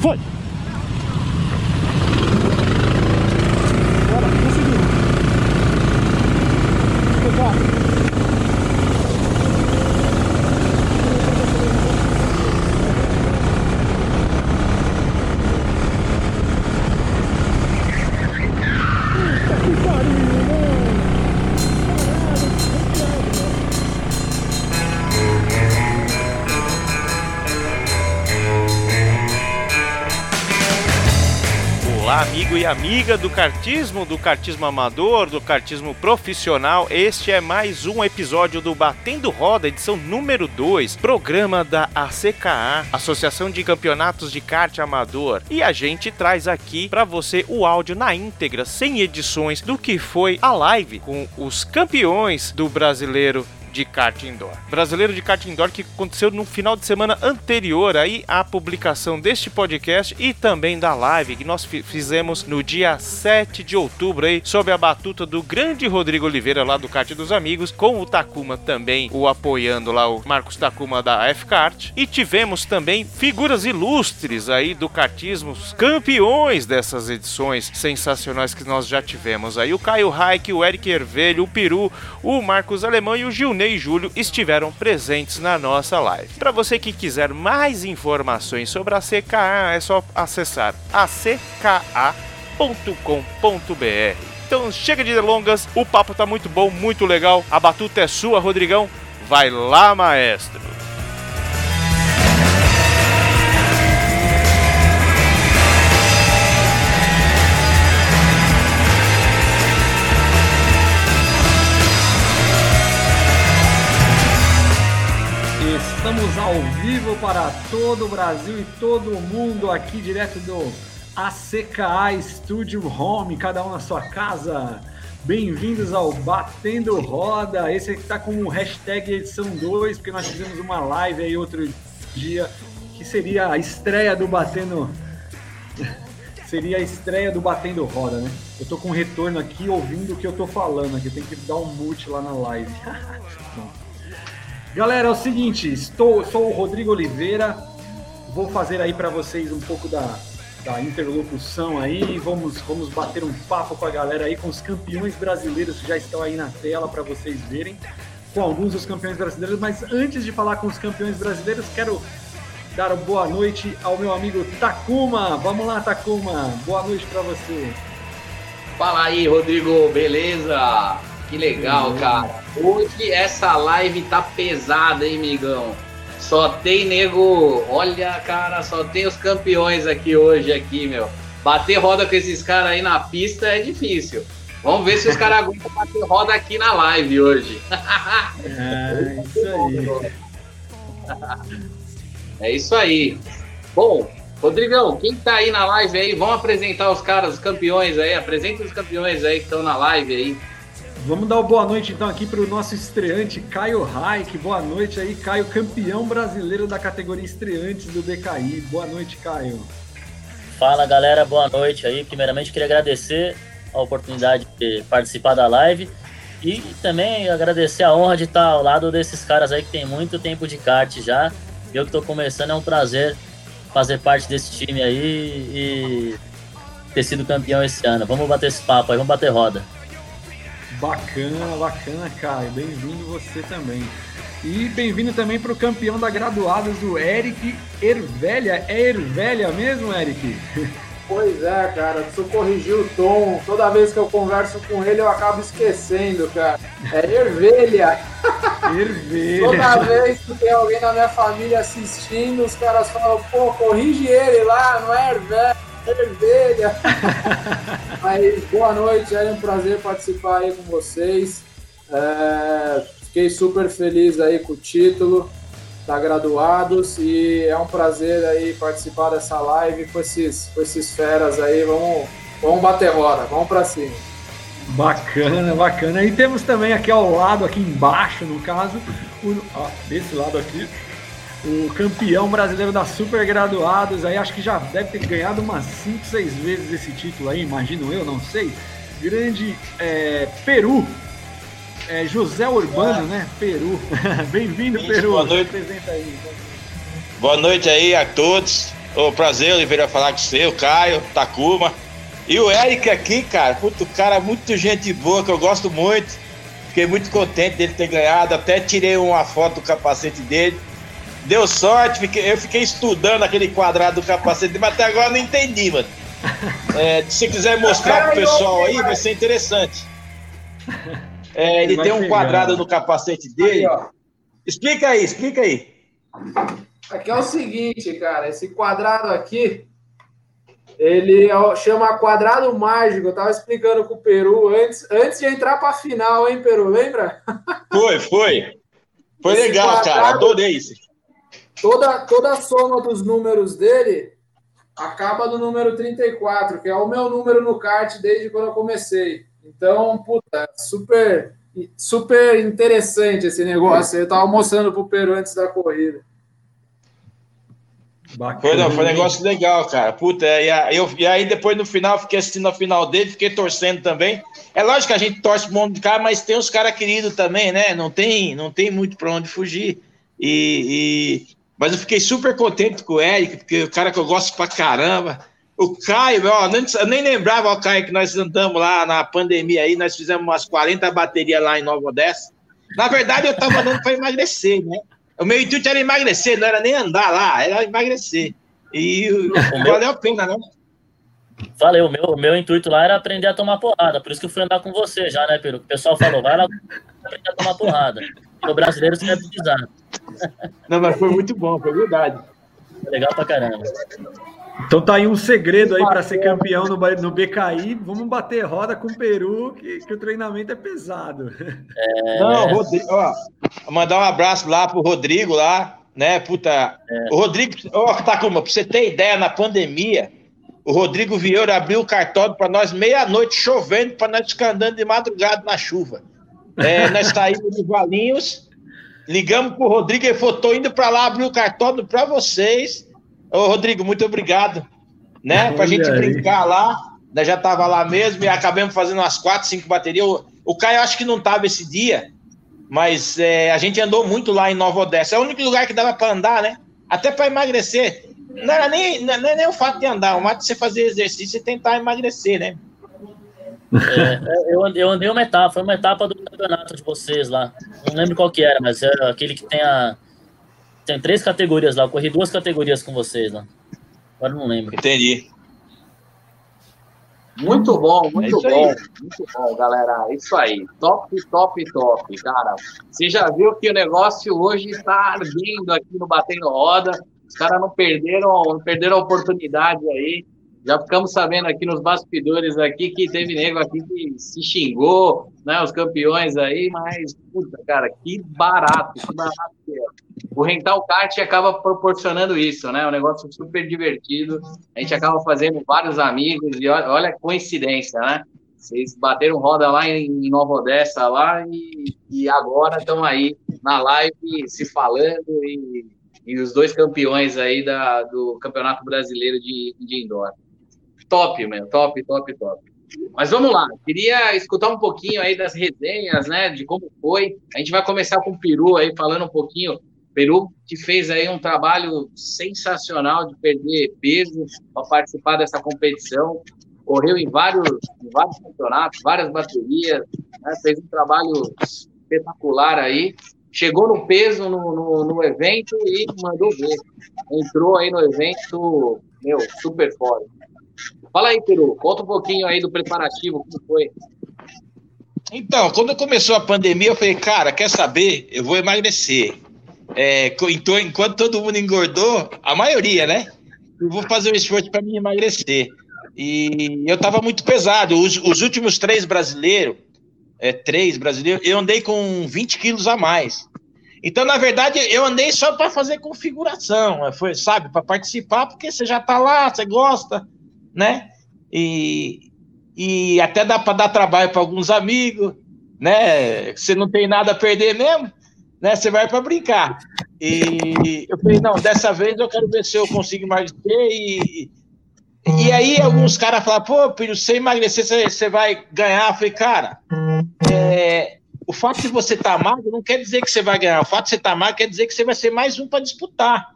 Foi! Amiga do kartismo, do kartismo amador, do kartismo profissional. Este é mais um episódio do Batendo Roda, edição número 2, programa da ACKA, Associação de Campeonatos de Kart Amador. E a gente traz aqui para você o áudio na íntegra, sem edições, do que foi a live com os campeões do brasileiro de kart indoor. Brasileiro de kart indoor que aconteceu no final de semana anterior aí à publicação deste podcast e também da live que nós fi- fizemos no dia 7 de outubro aí, sob a batuta do grande Rodrigo Oliveira lá do Kart dos Amigos, com o Takuma também o apoiando lá o Marcos Takuma da F-Kart e tivemos também figuras ilustres aí do kartismo, campeões dessas edições sensacionais que nós já tivemos aí, o Caio Raik, o Eric Ervelho, o Peru, o Marcos Alemão e o Gilney Júlio estiveram presentes na nossa live. Para você que quiser mais informações sobre a CKA, é só acessar acja.com.br. Então chega de delongas, o papo tá muito bom, muito legal. A batuta é sua, Rodrigão. Vai lá, maestro. Estamos ao vivo para todo o Brasil e todo o mundo aqui direto do ACKA Studio Home, cada um na sua casa. Bem-vindos ao Batendo Roda. Esse aqui tá com o hashtag edição 2, porque nós fizemos uma live aí outro dia, que seria a estreia do Batendo. Seria a estreia do Batendo Roda, né? Eu tô com retorno aqui ouvindo o que eu tô falando aqui. Tem que dar um mute lá na live. Galera, é o seguinte, estou, sou o Rodrigo Oliveira, vou fazer aí para vocês um pouco da, da interlocução aí, vamos, vamos bater um papo com a galera aí, com os campeões brasileiros que já estão aí na tela para vocês verem, com alguns dos campeões brasileiros, mas antes de falar com os campeões brasileiros, quero dar boa noite ao meu amigo Takuma. Vamos lá, Takuma, boa noite para você. Fala aí, Rodrigo, beleza? Que legal, Beleza. cara. Hoje essa live tá pesada, hein, migão? Só tem nego. Olha, cara, só tem os campeões aqui hoje, aqui, meu. Bater roda com esses caras aí na pista é difícil. Vamos ver se os caras aguentam bater roda aqui na live hoje. É, isso aí. É isso aí. Bom, Rodrigão, quem tá aí na live aí, vamos apresentar os caras, os campeões aí. Apresenta os campeões aí que estão na live aí. Vamos dar uma boa noite então aqui para o nosso estreante Caio Raik. Boa noite aí, Caio, campeão brasileiro da categoria estreantes do BKI. Boa noite, Caio. Fala galera, boa noite aí. Primeiramente queria agradecer a oportunidade de participar da live e também agradecer a honra de estar ao lado desses caras aí que tem muito tempo de kart já. Eu que estou começando, é um prazer fazer parte desse time aí e ter sido campeão esse ano. Vamos bater esse papo aí, vamos bater roda. Bacana, bacana, Caio. Bem-vindo você também. E bem-vindo também para o campeão da graduadas, o Eric Ervelha. É Ervelha mesmo, Eric? Pois é, cara, preciso corrigir o tom. Toda vez que eu converso com ele, eu acabo esquecendo, cara. É ervelha. Toda Ervelha. vez que tem alguém na minha família assistindo, os caras falam, pô, corrige ele lá, não é ervelha, é ervelha. Mas boa noite, é um prazer participar aí com vocês. É, fiquei super feliz aí com o título da Graduados e é um prazer aí participar dessa live com esses, com esses feras aí. Vamos, vamos bater roda, vamos pra cima. Bacana, bacana. E temos também aqui ao lado, aqui embaixo, no caso, o, ó, desse lado aqui, o campeão brasileiro da Super Graduados. Aí acho que já deve ter ganhado umas 5, 6 vezes esse título aí, imagino eu, não sei. Grande é, Peru. É, José Urbano, né? Peru. Bem-vindo, Peru. boa noite. Aí. Boa noite aí a todos. Ô, prazer, Oliveira, falar com você, o Caio, Takuma. E o Eric aqui, cara, puto, cara, muito gente boa, que eu gosto muito. Fiquei muito contente dele ter ganhado. Até tirei uma foto do capacete dele. Deu sorte, fiquei, eu fiquei estudando aquele quadrado do capacete, mas até agora não entendi, mano. É, se você quiser mostrar pro pessoal aí, vai ser interessante. É, ele tem um quadrado no capacete dele. Explica aí, explica aí. Aqui é o seguinte, cara, esse quadrado aqui, ele é chama quadrado mágico. Eu tava explicando com o Peru antes, antes de entrar para a final, hein, Peru? Lembra? Foi, foi. Foi esse legal, quadrado, cara. Adorei isso. Toda, toda a soma dos números dele acaba no número 34, que é o meu número no kart desde quando eu comecei. Então, puta, super, super interessante esse negócio. Eu tava mostrando pro Peru antes da corrida. Foi, não, foi um negócio legal, cara. Puta, e aí, eu, e aí depois no final, fiquei assistindo a final dele, fiquei torcendo também. É lógico que a gente torce um monte de cara, mas tem os caras queridos também, né? Não tem, não tem muito para onde fugir. E, e, Mas eu fiquei super contente com o Eric, porque é o cara que eu gosto pra caramba. O Caio, ó, nem, eu nem lembrava, o Caio, que nós andamos lá na pandemia aí, nós fizemos umas 40 baterias lá em Nova Odessa. Na verdade, eu tava andando para emagrecer, né? O meu intuito era emagrecer, não era nem andar lá, era emagrecer. E valeu a pena, né? Falei, o meu, o meu intuito lá era aprender a tomar porrada, por isso que eu fui andar com você já, né, Pedro? O pessoal falou, vai lá aprender a tomar porrada. O brasileiro se deve precisar. Não, mas foi muito bom, foi verdade. Legal pra caramba. Então tá aí um segredo aí para ser campeão no, no BKI. Vamos bater roda com o Peru, que, que o treinamento é pesado. É... Não, Rodrigo, ó, mandar um abraço lá pro Rodrigo lá, né? Puta. É. O Rodrigo, ó, tá como, pra você ter ideia, na pandemia, o Rodrigo Vieira abriu o cartório para nós meia-noite chovendo, para nós ficar andando de madrugada na chuva. É, nós saímos de Valinhos, ligamos pro Rodrigo e falou: tô indo para lá abrir o cartório para vocês Ô, Rodrigo, muito obrigado. Né? Pra gente brincar lá. Né? Já tava lá mesmo e acabamos fazendo umas quatro, cinco baterias. O, o Caio acho que não tava esse dia, mas é, a gente andou muito lá em Nova Odessa. É o único lugar que dava para andar, né? Até para emagrecer. Não era nem, não é nem o fato de andar, o fato de você fazer exercício e tentar emagrecer, né? É, eu, andei, eu andei uma etapa, foi uma etapa do campeonato de vocês lá. Não lembro qual que era, mas era aquele que tem a tem três categorias lá. Eu corri duas categorias com vocês lá. Agora não lembro. Entendi. Muito bom, muito é bom, aí. muito bom, galera. É isso aí. Top, top, top, cara. Você já viu que o negócio hoje está ardendo aqui no Batendo Roda. Os caras não perderam, não perderam a oportunidade aí. Já ficamos sabendo aqui nos bastidores aqui que teve nego aqui que se xingou, né? Os campeões aí, mas, puta, cara, que barato, que barato que é. O Rental Kart acaba proporcionando isso, né? Um negócio super divertido. A gente acaba fazendo vários amigos e olha, a coincidência, né? Vocês bateram roda lá em Nova Odessa lá e, e agora estão aí na live se falando e, e os dois campeões aí da, do Campeonato Brasileiro de, de Indoor top, meu, top, top, top. Mas vamos lá, queria escutar um pouquinho aí das resenhas, né, de como foi. A gente vai começar com o Peru aí, falando um pouquinho. Peru que fez aí um trabalho sensacional de perder peso para participar dessa competição. Correu em vários, em vários campeonatos, várias baterias, né, fez um trabalho espetacular aí. Chegou no peso no, no, no evento e mandou ver. Entrou aí no evento, meu, super forte. Fala aí, Peru, conta um pouquinho aí do preparativo, como foi. Então, quando começou a pandemia, eu falei, cara, quer saber? Eu vou emagrecer. É, então, enquanto todo mundo engordou, a maioria, né? Eu vou fazer um esforço para me emagrecer. E eu estava muito pesado. Os, os, últimos três brasileiros, é, três brasileiros, eu andei com 20 quilos a mais. Então, na verdade, eu andei só para fazer configuração, foi, sabe, para participar, porque você já está lá, você gosta, né? E, e até dá para dar trabalho para alguns amigos, né? Você não tem nada a perder mesmo, né? Você vai para brincar. E eu falei, não, dessa vez eu quero ver se eu consigo emagrecer. E, e aí alguns caras falaram, pô, filho, se emagrecer, você, vai ganhar. Eu falei, cara, é, o fato de você estar tá magro não quer dizer que você vai ganhar. O fato de você estar tá magro quer dizer que você vai ser mais um para disputar.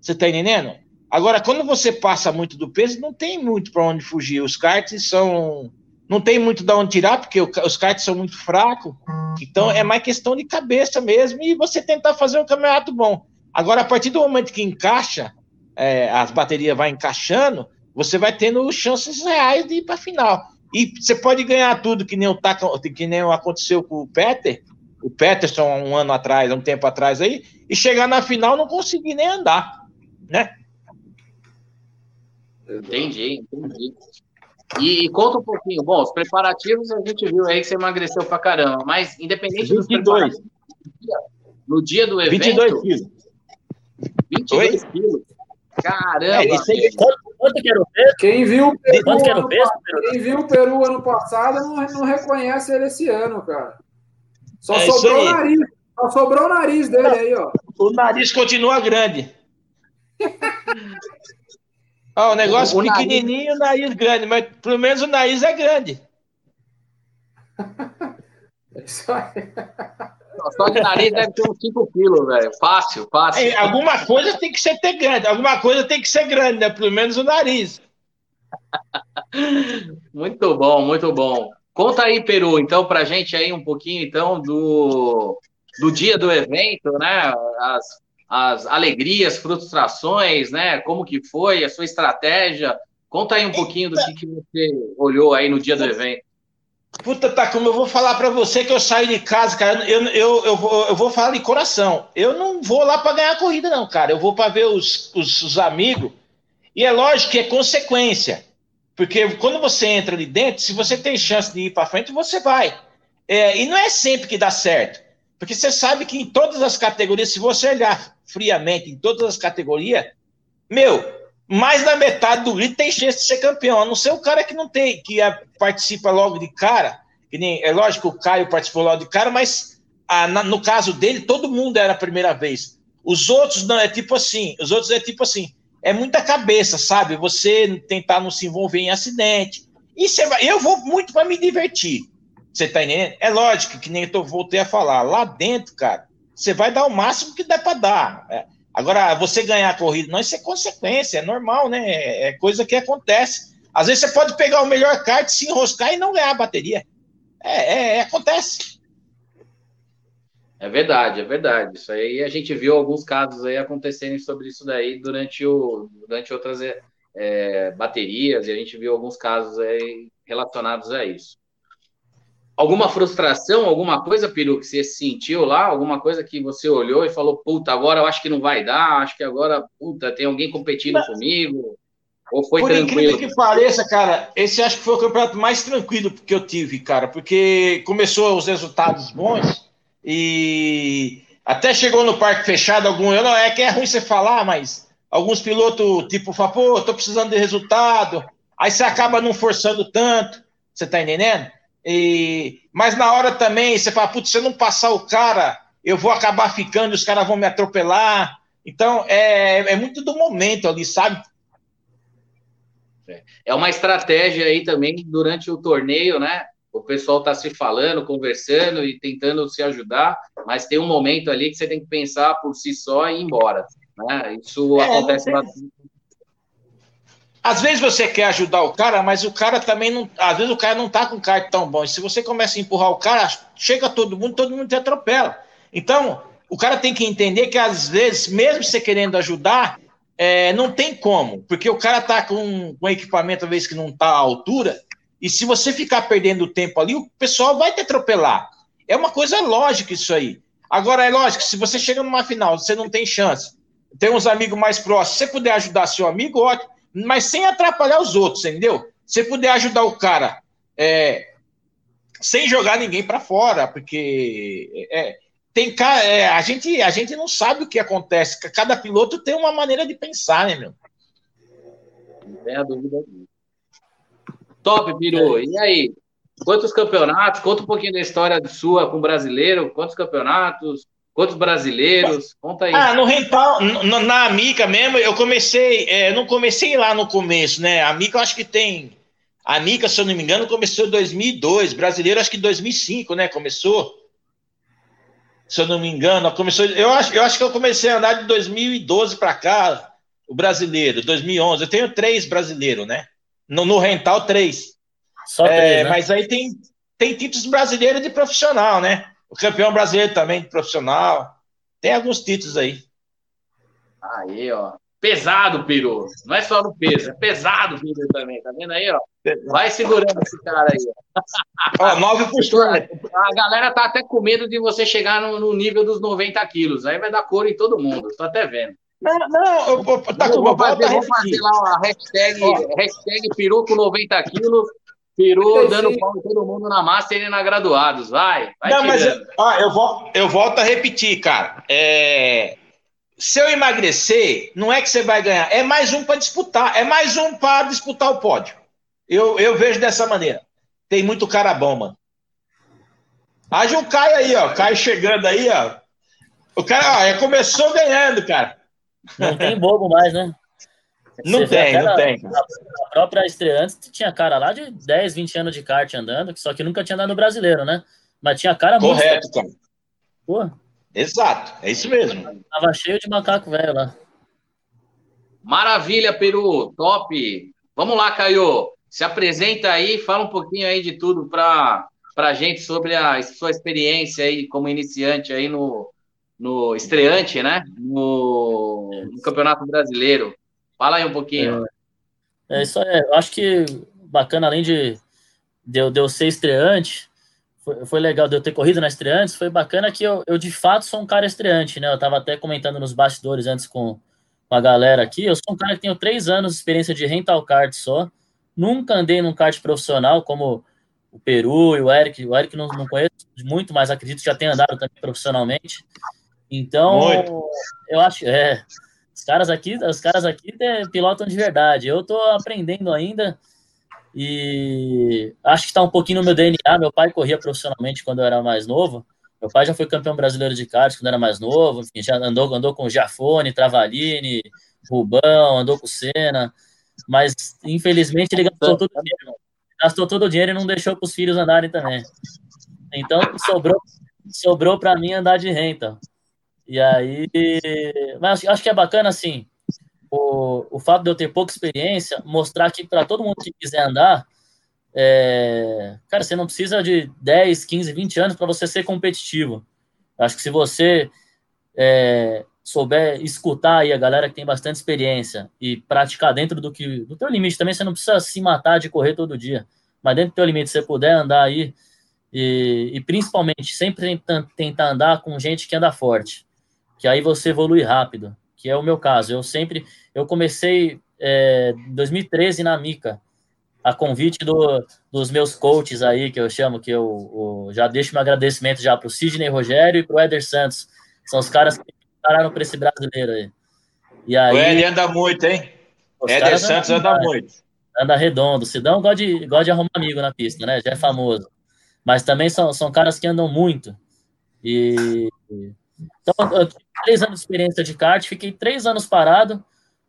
Você tá entendendo? Agora, quando você passa muito do peso, não tem muito para onde fugir. Os karts são. Não tem muito de onde tirar, porque os karts são muito fracos. Então, é mais questão de cabeça mesmo e você tentar fazer um campeonato bom. Agora, a partir do momento que encaixa, é, as baterias vai encaixando, você vai tendo chances reais de ir para a final. E você pode ganhar tudo, que nem, o, que nem aconteceu com o Peter, o Peterson um ano atrás, um tempo atrás aí, e chegar na final não conseguir nem andar, né? Entendi, entendi. E, e, conta um pouquinho, bom, os preparativos a gente viu aí que você emagreceu pra caramba, mas independente 22. dos preparativos, no dia do evento... 22 quilos. 22 Oi? quilos. Caramba! É, quanto, quanto que era o peso? Quem viu o Peru, quanto que era o peso? Quem viu o Peru ano passado não, não reconhece ele esse ano, cara. Só é sobrou o nariz. Só sobrou o nariz dele aí, ó. O nariz continua grande. Ó, o negócio o, o pequenininho, o nariz grande, mas pelo menos o nariz é grande. É isso aí. Só de nariz deve ter uns 5 quilos, velho. Fácil, fácil. É, alguma coisa tem que ser ter grande, alguma coisa tem que ser grande, né? Pelo menos o nariz. muito bom, muito bom. Conta aí, Peru, então, pra gente aí um pouquinho, então, do, do dia do evento, né? As, as alegrias, frustrações, né? Como que foi, a sua estratégia. Conta aí um pouquinho do que, que você olhou aí no dia do evento. Puta, tá, como eu vou falar para você que eu saio de casa, cara, eu, eu, eu, vou, eu vou falar de coração. Eu não vou lá para ganhar a corrida, não, cara. Eu vou para ver os, os, os, amigos. E é lógico que é consequência. Porque quando você entra ali dentro, se você tem chance de ir para frente, você vai. É, e não é sempre que dá certo. Porque você sabe que em todas as categorias, se você olhar friamente em todas as categorias, meu, mais da metade do grid tem chance de ser campeão, a não ser o cara que não tem, que participa logo de cara, que nem, é lógico que o Caio participou logo de cara, mas a, na, no caso dele, todo mundo era a primeira vez. Os outros não, é tipo assim, os outros é tipo assim, é muita cabeça, sabe? Você tentar não se envolver em acidente. E eu vou muito para me divertir. Você tá entendendo? É lógico que nem eu voltei a falar, lá dentro, cara, você vai dar o máximo que der para dar. É, Agora, você ganhar a corrida, não, isso é consequência, é normal, né? É coisa que acontece. Às vezes você pode pegar o melhor kart, se enroscar e não ganhar a bateria. É, é, é, acontece. É verdade, é verdade. Isso aí a gente viu alguns casos aí acontecerem sobre isso daí durante, o, durante outras é, baterias, e a gente viu alguns casos aí relacionados a isso. Alguma frustração, alguma coisa, Peru, que você sentiu lá? Alguma coisa que você olhou e falou, puta, agora eu acho que não vai dar, acho que agora, puta, tem alguém competindo Mas, comigo? Ou foi por tranquilo? Por incrível que pareça, cara, esse acho que foi o campeonato mais tranquilo que eu tive, cara, porque começou os resultados bons e até chegou no parque fechado algum, eu não, é que é ruim você falar, mas alguns pilotos, tipo, falam, pô, tô precisando de resultado, aí você acaba não forçando tanto, você tá entendendo? E, mas na hora também você fala, putz, se eu não passar o cara, eu vou acabar ficando, os caras vão me atropelar. Então é, é muito do momento ali, sabe? É uma estratégia aí também durante o torneio, né? O pessoal está se falando, conversando e tentando se ajudar, mas tem um momento ali que você tem que pensar por si só e ir embora. Né? Isso é, acontece bastante às vezes você quer ajudar o cara, mas o cara também não. Às vezes o cara não tá com carro tão bom. E se você começa a empurrar o cara, chega todo mundo, todo mundo te atropela. Então, o cara tem que entender que às vezes, mesmo você querendo ajudar, é, não tem como, porque o cara tá com, com equipamento, às vezes, que não tá à altura, e se você ficar perdendo tempo ali, o pessoal vai te atropelar. É uma coisa lógica isso aí. Agora, é lógico, se você chega numa final, você não tem chance, tem uns amigos mais próximos, se você puder ajudar seu amigo, ótimo mas sem atrapalhar os outros, entendeu? Se puder ajudar o cara é, sem jogar ninguém para fora, porque é, tem é, a gente a gente não sabe o que acontece. Cada piloto tem uma maneira de pensar, né, meu? Não tem a dúvida. Top, Piru. E aí? Quantos campeonatos? Conta um pouquinho da história sua com o brasileiro. Quantos campeonatos? Quantos brasileiros? Conta aí. Ah, no rental, no, na Amica mesmo, eu comecei, é, não comecei lá no começo, né? A Amica eu acho que tem, a Amica, se eu não me engano, começou em 2002, brasileiro acho que em 2005, né? Começou, se eu não me engano, começou, eu acho, eu acho que eu comecei a andar de 2012 para cá, o brasileiro, 2011. Eu tenho três brasileiros, né? No, no rental, três. Só É, três, né? Mas aí tem, tem títulos brasileiros de profissional, né? O campeão brasileiro também profissional. Tem alguns títulos aí. Aí, ó. Pesado, Peru. Não é só no peso, é pesado, Peru, também. Tá vendo aí, ó? Vai segurando esse cara aí. ó. Ó, 9%. A galera tá até com medo de você chegar no, no nível dos 90 quilos. Aí vai dar couro em todo mundo. Tô até vendo. Não, não, eu, eu, tá com vou, fazer, a vou fazer lá uma hashtag, hashtag peru com 90 quilos. Peru 95. dando pau em todo mundo na Master e na graduados. Vai, vai Não, mas ó, eu, vol- eu volto a repetir, cara. É, se eu emagrecer, não é que você vai ganhar, é mais um para disputar, é mais um para disputar o pódio. Eu, eu vejo dessa maneira. Tem muito cara bom, mano. Haja um Caio aí, ó. Caio chegando aí, ó. O cara, ó, já começou ganhando, cara. Não tem bobo mais, né? Não tem, não tem. A própria estreante tinha cara lá de 10, 20 anos de kart andando, só que nunca tinha andado no brasileiro, né? Mas tinha cara muito. Correto, cara. Pô, Exato, é isso mesmo. tava cheio de macaco velho lá. Maravilha, Peru, top. Vamos lá, Caio. Se apresenta aí, fala um pouquinho aí de tudo para a gente sobre a sua experiência aí como iniciante aí no, no estreante, né? No, no Campeonato Brasileiro. Fala aí um pouquinho. É isso aí. Eu acho que bacana, além de, de, eu, de eu ser estreante, foi, foi legal de eu ter corrido na estreantes, foi bacana que eu, eu de fato sou um cara estreante, né? Eu tava até comentando nos bastidores antes com, com a galera aqui. Eu sou um cara que tenho três anos de experiência de rental kart só. Nunca andei num kart profissional, como o Peru e o Eric. O Eric não, não conheço muito, mas acredito que já tenha andado também profissionalmente. Então, Muito. eu acho, é, os caras aqui, os caras aqui pilotam de verdade. Eu tô aprendendo ainda e acho que está um pouquinho no meu DNA. Meu pai corria profissionalmente quando eu era mais novo. Meu pai já foi campeão brasileiro de kart quando era mais novo. Enfim, já andou, andou com Giafone, Travalini, Rubão, andou com Senna. Mas infelizmente ele gastou todo o dinheiro. Gastou todo o dinheiro e não deixou para os filhos andarem também. Então sobrou, sobrou para mim andar de renta. E aí, mas acho que é bacana assim, o, o fato de eu ter pouca experiência, mostrar que para todo mundo que quiser andar, é, cara, você não precisa de 10, 15, 20 anos para você ser competitivo. Acho que se você é, souber escutar aí a galera que tem bastante experiência e praticar dentro do que do teu limite também, você não precisa se matar de correr todo dia, mas dentro do teu limite, você puder andar aí e, e principalmente sempre tentar andar com gente que anda forte, que aí você evolui rápido, que é o meu caso. Eu sempre, eu comecei é, em 2013 na Mica, a convite do, dos meus coaches aí, que eu chamo, que eu, eu já deixo meu agradecimento já para o Sidney Rogério e para o Éder Santos, são os caras que pararam para esse brasileiro aí. E aí O Éder anda muito, hein? Éder Santos anda demais muito. anda redondo. O Sidão gosta de, gosta de arrumar amigo na pista, né? Já é famoso. Mas também são, são caras que andam muito. E então, eu tive três anos de experiência de kart, fiquei três anos parado,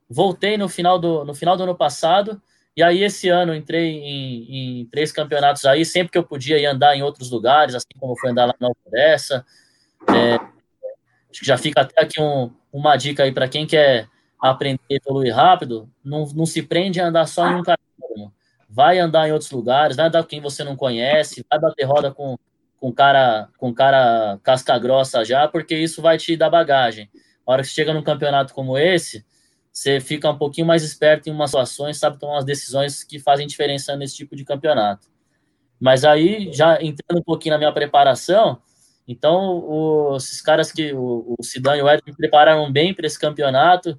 voltei no final do, no final do ano passado, e aí esse ano entrei em, em três campeonatos aí, sempre que eu podia ir andar em outros lugares, assim como foi andar lá na Odessa. É, acho que já fica até aqui um, uma dica aí para quem quer aprender e evoluir rápido, não, não se prende a andar só em um cartódromo. Vai andar em outros lugares, vai andar com quem você não conhece, vai bater roda com, com cara com cara casca grossa já, porque isso vai te dar bagagem. A hora que chega num campeonato como esse, você fica um pouquinho mais esperto em umas situações, sabe tomar umas decisões que fazem diferença nesse tipo de campeonato. Mas aí, já entrando um pouquinho na minha preparação, então o, esses caras que o, o Sidão e o Ed me prepararam bem para esse campeonato.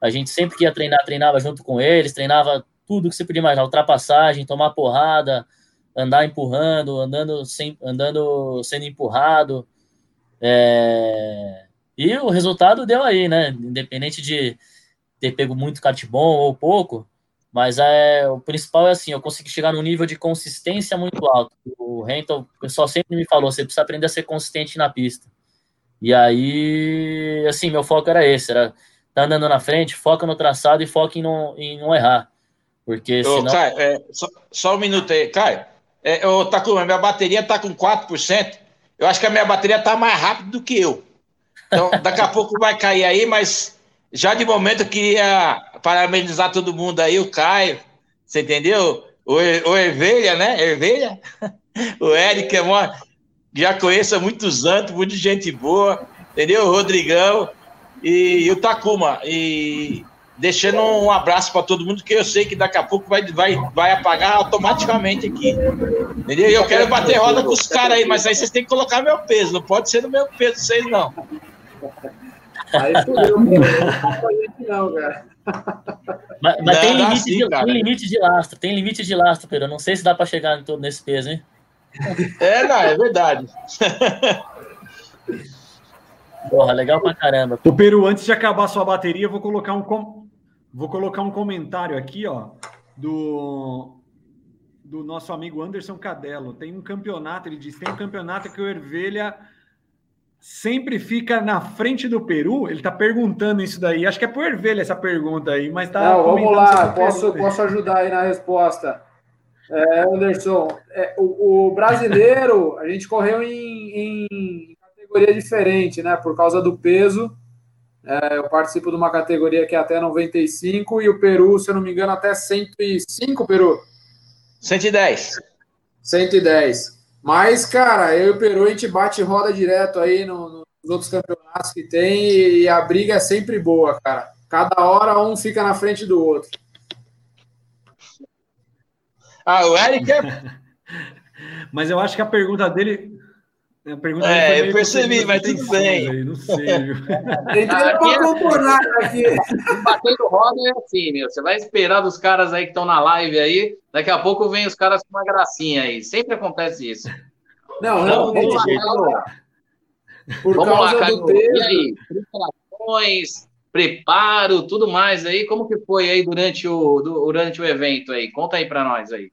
A gente sempre que ia treinar, treinava junto com eles, treinava tudo que você podia imaginar, ultrapassagem, tomar porrada, andar empurrando, andando, sem, andando sendo empurrado. É... E o resultado deu aí, né? Independente de ter pego muito kart bom ou pouco, mas é, o principal é assim, eu consegui chegar num nível de consistência muito alto. O Rental, o pessoal sempre me falou, você precisa aprender a ser consistente na pista. E aí, assim, meu foco era esse, era tá andando na frente, foca no traçado e foca em não, em não errar. Porque Ô, senão... Caio, é, só, só um minuto aí. Caio, é, ô, tá com, a minha bateria tá com 4%. Eu acho que a minha bateria tá mais rápido do que eu. Então, daqui a pouco vai cair aí, mas já de momento eu queria parabenizar todo mundo aí, o Caio, você entendeu? O, o Ervelha, né? Ervelha? O Eric é uma, já conheço há muitos anos, muita gente boa, entendeu? O Rodrigão e, e o Takuma. E deixando um abraço para todo mundo, que eu sei que daqui a pouco vai, vai, vai apagar automaticamente aqui. Entendeu? Eu quero bater roda com os caras aí, mas aí vocês têm que colocar meu peso, não pode ser no meu peso vocês não. Aí fudeu, não cara. Mas, mas Não, tem, limite sim, de, cara. tem limite de lastro, tem limite de lastro, Pedro. Não sei se dá pra chegar em todo nesse peso, hein? É, não, é verdade. Porra, legal pra caramba. Ô, Peru, antes de acabar a sua bateria, eu vou colocar um, com... vou colocar um comentário aqui, ó, do, do nosso amigo Anderson Cadelo. Tem um campeonato, ele diz, tem um campeonato que o Ervelha sempre fica na frente do Peru. Ele tá perguntando isso daí. Acho que é pro Ervelha essa pergunta aí, mas tá. Não, vamos lá, posso, posso ajudar aí na resposta. É, Anderson, é, o, o brasileiro, a gente correu em, em categoria diferente, né? Por causa do peso. É, eu participo de uma categoria que é até 95 e o Peru, se eu não me engano, até 105, Peru. 110. 110. Mas, cara, eu e o Peru, a gente bate roda direto aí no- nos outros campeonatos que tem e a briga é sempre boa, cara. Cada hora um fica na frente do outro. Ah, o Eric é. Mas eu acho que a pergunta dele. A pergunta É, eu percebi, mas confusa bem. aí, Não sei, viu? Entrei pra contornar aqui. Batendo roda é assim, meu. Você vai esperar dos caras aí que estão na live aí. Daqui a pouco vem os caras com uma gracinha aí. Sempre acontece isso. Não, Não, realmente, vamos lá, Caio. por Vamos lá, causa Caio. do E aí? Preparações, preparo, tudo mais aí. Como que foi aí durante o, durante o evento aí? Conta aí pra nós aí.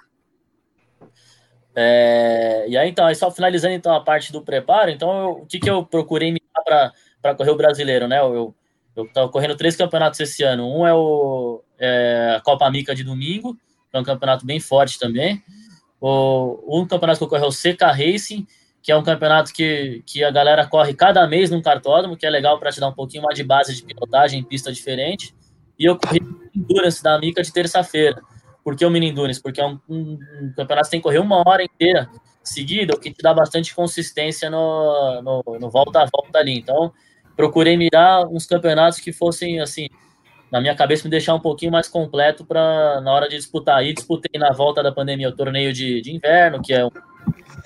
É, e aí, então, aí só finalizando então a parte do preparo, então eu- o que, que eu procurei mirar para correr o brasileiro, né? Eu, eu correndo três campeonatos esse ano. Um é o é, a Copa Mica de domingo, que é um campeonato bem forte também. O, um campeonato que eu corri é o CK Racing, que é um campeonato que, que a galera corre cada mês num cartódromo, que é legal para te dar um pouquinho mais de base de pilotagem em pista diferente. E eu corri o Endurance da Mica de terça-feira. Por que o Mini Endurance? Porque é um, um- um campeonato que tem que correr uma hora inteira seguida, o que te dá bastante consistência no, no, no volta a volta ali. Então, procurei mirar uns campeonatos que fossem, assim, na minha cabeça, me deixar um pouquinho mais completo para na hora de disputar. Aí disputei na volta da pandemia o torneio de, de inverno, que é um,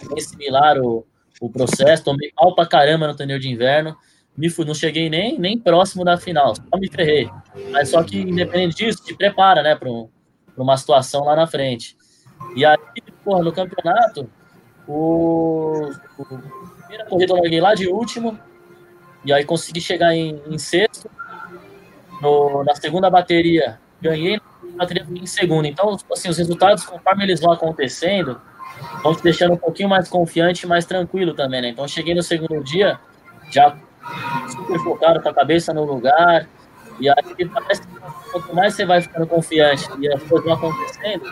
bem similar o, o processo. Tomei mal pra caramba no torneio de inverno. Me fui, não cheguei nem, nem próximo da final, só me ferrei. Mas só que, independente disso, te prepara, né, para um, pra uma situação lá na frente. E aí, porra, no campeonato, o, o primeira corrida eu larguei lá de último, e aí consegui chegar em, em sexto. No- na segunda bateria, ganhei, na bateria em segundo. Então, assim, os resultados, conforme eles vão acontecendo, vão te deixando um pouquinho mais confiante mais tranquilo também, né? Então, cheguei no segundo dia, já super focado com a cabeça no lugar, e aí parece que quanto mais você vai ficando confiante e as coisas vão acontecendo,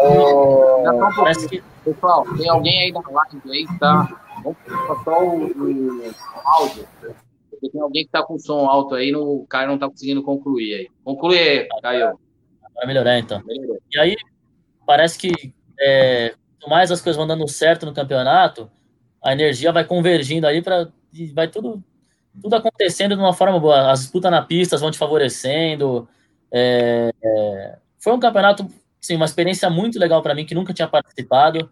um parece que Pessoal, tem alguém aí na live aí que tá. Vamos só o, o áudio. Porque tem alguém que tá com som alto aí, no, o Caio não tá conseguindo concluir aí. Conclui aí, Caio. vai melhorar então. Melhorou. E aí, parece que é, quanto mais as coisas vão dando certo no campeonato, a energia vai convergindo aí para vai tudo tudo acontecendo de uma forma boa. As disputas na pista vão te favorecendo. É, é, foi um campeonato, sim, uma experiência muito legal para mim que nunca tinha participado.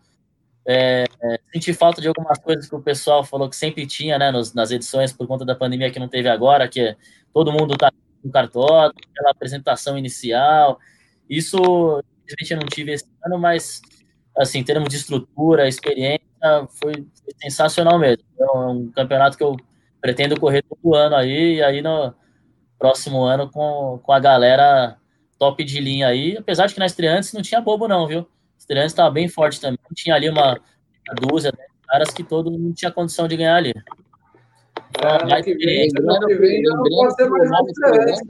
É, é, senti falta de algumas coisas que o pessoal falou que sempre tinha, né, nos- nas edições por conta da pandemia que não teve agora, que todo mundo tá no cartódromo, aquela apresentação inicial. Isso, infelizmente, eu não tive esse ano, mas, assim, em termos de estrutura, experiência, foi, sensacional mesmo. É um campeonato que eu pretendo correr todo ano aí, e aí no próximo ano com, com a galera top de linha aí, apesar de que na Estreantes não tinha bobo não, viu? Estreantes estava bem forte também, tinha ali uma, uma dúzia de caras que todo mundo tinha condição de ganhar ali. É, ano que vem, experiência, ano que vem já não pode ser mais Lembrando- diferente.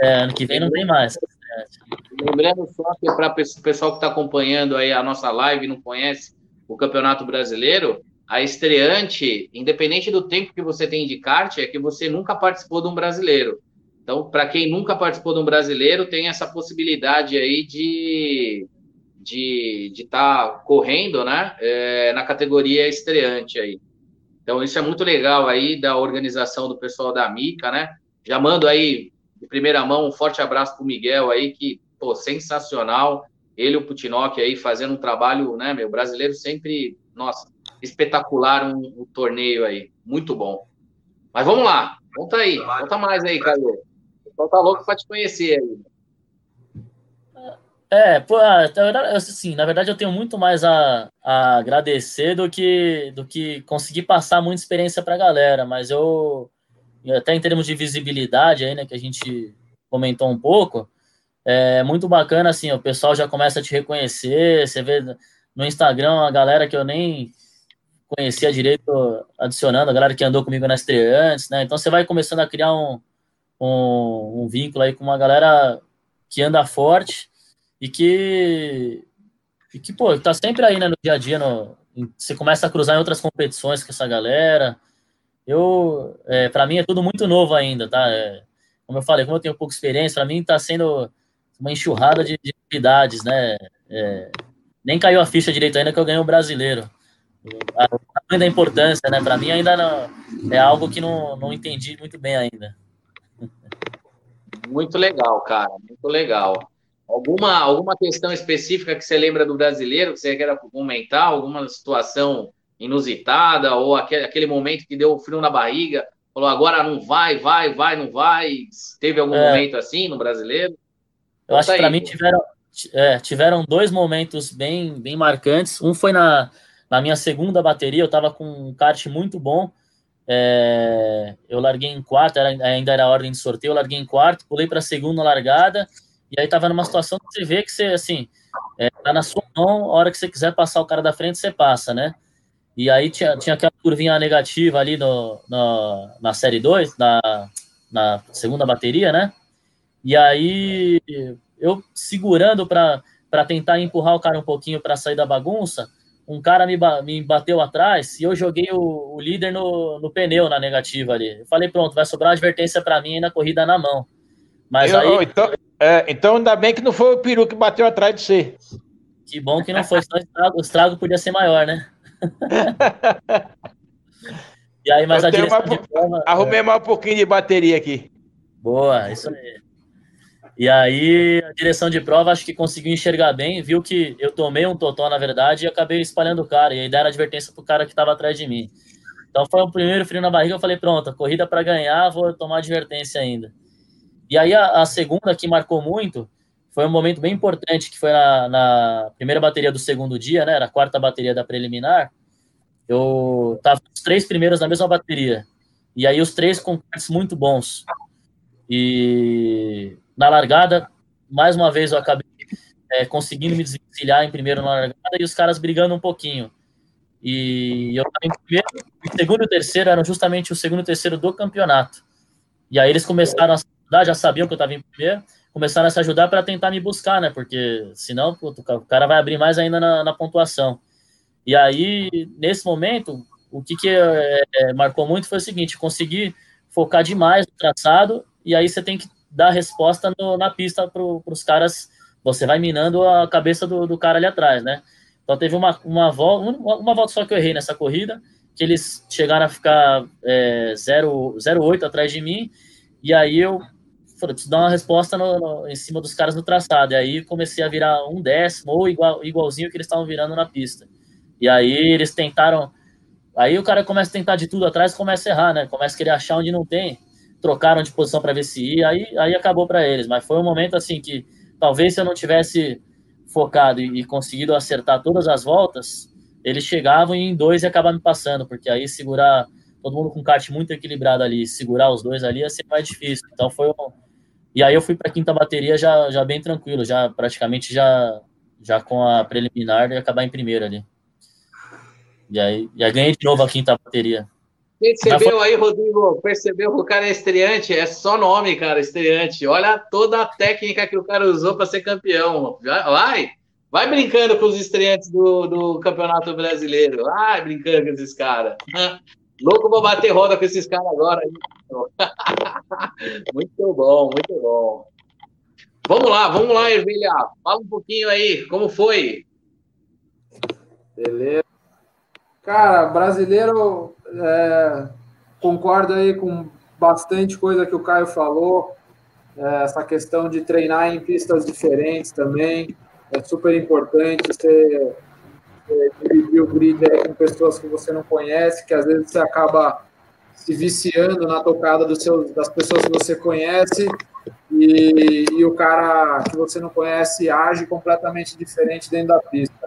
é, ano que vem não tem mais. Lembrando só que para o pessoal que está acompanhando aí a nossa live e não conhece o Campeonato Brasileiro, a estreante, independente do tempo que você tem de kart, é que você nunca participou de um brasileiro. Então, para quem nunca participou de um brasileiro, tem essa possibilidade aí de de estar tá correndo, né, é, na categoria estreante aí. Então, isso é muito legal aí da organização do pessoal da Mica, né? Já mando aí, de primeira mão, um forte abraço para o Miguel aí, que, pô, sensacional. Ele e o Putinok aí fazendo um trabalho, né, meu, brasileiro sempre, nossa, espetacular um, um torneio aí. Muito bom. Mas vamos lá, conta aí, conta mais aí, Caio. O pessoal tá louco para te conhecer aí. É, pô, ah, assim, na verdade eu tenho muito mais a, a agradecer do que, do que conseguir passar muita experiência para a galera, mas eu, até em termos de visibilidade aí, né, que a gente comentou um pouco, é muito bacana, assim, o pessoal já começa a te reconhecer, você vê no Instagram a galera que eu nem conhecia direito adicionando, a galera que andou comigo na estreantes, né, então você vai começando a criar um, um, um vínculo aí com uma galera que anda forte, e que, e que pô, tá sempre aí, né, no dia a dia, no, você começa a cruzar em outras competições com essa galera. Eu, é, para mim é tudo muito novo ainda, tá? É, como eu falei, como eu tenho pouca experiência, para mim tá sendo uma enxurrada de, de atividades, né? É, nem caiu a ficha direito ainda que eu ganhei o brasileiro. A, a da importância, né? Para mim ainda não, é algo que não, não entendi muito bem ainda. Muito legal, cara, muito legal. Alguma, alguma questão específica que você lembra do brasileiro, que você quer comentar? Alguma situação inusitada ou aquele, aquele momento que deu frio na barriga? Falou, agora não vai, vai, vai, não vai. Teve algum é, momento assim no brasileiro? Eu acho que para mim tiveram, é, tiveram dois momentos bem, bem marcantes. Um foi na, na minha segunda bateria, eu estava com um kart muito bom. É, eu larguei em quarto, era, ainda era ordem de sorteio, eu larguei em quarto, pulei para a segunda largada e aí tava numa situação que você vê que você, assim, é, tá na sua mão, a hora que você quiser passar o cara da frente, você passa, né? E aí tinha, tinha aquela curvinha negativa ali no, no na série 2, na, na segunda bateria, né? E aí eu segurando para tentar empurrar o cara um pouquinho para sair da bagunça, um cara me, me bateu atrás e eu joguei o, o líder no, no pneu na negativa ali. Eu falei, pronto, vai sobrar uma advertência para mim na corrida na mão. Mas eu, aí. Então, é, então, ainda bem que não foi o peru que bateu atrás de você. Que bom que não foi, senão o estrago, o estrago podia ser maior, né? e aí, mas Eu a direção uma, de prova. Arrumei é... mais um pouquinho de bateria aqui. Boa, isso aí. E aí, a direção de prova acho que conseguiu enxergar bem, viu que eu tomei um totó, na verdade, e acabei espalhando o cara. E aí deram advertência pro cara que estava atrás de mim. Então foi o primeiro frio na barriga, eu falei, pronto, corrida para ganhar, vou tomar advertência ainda. E aí a, a, segunda que marcou muito foi um momento bem importante, que foi na, na, primeira bateria do segundo dia, né? Era a quarta bateria da preliminar. Eu tava os três primeiros na mesma bateria. E aí os três com cards muito bons. E na largada, mais uma vez eu acabei é, conseguindo me desvencilhar em primeiro na largada e os caras brigando um pouquinho. E eu estava em primeiro, o segundo e o terceiro eram justamente o segundo e o terceiro do campeonato. E aí eles começaram a já sabiam que eu estava em primeiro, começaram a se ajudar para tentar me buscar, né? Porque senão o cara vai abrir mais ainda na, na, pontuação. E aí, nesse momento, o que, que é, é, marcou muito foi o seguinte: conseguir focar demais no traçado, e aí você tem que dar resposta no, na pista para os caras. Você vai minando a cabeça do, do, cara ali atrás, né? Então teve uma, uma, volta, uma, volta só que eu errei nessa corrida, que eles chegaram a ficar é, 0,8 atrás de mim, e aí eu falei, preciso dar uma resposta no, no, em cima dos caras no traçado. E aí comecei a virar um décimo ou igual, igualzinho que eles estavam virando na pista. E aí eles tentaram. Aí o cara começa a tentar de tudo atrás começa a errar, né? Começa a querer achar onde não tem. Trocaram de posição para ver se ia, aí, aí acabou para eles. Mas foi um momento assim que talvez se eu não tivesse focado e, e conseguido acertar todas as voltas, eles chegavam e em dois e acabar me passando, porque aí segurar todo mundo com kart muito equilibrado ali, segurar os dois ali ia ser mais difícil. Então foi um, e aí eu fui para a quinta bateria já, já bem tranquilo, já praticamente já, já com a preliminar e acabar em primeiro ali. E aí, já ganhei de novo a quinta bateria. Percebeu aí, Rodrigo? Percebeu que o cara é estreante? É só nome, cara, estreante. Olha toda a técnica que o cara usou para ser campeão. Vai, vai brincando com os estreantes do, do Campeonato Brasileiro. Vai brincando com esses caras. Louco pra bater roda com esses caras agora. muito bom, muito bom. Vamos lá, vamos lá, Ervilha. Fala um pouquinho aí, como foi? Beleza. Cara, brasileiro, é, concordo aí com bastante coisa que o Caio falou. É, essa questão de treinar em pistas diferentes também é super importante. Você, dividir o grid aí com pessoas que você não conhece, que às vezes você acaba se viciando na tocada dos seus, das pessoas que você conhece e, e o cara que você não conhece age completamente diferente dentro da pista.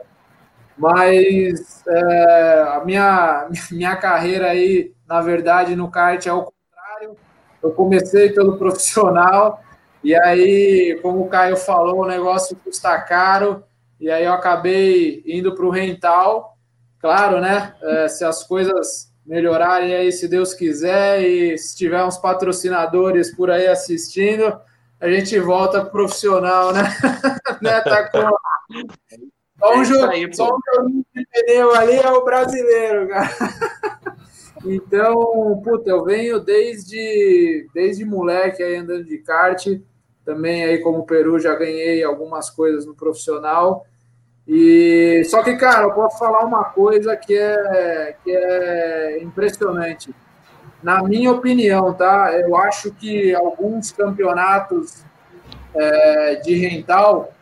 Mas é, a minha, minha carreira aí, na verdade, no kart é o contrário. Eu comecei pelo profissional e aí, como o Caio falou, o negócio custa caro e aí eu acabei indo para o rental. Claro, né? É, se as coisas melhorarem aí, se Deus quiser, e se tiver uns patrocinadores por aí assistindo, a gente volta pro profissional, né? né? Tá com... Só um, jogo, aí, só um joguinho de pneu ali é o brasileiro, cara. Então, puta, eu venho desde, desde moleque aí andando de kart. Também aí, como Peru, já ganhei algumas coisas no profissional. E só que, cara, eu posso falar uma coisa que é, que é impressionante. Na minha opinião, tá? Eu acho que alguns campeonatos é, de rental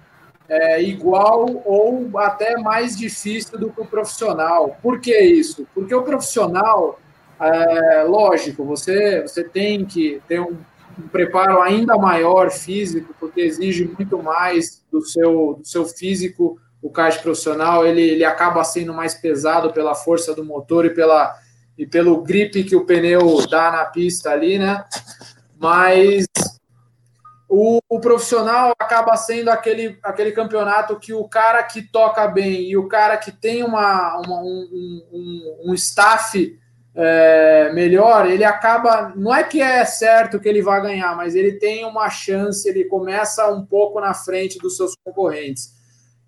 é igual ou até mais difícil do que o profissional. Por que isso? Porque o profissional, é, lógico, você, você tem que ter um, um, preparo ainda maior físico, porque exige muito mais do seu, do seu físico. O kart profissional ele, ele acaba sendo mais pesado pela força do motor e, pela, e pelo grip que o pneu dá na pista ali, né? Mas o, o, profissional acaba sendo aquele, aquele campeonato que o cara que toca bem e o cara que tem uma, uma um, um, um, staff é, melhor, ele acaba. Não é que é certo que ele vai ganhar, mas ele tem uma chance, ele começa um pouco na frente dos seus concorrentes.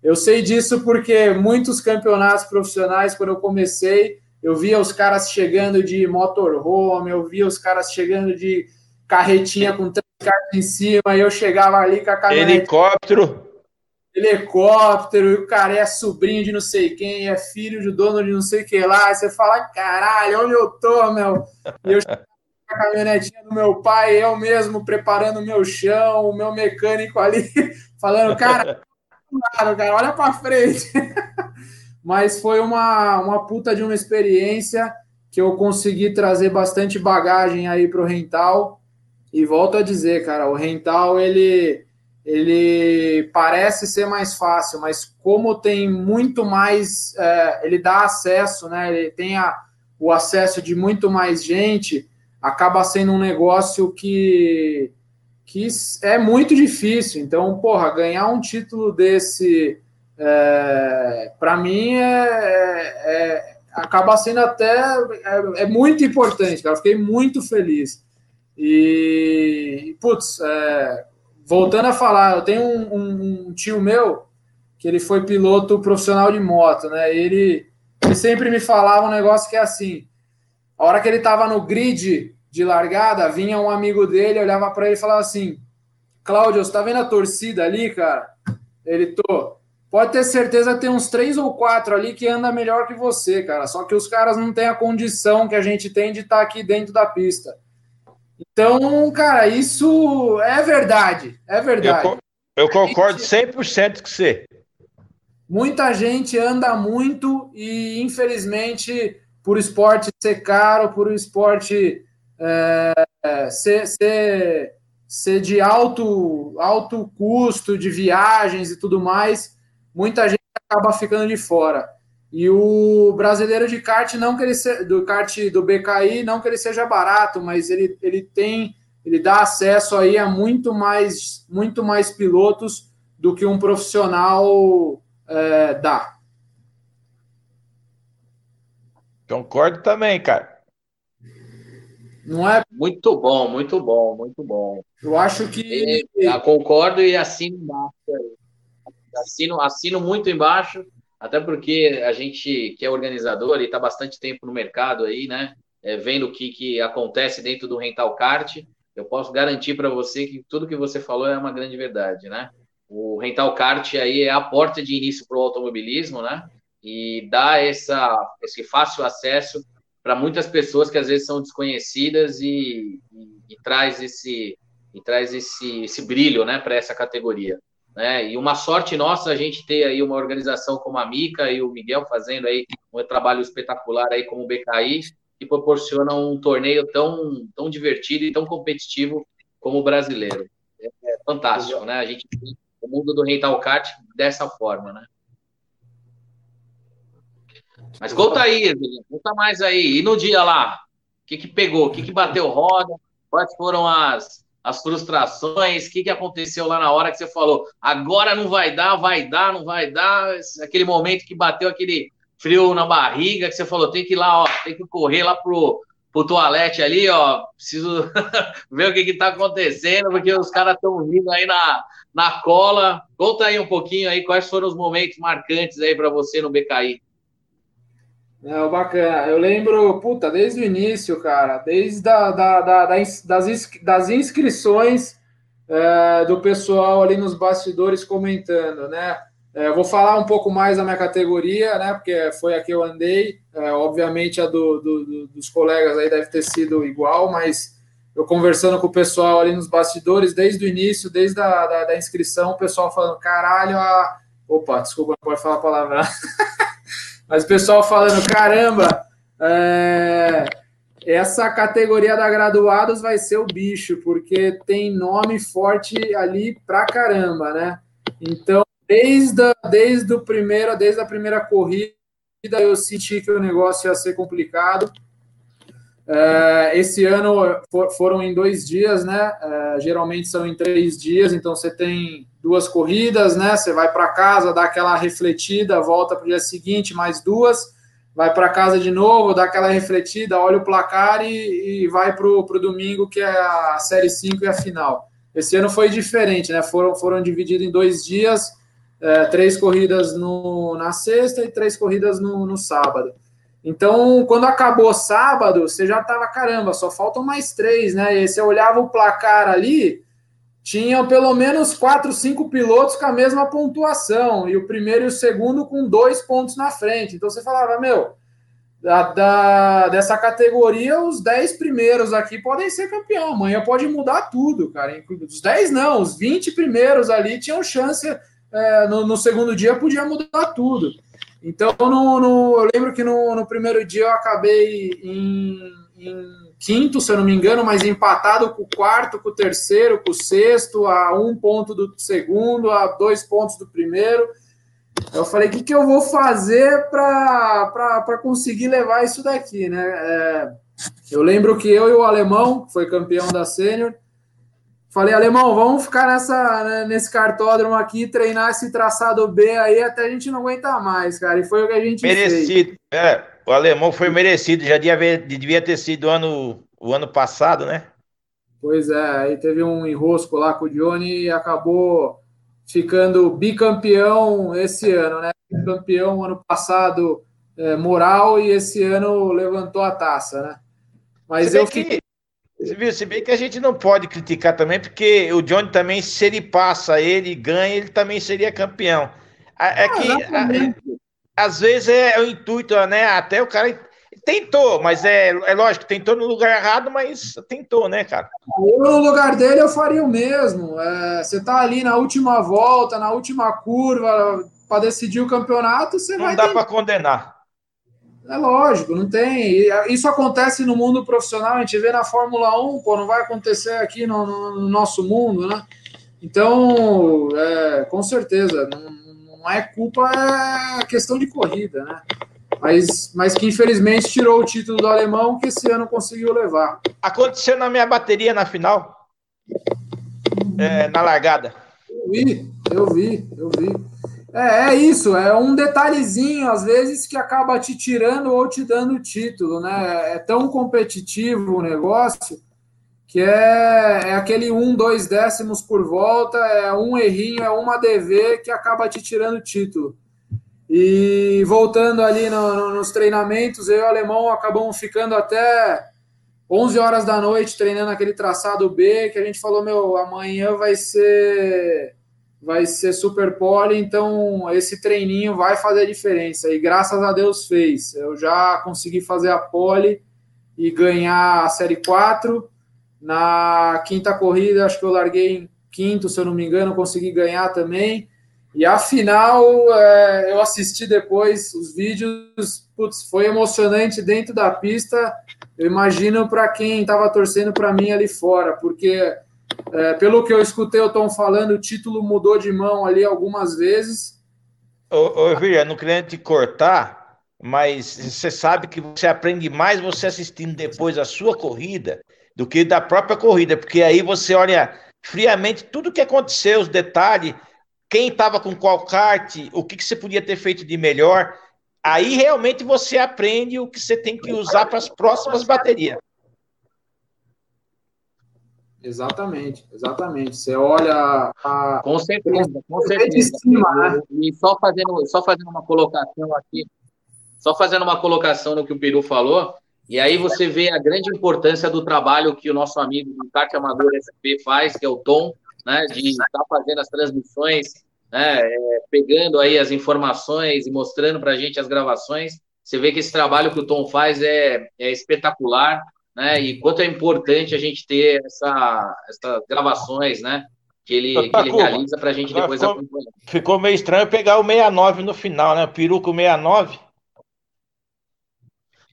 Eu sei disso porque muitos campeonatos profissionais, quando eu comecei, eu via os caras chegando de motorhome, eu via os caras chegando de carretinha com cartas em cima, e eu chegava ali com a caminhonete. Helicóptero. Helicóptero, e o cara é sobrinho de não sei quem, é filho de dono de não sei o que lá. Aí você fala, caralho, onde eu tô, meu? E eu chegava com a caminhonetinha do meu pai, eu mesmo preparando o meu chão, o meu mecânico ali, falando, cara, cara olha pra frente. Mas foi uma, uma puta de uma experiência que eu consegui trazer bastante bagagem aí pro rental e volto a dizer, cara, o rental ele ele parece ser mais fácil, mas como tem muito mais, é, ele dá acesso, né? Ele tem a, o acesso de muito mais gente, acaba sendo um negócio que que é muito difícil. Então, porra, ganhar um título desse, é, para mim, é, é, é, acaba sendo até é, é muito importante, cara. Eu fiquei muito feliz. E, putz, é, voltando a falar, eu tenho um, um, um, tio meu que ele foi piloto profissional de moto, né? Ele, ele sempre me falava um negócio que é assim: a hora que ele tava no grid de largada, vinha um amigo dele, olhava para ele e falava assim: Cláudio, você tá vendo a torcida ali, cara? Ele tô. Pode ter certeza que tem uns três ou quatro ali que anda melhor que você, cara. Só que os caras não têm a condição que a gente tem de estar tá aqui dentro da pista. Então, cara, isso é verdade. É verdade. Eu, eu concordo 100% com você. Muita gente anda muito e, infelizmente, por esporte ser caro, por esporte é, ser, ser, ser de alto, alto custo de viagens e tudo mais, muita gente acaba ficando de fora. E o brasileiro de kart, não que ele se, do kart do BKI, não que ele seja barato, mas ele, ele tem, ele dá acesso aí a muito mais, muito mais pilotos do que um profissional é, dá. Concordo também, cara. Não é? Muito bom, muito bom, muito bom. Eu acho que. Eu concordo e assino embaixo. Assino, assino muito embaixo até porque a gente que é organizador e está bastante tempo no mercado aí, né? é, vendo o que, que acontece dentro do rental kart, eu posso garantir para você que tudo que você falou é uma grande verdade, né? O rental kart aí é a porta de início para o automobilismo, né? E dá essa, esse fácil acesso para muitas pessoas que às vezes são desconhecidas e, e, e traz esse e traz esse, esse brilho, né, para essa categoria. Né? E uma sorte nossa a gente ter aí uma organização como a Mica e o Miguel fazendo aí um trabalho espetacular aí como o BKI, que proporciona um torneio tão, tão divertido e tão competitivo como o brasileiro. É, é fantástico, né? A gente tem o mundo do rental kart dessa forma, né? Mas conta aí, conta mais aí. E no dia lá, o que, que pegou? O que, que bateu roda? Quais foram as, as frustrações, o que, que aconteceu lá na hora que você falou, agora não vai dar, vai dar, não vai dar, aquele momento que bateu aquele frio na barriga, que você falou, tem que ir lá, ó, tem que correr lá pro, pro toalete ali, ó, preciso ver o que que tá acontecendo, porque os caras estão vindo aí na, na cola. Conta aí um pouquinho aí quais foram os momentos marcantes aí para você no BKI. É, bacana. Eu lembro, puta, desde o início, cara, desde a, da, da, das, das inscrições é, do pessoal ali nos bastidores comentando, né? É, vou falar um pouco mais da minha categoria, né? Porque foi a que eu andei. É, obviamente a do, do, do, dos colegas aí deve ter sido igual, mas eu conversando com o pessoal ali nos bastidores, desde o início, desde a da, da inscrição, o pessoal falando, caralho, a... opa, desculpa, não pode falar a palavra. Mas o pessoal falando, caramba, é, essa categoria da graduados vai ser o bicho, porque tem nome forte ali pra caramba, né? Então, desde, desde o primeiro, desde a primeira corrida, eu senti que o negócio ia ser complicado. É, esse ano for, foram em dois dias, né? É, geralmente são em três dias, então você tem duas corridas, né? Você vai para casa, dá aquela refletida, volta para o dia seguinte, mais duas, vai para casa de novo, dá aquela refletida, olha o placar e, e vai para o domingo, que é a Série 5 e a final. Esse ano foi diferente, né? Foram, foram divididos em dois dias, é, três corridas no, na sexta e três corridas no, no sábado. Então, quando acabou sábado, você já tava, caramba, só faltam mais três, né? E você olhava o placar ali, tinham pelo menos quatro, cinco pilotos com a mesma pontuação, e o primeiro e o segundo com dois pontos na frente. Então você falava, meu, da, da, dessa categoria, os dez primeiros aqui podem ser campeão. Amanhã pode mudar tudo, cara. Os dez não, os vinte primeiros ali tinham chance. É, no, no, segundo dia podia mudar tudo. Então, no, no, eu lembro que no, no primeiro dia eu acabei em, em quinto, se eu não me engano, mas empatado com o quarto, com o terceiro, com o sexto, a um ponto do segundo, a dois pontos do primeiro. Eu falei, o que, que eu vou fazer para conseguir levar isso daqui, né? É, eu lembro que eu e o alemão, que foi campeão da sênior, falei, alemão, vamos ficar nessa, né, nesse cartódromo aqui, treinar esse traçado B aí até a gente não aguentar mais, cara. E foi o que a gente Merecido, fez. é. O alemão foi merecido, já devia, devia ter sido ano, o ano passado, né? Pois é, aí teve um enrosco lá com o Johnny e acabou ficando bicampeão esse ano, né? Campeão ano passado é, moral e esse ano levantou a taça, né? Mas eu fiquei. Viu, se bem que a gente não pode criticar também, porque o Johnny também, se ele passa, ele ganha, ele também seria campeão. É ah, que às vezes é, o intuito, né? Até o cara tentou, mas é, é lógico, tentou no lugar errado, mas tentou, né, cara? Eu, no lugar dele, eu faria o mesmo. É, você tá ali na última volta, na última curva, para decidir o campeonato, você não vai. Não dá para condenar. É lógico, não tem. Isso acontece no mundo profissional, a gente vê na Fórmula 1, pô, não vai acontecer aqui no, no, no nosso mundo, né? Então, é, com certeza, não, não é culpa, é questão de corrida, né? Mas, mas que infelizmente tirou o título do alemão que esse ano conseguiu levar. Aconteceu na minha bateria na final, é, na largada. Eu vi, eu vi, eu vi. É, é isso, é um detalhezinho, às vezes, que acaba te tirando ou te dando o título, né? É tão competitivo o negócio que é, é aquele um, dois décimos por volta, é um errinho, é uma DV que acaba te tirando o título. E voltando ali no, no, nos treinamentos, eu e o alemão acabamos ficando até 11 horas da noite treinando aquele traçado B, que a gente falou, meu, amanhã vai ser vai ser super pole, então esse treininho vai fazer diferença. E graças a Deus fez. Eu já consegui fazer a pole e ganhar a série 4. Na quinta corrida, acho que eu larguei em quinto, se eu não me engano, consegui ganhar também. E a final, é, eu assisti depois os vídeos, putz, foi emocionante dentro da pista. Eu imagino para quem estava torcendo para mim ali fora, porque é, pelo que eu escutei o Tom falando, o título mudou de mão ali algumas vezes. Ô, ô não querendo te cortar, mas você sabe que você aprende mais você assistindo depois a sua corrida do que da própria corrida, porque aí você olha friamente tudo o que aconteceu, os detalhes, quem estava com qual kart, o que, que você podia ter feito de melhor. Aí realmente você aprende o que você tem que usar para as próximas baterias. Exatamente, exatamente. Você olha a. Com certeza, com certeza. Cima, né? E só fazendo, só fazendo uma colocação aqui, só fazendo uma colocação no que o Peru falou, e aí você vê a grande importância do trabalho que o nosso amigo do kart amador SP faz, que é o Tom, né, de estar fazendo as transmissões, né, é, pegando aí as informações e mostrando para a gente as gravações. Você vê que esse trabalho que o Tom faz é, é espetacular, né? E quanto é importante a gente ter essa, essas gravações, né? Que ele, que ele realiza para a gente depois ficou, acompanhar. Ficou meio estranho pegar o 69 no final, né? Peruco 69.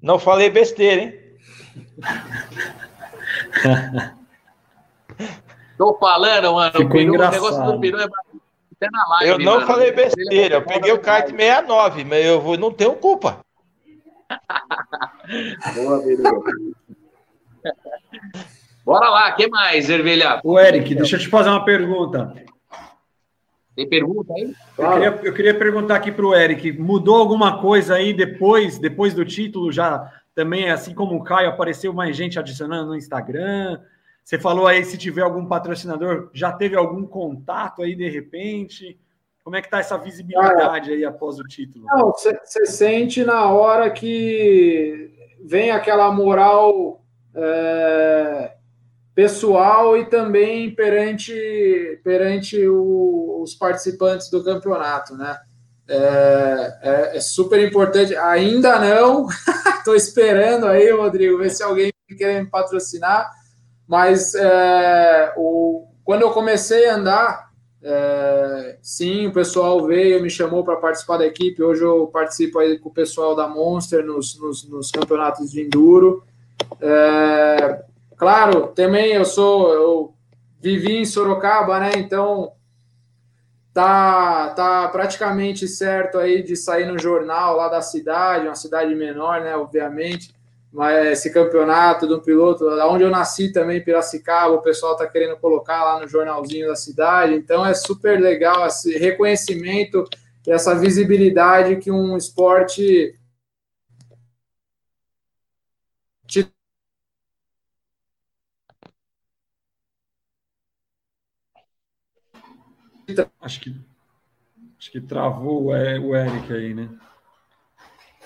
Não falei besteira, hein? Tô falando, mano. Ficou o, peru, o negócio do peru é até na live. Eu não mano. falei besteira, eu peguei o kart 69, mas eu vou, não tenho culpa. Boa, Peru. Bora lá, que mais, Ervelha? O Eric, deixa eu te fazer uma pergunta. Tem pergunta aí? Eu queria, eu queria perguntar aqui para o Eric, mudou alguma coisa aí depois, depois do título? Já também, assim como o Caio, apareceu mais gente adicionando no Instagram? Você falou aí se tiver algum patrocinador, já teve algum contato aí de repente? Como é que tá essa visibilidade aí após o título? Você sente na hora que vem aquela moral é, pessoal e também perante, perante o, os participantes do campeonato, né? É, é, é super importante. Ainda não, estou esperando aí, Rodrigo, ver se alguém quer me patrocinar. Mas é, o, quando eu comecei a andar, sim, o pessoal veio, me chamou para participar da equipe. Hoje eu participo aí com o pessoal da Monster nos, nos, nos campeonatos de enduro. É, claro, também eu sou, eu vivi em Sorocaba, né? Então tá, tá praticamente certo aí de sair no jornal lá da cidade, uma cidade menor, né? Obviamente, mas esse campeonato do piloto, onde eu nasci também, Piracicaba, o pessoal tá querendo colocar lá no jornalzinho da cidade. Então é super legal esse reconhecimento e essa visibilidade que um esporte Acho que, acho que travou o Eric aí, né?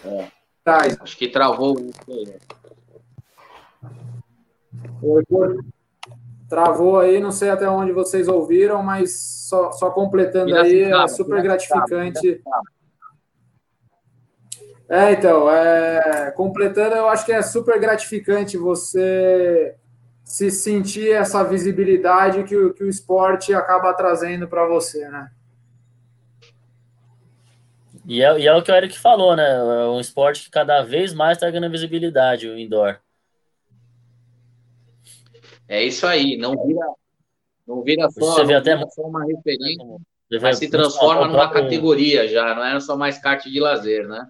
É. Tá, acho que travou Travou aí, não sei até onde vocês ouviram, mas só, só completando aí, é super gratificante. É, então, é, completando, eu acho que é super gratificante você se sentir essa visibilidade que o, que o esporte acaba trazendo para você, né? E é, e é o que o Eric falou, né? É um esporte que cada vez mais está ganhando visibilidade, o indoor. É isso aí, não vira, não vira só, Você vê até só uma referência, mas se transforma numa categoria já, não é só mais kart de lazer, né?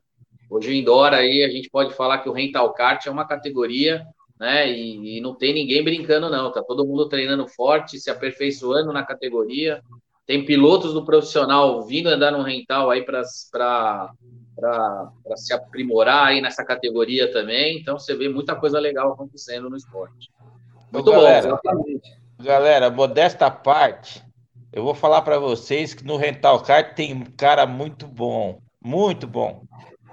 Hoje o indoor aí a gente pode falar que o rental kart é uma categoria né? E, e, não tem ninguém brincando, não. Tá todo mundo treinando forte, se aperfeiçoando na categoria. Tem pilotos do profissional vindo andar no rental aí para se aprimorar aí nessa categoria também. Então você vê muita coisa legal acontecendo no esporte. Muito galera, bom. Galera, modesta parte, eu vou falar para vocês que no Rental Kart tem um cara muito bom. Muito bom.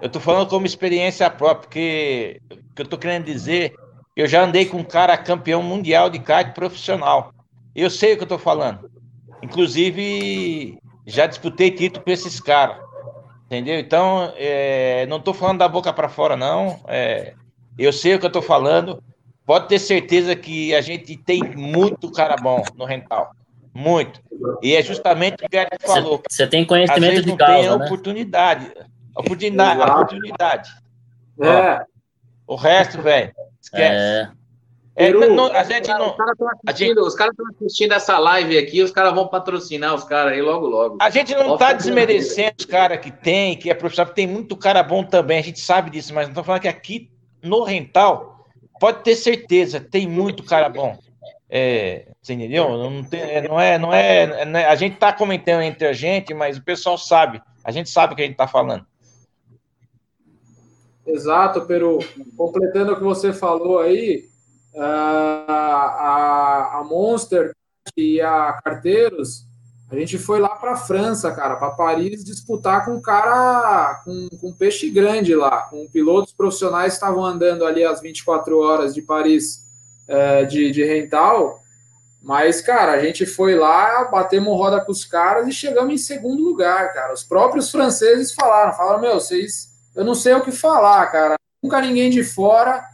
Eu tô falando como experiência própria, porque o que eu tô querendo dizer, eu já andei com um cara campeão mundial de kart profissional. Eu sei o que eu tô falando. Inclusive, já disputei título com esses caras. Entendeu? Então, é, não tô falando da boca para fora, não. É, eu sei o que eu tô falando. Pode ter certeza que a gente tem muito cara bom no rental. Muito. E é justamente o que a gente falou. Você tem conhecimento de não causa, tem né? oportunidade. Oportunidade. Exato. oportunidade. É, O resto, velho, esquece. É, Peru, não- a gente não. Os caras estão assistindo, os caras estão assistindo essa live aqui, os caras vão patrocinar os caras aí logo, logo. A gente não está desmerecendo os caras que tem, que é profissional, porque tem muito cara bom também, a gente sabe disso, mas não estou falando que aqui no rental, pode ter certeza, tem muito cara bom. É, você entendeu? Não, tem, não, é, não, é, não é- A gente está comentando entre a gente, mas o pessoal sabe. A gente sabe o que a gente está falando. Exato, Peru. Completando o que você falou aí, a, Monster e a Carteiros, a gente foi lá para França, cara, para Paris disputar com um cara com, com peixe grande lá, com pilotos profissionais que estavam andando ali às 24 horas de Paris eh, de, de rental. Mas, cara, a gente foi lá, batemos roda com os caras e chegamos em segundo lugar, cara. Os próprios franceses falaram, falaram, meu, vocês eu não sei o que falar, cara. Nunca ninguém de fora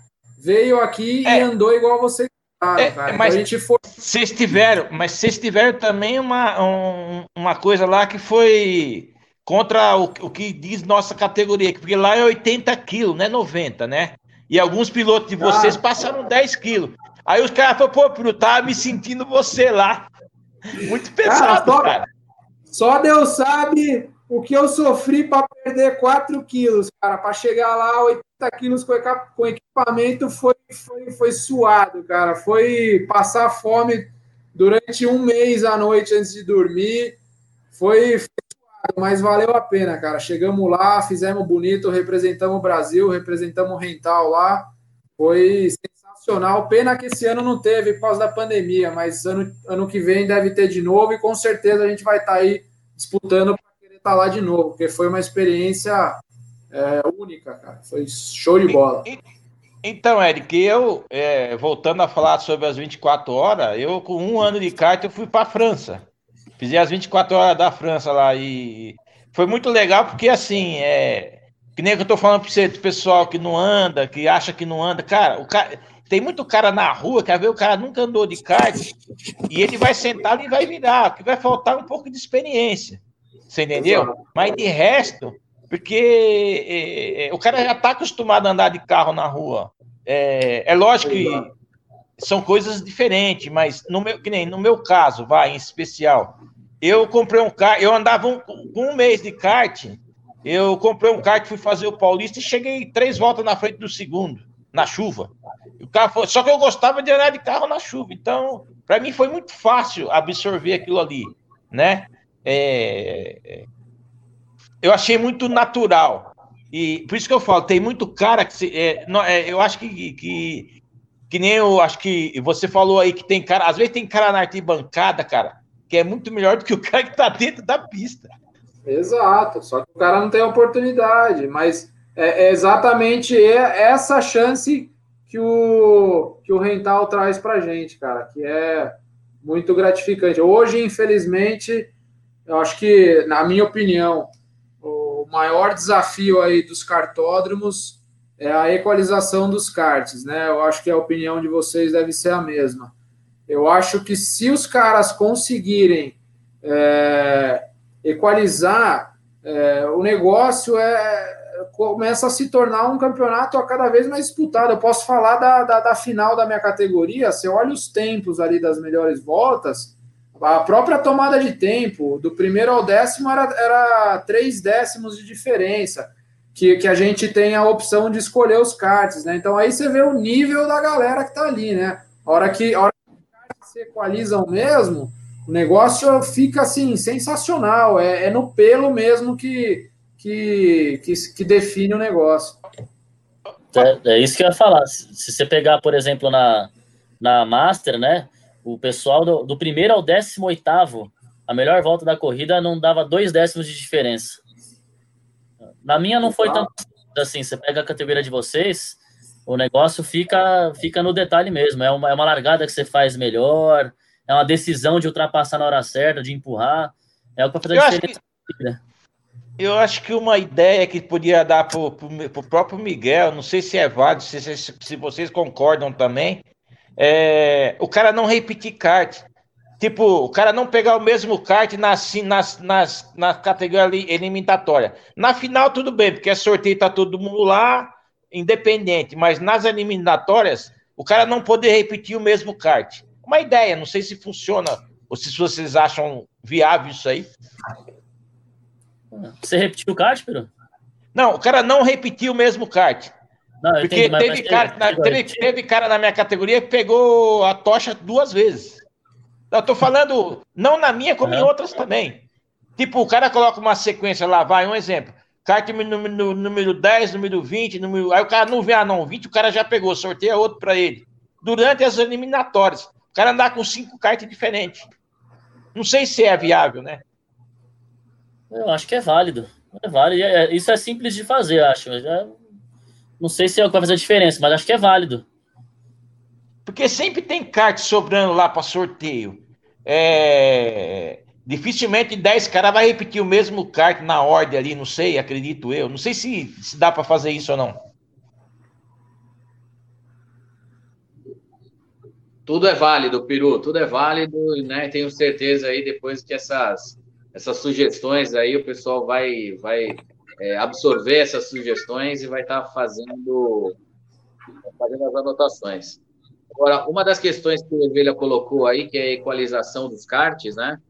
veio aqui É. e andou igual vocês. É, cara. Então mas- a gente foi. Vocês tiveram, mas vocês tiveram também uma, um- uma coisa lá que foi contra o, o que diz nossa categoria, porque lá é 80 quilos, não é 90, né? E alguns pilotos de vocês Ah. passaram 10 quilos. Aí os caras falaram, pô, Peru, tava me sentindo você lá. Muito pesado, só- cara. Só Deus sabe o que eu sofri para perder 4 quilos, cara. Para chegar lá, 80 quilos com, equipamento foi, foi, foi suado, cara. Foi passar fome durante um mês à noite antes de dormir. Foi, foi suado, mas valeu a pena, cara. Chegamos lá, fizemos bonito, representamos o Brasil, representamos o Rental lá. Foi sensacional. Pena que esse ano não teve por causa da pandemia, mas ano, ano que vem deve ter de novo e com certeza a gente vai estar aí disputando estar lá de novo, porque foi uma experiência é, única, cara. Foi show de bola. Então, Eric, eu, é, voltando a falar sobre as 24 horas, eu com um ano de kart eu fui para a França. Fiz as 24 horas da França lá e foi muito legal porque assim, é, que nem que eu tô falando para você, do pessoal que não anda, que acha que não anda, cara, o cara tem muito cara na rua, quer ver, o cara nunca andou de kart e ele vai sentar e vai virar, que vai faltar um pouco de experiência. Você entendeu? Mas de resto, porque é, é, o cara já está acostumado a andar de carro na rua. É, é lógico que são coisas diferentes, mas no meu, que nem no meu caso, vai, em especial, eu comprei um kart, eu andava um, com um mês de kart, eu comprei um kart, fui fazer o Paulista e cheguei três voltas na frente do segundo, na chuva. O carro foi, só que eu gostava de andar de carro na chuva, então, para mim foi muito fácil absorver aquilo ali, né? É, é, eu achei muito natural. E por isso que eu falo, tem muito cara que. Se, é, não, é, eu acho que, que. Que nem eu acho que você falou aí que tem cara. Às vezes tem cara na arquibancada, cara, que é muito melhor do que o cara que tá dentro da pista. Exato, só que o cara não tem oportunidade, mas é, é exatamente essa chance que o, que o rental traz pra gente, cara, que é muito gratificante. Hoje, infelizmente, eu acho que, na minha opinião, o maior desafio aí dos cartódromos é a equalização dos karts, né? Eu acho que a opinião de vocês deve ser a mesma. Eu acho que se os caras conseguirem é, equalizar, é, o negócio é começa a se tornar um campeonato a cada vez mais disputado. Eu posso falar da, da, da final da minha categoria, você olha os tempos ali das melhores voltas, a própria tomada de tempo, do primeiro ao décimo era, era três décimos de diferença, que, que a gente tem a opção de escolher os karts, né? Então aí você vê o nível da galera que tá ali, né? A hora que, a hora que os karts se equalizam mesmo, o negócio fica assim, sensacional. É, é no pelo mesmo que, que, que, que define o negócio. É, é, isso que eu ia falar. Se você pegar, por exemplo, na, na Master, né? O pessoal do, do primeiro ao décimo oitavo, a melhor volta da corrida não dava dois décimos de diferença. Na minha não foi tanto assim. Você pega a categoria de vocês, o negócio fica, fica no detalhe mesmo. É uma, é uma largada que você faz melhor, é uma decisão de ultrapassar na hora certa, de empurrar. É o que vai fazer a diferença. Eu acho que uma ideia que podia dar para o próprio Miguel, não sei se é válido, se, se, se vocês concordam também, é o cara não repetir kart. Tipo, o cara não pegar o mesmo kart nas, nas, nas, na categoria eliminatória. Na final, tudo bem, porque é sorteio, tá todo mundo lá, independente. Mas nas eliminatórias, o cara não poder repetir o mesmo kart. Uma ideia, não sei se funciona, ou se vocês acham viável isso aí. Você repetiu o kart, Pedro? Não, o cara não repetiu o mesmo kart. Não, Porque entendi, teve, cara, na, teve, teve, cara na minha categoria que pegou a tocha duas vezes. Eu tô falando, não na minha, como uhum. em outras também. Tipo, o cara coloca uma sequência lá, vai, um exemplo. Kart número, número 10, número 20, número... aí o cara não vê, ah, não, 20 o cara já pegou, sorteia outro para ele. Durante as eliminatórias. O cara andar com cinco cartas diferentes. Não sei se é viável, né? Eu acho que é válido. É válido. É, isso é simples de fazer, acho. É, não sei se é o que vai fazer a diferença, mas acho que é válido. Porque sempre tem kart sobrando lá para sorteio. É... Dificilmente 10 caras vai repetir o mesmo kart na ordem ali, não sei, acredito eu. Não sei se, se dá para fazer isso ou não. Tudo é válido, Peru, tudo é válido, né? Tenho certeza aí, depois que essas essas sugestões aí, o pessoal vai, vai é, absorver essas sugestões e vai estar tá fazendo, fazendo as anotações. Agora, uma das questões que o Ovelha colocou aí, que é a equalização dos karts, né?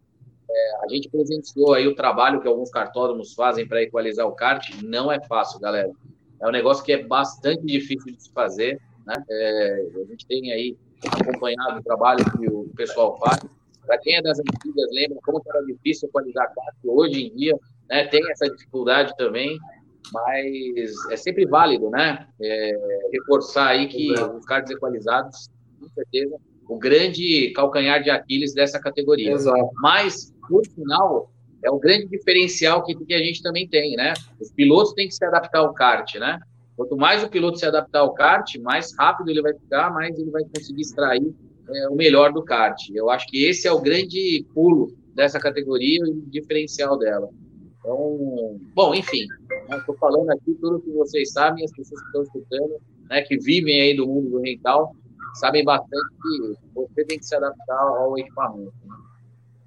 É, a gente presenciou aí o trabalho que alguns cartódromos fazem para equalizar o kart. Não é fácil, galera. É um negócio que é bastante difícil de se fazer, né? É, a gente tem aí acompanhado o trabalho que o pessoal faz. Para quem é das antigas, lembra como era difícil equalizar kart. Hoje em dia, né, tem essa dificuldade também, mas é sempre válido, né? É, reforçar aí que os cards equalizados, com certeza, o grande calcanhar de Aquiles dessa categoria. Exato. Mas, por final, é o grande diferencial que, que a gente também tem, né? Os pilotos têm que se adaptar ao kart, né? Quanto mais o piloto se adaptar ao kart, mais rápido ele vai ficar, mais ele vai conseguir extrair é, o melhor do kart. Eu acho que esse é o grande pulo dessa categoria e o diferencial dela. Então, bom, enfim, estou né, falando aqui tudo que vocês sabem, as pessoas que estão escutando, né, que vivem aí do mundo do rental, sabem bastante que você tem que se adaptar ao equipamento. Né?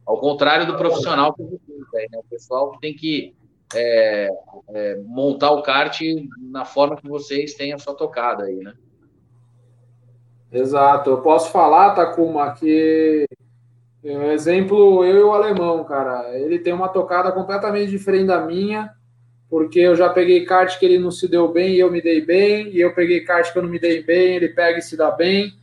Ao contrário do profissional que você tem, né? o pessoal tem que é, é, montar o kart na forma que vocês têm a sua tocada aí, né? Exato. Eu posso falar, Takuma, que um exemplo, eu e o alemão, cara, ele tem uma tocada completamente diferente da minha, porque eu já peguei kart que ele não se deu bem e eu me dei bem, e eu peguei kart que eu não me dei bem, ele pega e se dá bem.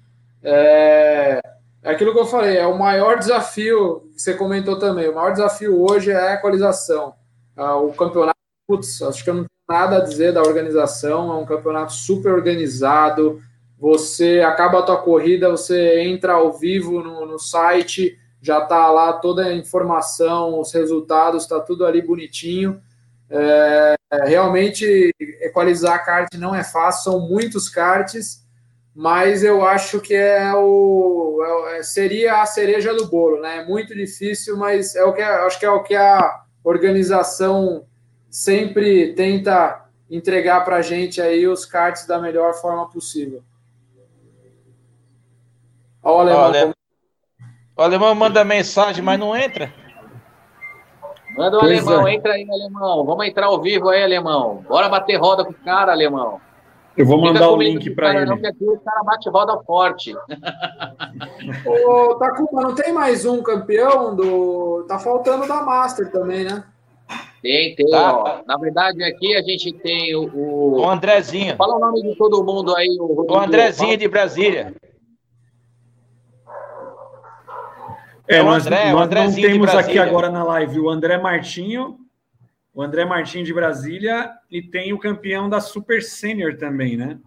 É, é aquilo que eu falei, é o maior desafio, você comentou também, o maior desafio hoje é a equalização. Ah, o campeonato, putz, acho que eu não tenho nada a dizer da organização, é um campeonato super organizado, você acaba a tua corrida, você entra ao vivo no, no site, já está lá toda a informação, os resultados, está tudo ali bonitinho. É, realmente, equalizar kart não é fácil, são muitos karts, mas eu acho que é o é, seria a cereja do bolo, né? É muito difícil, mas é o que acho que é o que a organização sempre tenta entregar para a gente aí os karts da melhor forma possível. Olha, o alemão, o alemão manda mensagem, mas não entra. Manda o pois alemão, é. entra aí, alemão. Vamos entrar ao vivo aí, alemão. Bora bater roda com o cara, alemão. Eu vou mandar o link para ele. Não, que aqui o cara bate roda forte. Ô, Takuma, não tem mais um campeão do. Tá faltando da Master também, né? Tem, tem. Tá. Ó. Na verdade, aqui a gente tem o. O, Andrezinho. Fala o nome de todo mundo aí. O, o Andrezinho de Brasília. É, nós, André, nós não temos aqui agora na live o André Martinho, o André Martinho de Brasília, e tem o campeão da Super Senior também, né?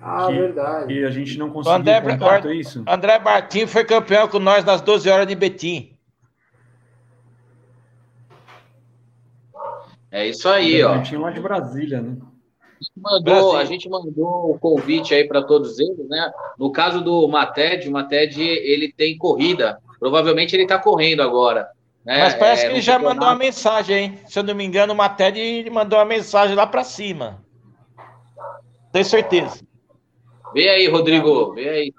Ah, que, verdade. E a gente não conseguiu André, contato, é isso? André Martinho foi campeão com nós nas 12 horas de Betim. É isso aí, ó. Martinho lá de Brasília, né? Mandou, a gente mandou o convite aí para todos eles, né? No caso do Mated, o Mated ele tem corrida. Provavelmente ele está correndo agora. Né? Mas parece É, que ele já mandou uma mensagem, hein? Se eu não me engano, o ele mandou uma mensagem lá pra cima. Tenho certeza. Vê aí, Rodrigo. Vê aí.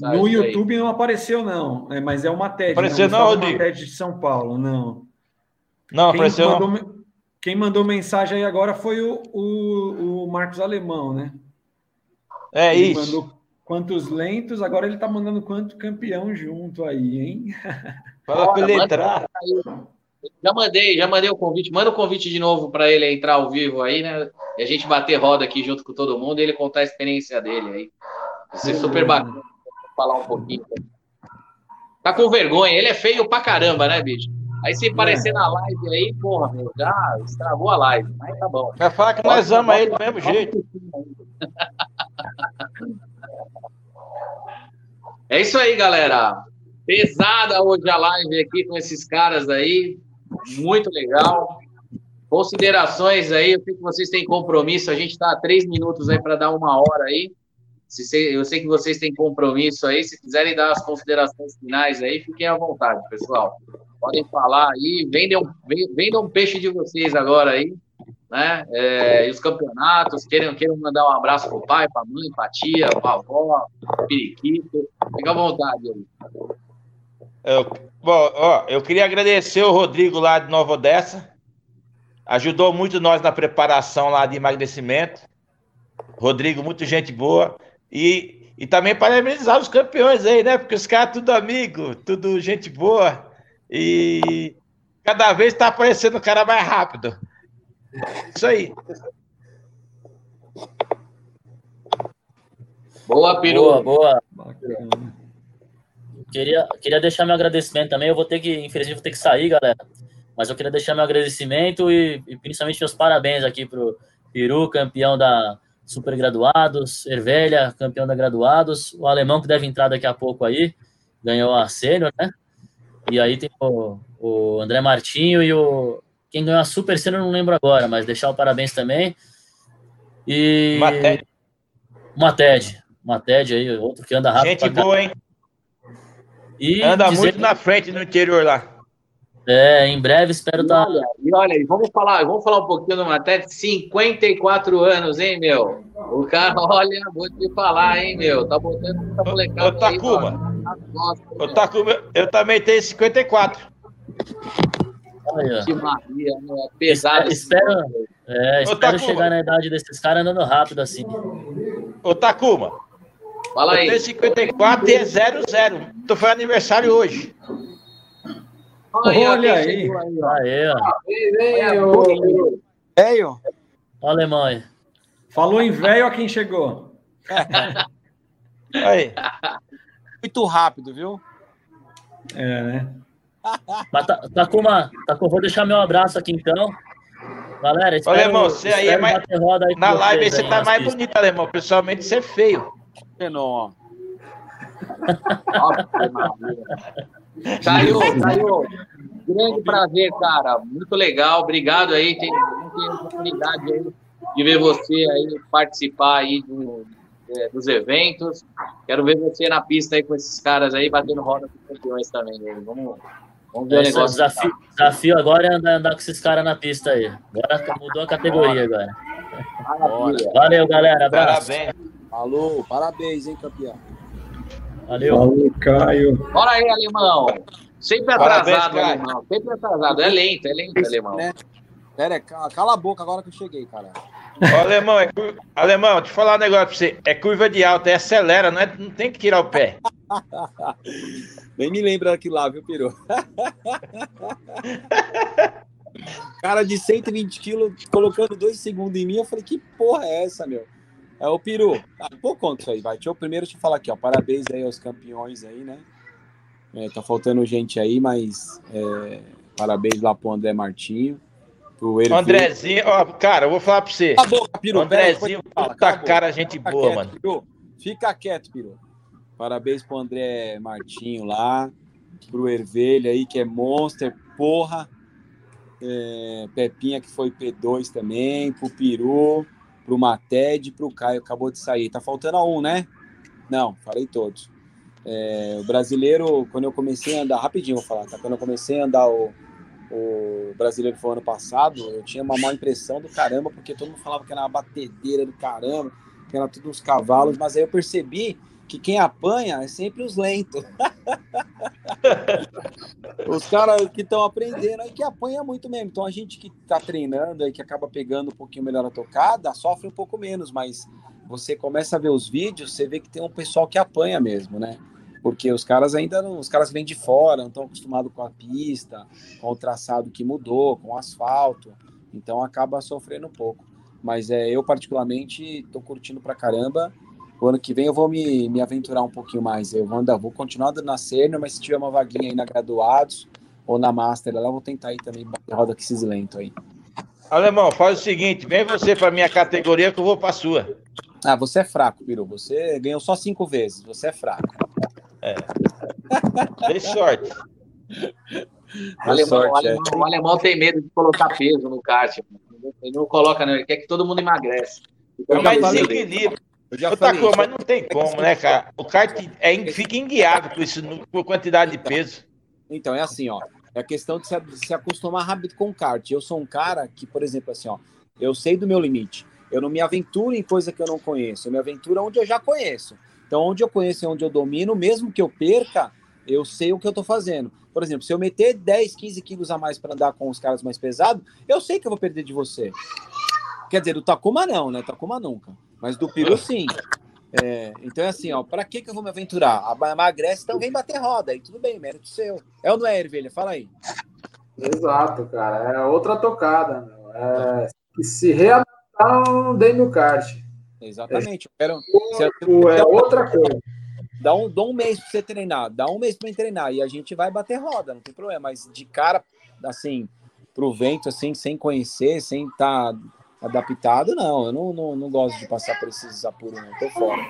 No Isso aí. YouTube não apareceu, não. É, mas é uma TED. Apareceu não, não, Uma Rodrigo? TED de São Paulo, não. Não, Quem apareceu mandou, não. quem mandou mensagem aí agora foi o, o, o Marcos Alemão, né? É Ele isso. mandou quantos lentos, agora ele tá mandando quanto campeão junto aí, hein? Fala pra ele entrar. Já mandei, já mandei o convite. Manda o convite de novo para ele entrar ao vivo aí, né? E a gente bater roda aqui junto com todo mundo e ele contar a experiência dele aí. Vai ser super bacana falar um pouquinho. Tá com vergonha, ele é feio pra caramba, né, bicho? Aí se aparecer na live aí, porra, meu, já estragou a live. Mas tá bom. Vai falar que nós amamos ele do mesmo jeito. É isso aí, galera. Pesada hoje a live aqui com esses caras aí. Muito legal. Considerações aí, eu sei que vocês têm compromisso, a gente está a três minutos aí para dar uma hora aí. Eu sei que vocês têm compromisso aí, se quiserem dar as considerações finais aí, fiquem à vontade, pessoal. Podem falar aí, vendam, ven- vendam peixe de vocês agora aí, né? É, e os campeonatos, queiram, queiram mandar um abraço pro pai, pra mãe, pra tia, pra avó, periquito, fica à vontade aí. Eu, bom, ó, eu queria agradecer o Rodrigo lá de Nova Odessa. Ajudou muito nós na preparação lá de emagrecimento. Rodrigo, muito gente boa. E, e também parabenizar os campeões aí, né? Porque os caras tudo amigo, tudo gente boa. E cada vez tá aparecendo um cara mais rápido. Isso aí. Boa, Peru. Boa, boa. Bacana. Queria, queria deixar meu agradecimento também. Eu vou ter que, infelizmente, vou ter que sair, galera. Mas eu queria deixar meu agradecimento e, e principalmente meus parabéns aqui pro Peru, campeão da Super Graduados, Ervelha, campeão da Graduados, o alemão que deve entrar daqui a pouco aí, ganhou a Sênior, né? E aí tem o, o André Martinho e o. Quem ganhou a Super eu não lembro agora, mas deixar o parabéns também. E. Maté- Uma TED. Uma TED aí, outro que anda rápido. Gente pra boa, hein? E Anda dizer- muito na frente no interior lá. É, em breve espero estar. olha, e olha, vamos falar, vamos falar um pouquinho do Maté, 54 anos, hein, meu? O cara, olha, vou te falar, hein, meu? Tá botando muita molecada Ô, Takuma. aí, ó, tá com- eu também tenho 54. Olha, Que Maria, meu, é pesado. negócio. é, espero Takuma. chegar na idade desses caras andando rápido assim. Ô, Takuma, Fala eu tenho aí. 54 e é 00. Tô fazendo aniversário hoje. Olha Olha aí. aí, ó. Ó, alemão aí. Falou em velho a quem chegou. Aí. muito rápido, viu? É, né? Mas tá, Takuma, Takuma, vou deixar meu abraço aqui então. Galera, espero, Olha, irmão, você aí é mais- aí Na live vocês você tá mais pistas. bonito, alemão. Pessoalmente você é feio. Não. Saiu, saiu. Grande prazer, cara. Muito legal. Obrigado aí. Tem, não tem oportunidade aí de ver você aí participar aí do- é, dos eventos. Quero ver você na pista aí com esses caras aí, batendo roda com os campeões também. aí. Vamos, vamos ver o Esse negócio. desafio, desafio agora é andar, andar com esses caras na pista aí. Agora mudou a categoria agora. Maravilha. Valeu, galera. Abraço. Parabéns. Alô, parabéns, hein, campeão. Valeu. Falou, Caio. Bora aí, alemão. Sempre Parabéns, atrasado, cara. alemão. Sempre atrasado. É lento, é lento, alemão. Pera, cala a boca agora que eu cheguei, cara. Ô, alemão, é cur... alemão, deixa eu falar um negócio pra você. É curva de alta, é acelera, não, é... não tem que tirar o pé. Nem me lembra aquilo lá, viu, Peru? Cara de 120 quilos colocando dois segundos em mim, eu falei, que porra é essa, meu? É o Peru. Ah, pô, conta isso aí, vai. Deixa eu primeiro te falar aqui, ó. Parabéns aí aos campeões aí, né? É, tá faltando gente aí, mas é, parabéns lá pro André Martinho. Hervé. Andrezinho, ó, cara, eu vou falar pra você. Cala a boca, pera Andrezinho, fala, puta boca. cara, gente Fica boa, quieto, mano. Fica quieto, Peru. Parabéns pro André Martinho lá, pro Ervelha aí, que é monster, porra. é, Pepinha, que foi P2 também, pro Peru, pro Mated, pro Caio, acabou de sair. Tá faltando um, né? Não, falei todos. É, o brasileiro, quando eu comecei a andar, rapidinho vou falar, tá? Quando eu comecei a andar o, o brasileiro foi ano passado, eu tinha uma má impressão do caramba, porque todo mundo falava que era uma batedeira do caramba, que era tudo uns cavalos, mas aí eu percebi que quem apanha é sempre os lentos. os caras que estão aprendendo aí que apanha muito mesmo. Então a gente que está treinando aí, que acaba pegando um pouquinho melhor a tocada, sofre um pouco menos, mas você começa a ver os vídeos, você vê que tem um pessoal que apanha mesmo, né? Porque os caras ainda não, os caras vêm de fora, não estão acostumados com a pista, com o traçado que mudou, com o asfalto, então acaba sofrendo um pouco. Mas é, eu particularmente estou curtindo pra caramba. O ano que vem eu vou me, me aventurar um pouquinho mais. Eu vou, andar, vou continuar na Cerner, mas se tiver uma vaguinha aí na Graduados ou na Master, lá eu vou tentar ir também bater roda com esses lentos aí. Alemão, faz o seguinte, vem você para minha categoria que eu vou para sua. Ah, você é fraco, Piru. Você ganhou só cinco vezes. Você é fraco. É. Tem sorte. O alemão, sorte, o, alemão, é. o alemão, tem medo de colocar peso no kart. Ele não coloca, não. Ele quer que todo mundo emagrece. É mais equilíbrio. Outra coisa, mas não tem como, né, cara? O kart é, fica enguiado por, isso, por quantidade de peso. Então, é assim, ó. É a questão de se, se acostumar rápido com o kart. Eu sou um cara que, por exemplo, assim, ó, eu sei do meu limite. Eu não me aventuro em coisa que eu não conheço. Eu me aventuro onde eu já conheço. Então, onde eu conheço e onde eu domino, mesmo que eu perca, eu sei o que eu estou fazendo. Por exemplo, se eu meter 10, 15 quilos a mais para andar com os caras mais pesados, eu sei que eu vou perder de você. Quer dizer, do Takuma não, né? Takuma nunca. Mas do Peru, sim. É, então é assim, ó, para que, que eu vou me aventurar? Emagrece, então vem bater roda. Aí tudo bem, mérito seu. É ou não é? Fala aí. Exato, cara. É outra tocada. Meu. É, se readaptar no Daniel Kart. Exatamente. Eu quero, é outra coisa. Dá um, dá um mês para você treinar, dá um mês para treinar e a gente vai bater roda, não tem problema. Mas de cara, assim, pro vento, assim, sem conhecer, sem estar tá adaptado, não. Eu não, não, não gosto de passar por esses apuros, não. Tô fora.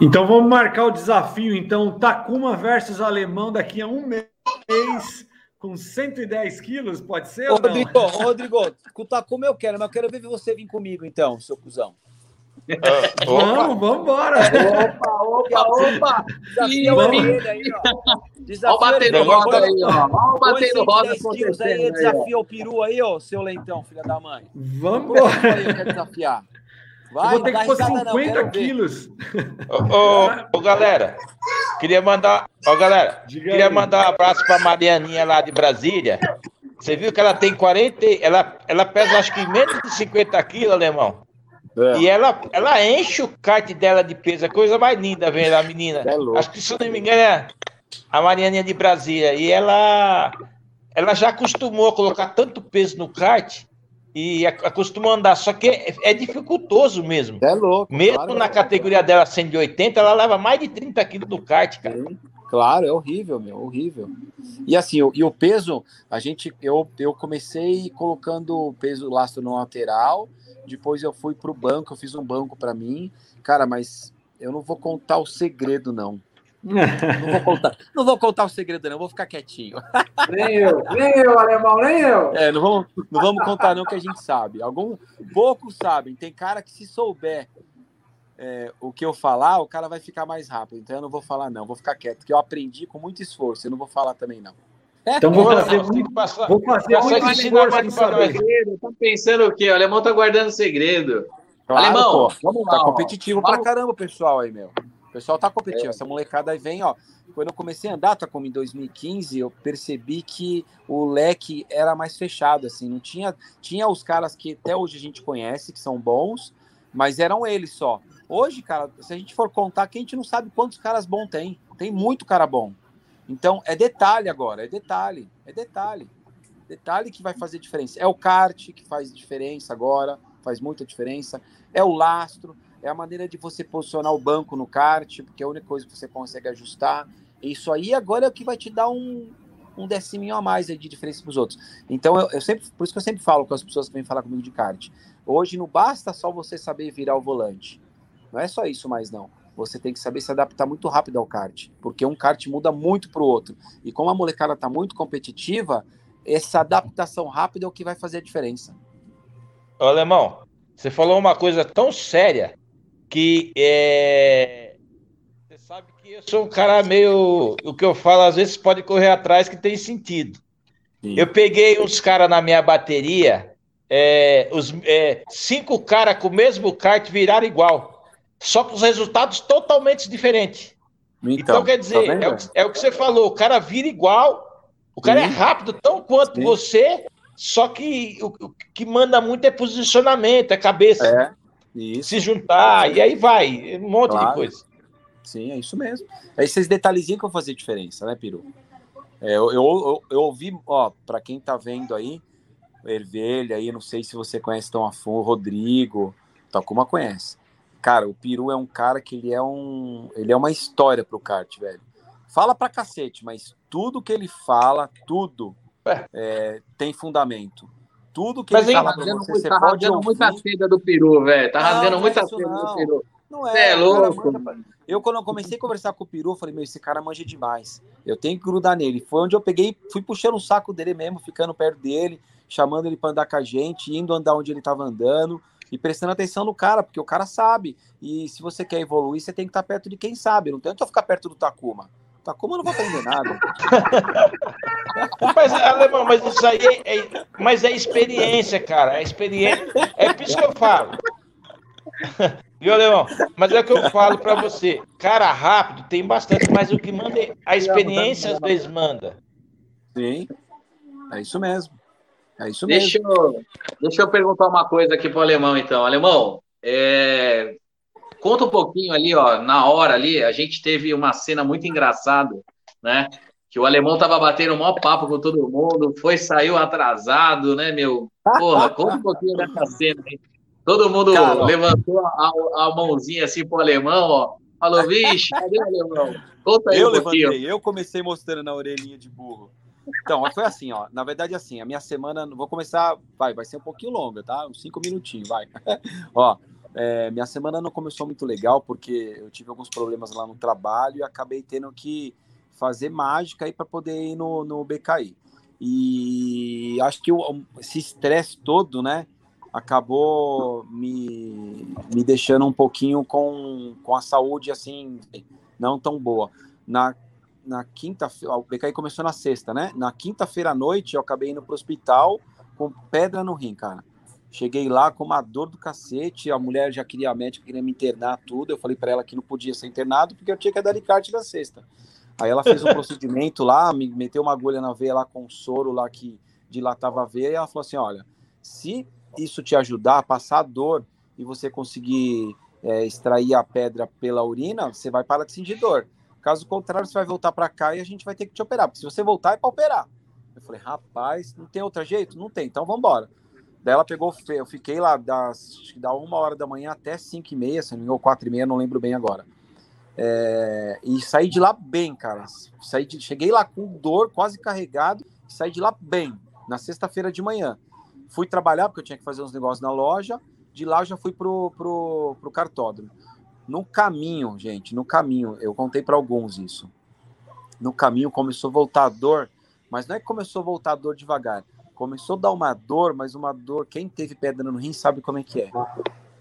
Então vamos marcar o desafio. Então, Takuma versus Alemão daqui a um mês com 110 quilos, pode ser? Rodrigo, Rodrigo, com o Takuma eu quero, mas eu quero ver você vir comigo, então, seu cuzão. Uh, vamos, vamos embora. Opa, opa, opa. Desafio ele aí, ó. Desafio Olha o batendo roda aí, ó. Olha o batendo roda aí. Desafio o peru aí, ó, seu leitão, filha da mãe. Vamos embora. Aí, quer desafiar. Vai, eu vou ter que pôr 50 não, quilos. Ô, ô, ô, galera, queria mandar, ó, galera, Diga queria aí. mandar um abraço para Marianinha lá de Brasília. Você viu que ela tem 40, ela, ela pesa acho que menos de 50 quilos, alemão. É. E ela, ela enche o kart dela de peso, é coisa mais linda, ver a menina. É Acho que, se não me engano, é a Marianinha de Brasília. E ela, ela já acostumou a colocar tanto peso no kart e acostumou a andar, só que é, é dificultoso mesmo. É louco. Mesmo claro, na é categoria dela 180, ela leva mais de 30 quilos no kart, cara. Sim, claro, é horrível, meu, horrível. E assim, o, e o peso, a gente, eu, eu comecei colocando o peso lastro no lateral, depois eu fui para o banco, eu fiz um banco para mim. Cara, mas eu não vou contar o segredo, não. não, vou contar, não vou contar o segredo, não, vou ficar quietinho. Nem eu, nem eu, alemão, nem eu. É, não vamos, não vamos contar, não, que a gente sabe. Algum, poucos sabem. Tem cara que, se souber é, o que eu falar, o cara vai ficar mais rápido. Então eu não vou falar, não, vou ficar quieto, porque eu aprendi com muito esforço. Eu não vou falar também, não. Então vou fazer muito, passar, vou fazer muito segredo. Tá pensando o quê? O alemão tá guardando segredo. Claro, alemão, pô, vamos lá. Tá competitivo pra caramba, pessoal aí, meu. O pessoal tá competitivo. É. Essa molecada aí vem, ó. Quando eu comecei a andar, tá como em 2015, eu percebi que o leque era mais fechado, assim. Não tinha, tinha os caras que até hoje a gente conhece, que são bons, mas eram eles só. Hoje, cara, se a gente for contar, que a gente não sabe quantos caras bons tem. Tem muito cara bom. Então, é detalhe agora, é detalhe, é detalhe. Detalhe que vai fazer diferença. É o kart que faz diferença agora, faz muita diferença. É o lastro, é a maneira de você posicionar o banco no kart, porque é a única coisa que você consegue ajustar. Isso aí agora é o que vai te dar um, um deciminho a mais de diferença para os outros. Então, eu, eu, sempre, por isso que eu sempre falo com as pessoas que vêm falar comigo de kart. Hoje não basta só você saber virar o volante. Não é só isso mais, não você tem que saber se adaptar muito rápido ao kart, porque um kart muda muito para o outro. E como a molecada está muito competitiva, essa adaptação rápida é o que vai fazer a diferença. Ô, Alemão, você falou uma coisa tão séria que é... você sabe que eu sou um cara meio. O que eu falo às vezes pode correr atrás que tem sentido. Sim. Eu peguei uns caras na minha bateria, é, os, é, cinco caras com o mesmo kart viraram igual, só com os resultados totalmente diferentes. Então, então quer dizer, tá é, o, é, o, que você falou, o cara vira igual, o cara Sim. é rápido tão quanto Sim. você, só que o, o, que manda muito é posicionamento, é cabeça. É, isso. Se juntar, e aí vai, um monte claro. de coisa. Sim, é isso mesmo. É esses detalhezinhos que vão fazer diferença, né, Piru? É, eu, eu, eu, eu, ouvi, ó, para quem tá vendo aí, Ervelha aí, não sei se você conhece tão a fundo, Rodrigo, Takuma conhece. Cara, o Peru é um cara que ele é um, ele é uma história pro kart, velho. Fala pra cacete, mas tudo que ele fala, tudo é. É, tem fundamento. Tudo que mas ele fala pra você, você tá pode rasgando ouvir... muita seda do Peru, velho. Tá rasgando não, muita seda do Peru. Não é, é louco. Eu, quando eu comecei a conversar com o Peru, falei, meu, esse cara manja demais. Eu tenho que grudar nele. Foi onde eu peguei, fui puxando o saco dele mesmo, ficando perto dele, chamando ele para andar com a gente, indo andar onde ele estava andando e prestando atenção no cara, porque o cara sabe. E se você quer evoluir, você tem que estar perto de quem sabe. Não tenta ficar perto do Takuma. Takuma não vai aprender nada. mas, alemão, mas isso aí é, é, mas é experiência, cara. É experiência. É por isso que eu falo. Viu, Leão? Mas é o que eu falo para você. Cara rápido tem bastante, mas o que manda é a experiência às vezes manda. Sim, é isso mesmo. É isso deixa mesmo. Eu, deixa eu perguntar uma coisa aqui pro Alemão, então. Alemão, é... conta um pouquinho ali, ó, na hora ali, a gente teve uma cena muito engraçada, né? Que o alemão tava batendo o maior papo com todo mundo, foi, saiu atrasado, né, meu? Porra, conta um pouquinho dessa cena aí. Todo mundo Cara, levantou a, a, mãozinha assim pro alemão, ó. Falou, vixe, cadê o alemão? Conta aí eu um levantei, eu comecei mostrando na orelhinha de burro. Então, foi assim, ó. Na verdade, assim, a minha semana, vou começar, vai, vai ser um pouquinho longa, tá? Uns cinco minutinhos, vai. ó, é, minha semana não começou muito legal porque eu tive alguns problemas lá no trabalho e acabei tendo que fazer mágica aí para poder ir no, no BKI. E acho que o, esse estresse todo, né? acabou me, me deixando um pouquinho com, com a saúde assim, não tão boa. Na, na quinta-feira, o BKI começou na sexta, né? Na quinta-feira à noite eu acabei indo pro hospital com pedra no rim, cara. Cheguei lá com uma dor do cacete, a mulher já queria, a médica queria me internar tudo. Eu falei para ela que não podia ser internado porque eu tinha que dar alicate na sexta. Aí ela fez um procedimento lá, me meteu uma agulha na veia lá com soro lá que dilatava a veia e ela falou assim: olha, se isso te ajudar a passar a dor e você conseguir é, extrair a pedra pela urina, você vai parar de sentir dor. Caso contrário, você vai voltar para cá e a gente vai ter que te operar. Porque se você voltar, é para operar. Eu falei, rapaz, não tem outro jeito? Não tem, então vamos embora. Daí ela pegou, eu fiquei lá das, da uma hora da manhã até cinco e meia, se não me engano, quatro e meia, não lembro bem agora. É, e saí de lá bem, cara. Saí de, cheguei lá com dor, quase carregado, saí de lá bem, na sexta-feira de manhã. Fui trabalhar, porque eu tinha que fazer uns negócios na loja. De lá eu já fui pro, pro, pro cartódromo. No caminho, gente, no caminho, eu contei para alguns isso. No caminho começou a voltar a dor, mas não é que começou a voltar a dor devagar. Começou a dar uma dor, mas uma dor. Quem teve pedra no rim sabe como é que é.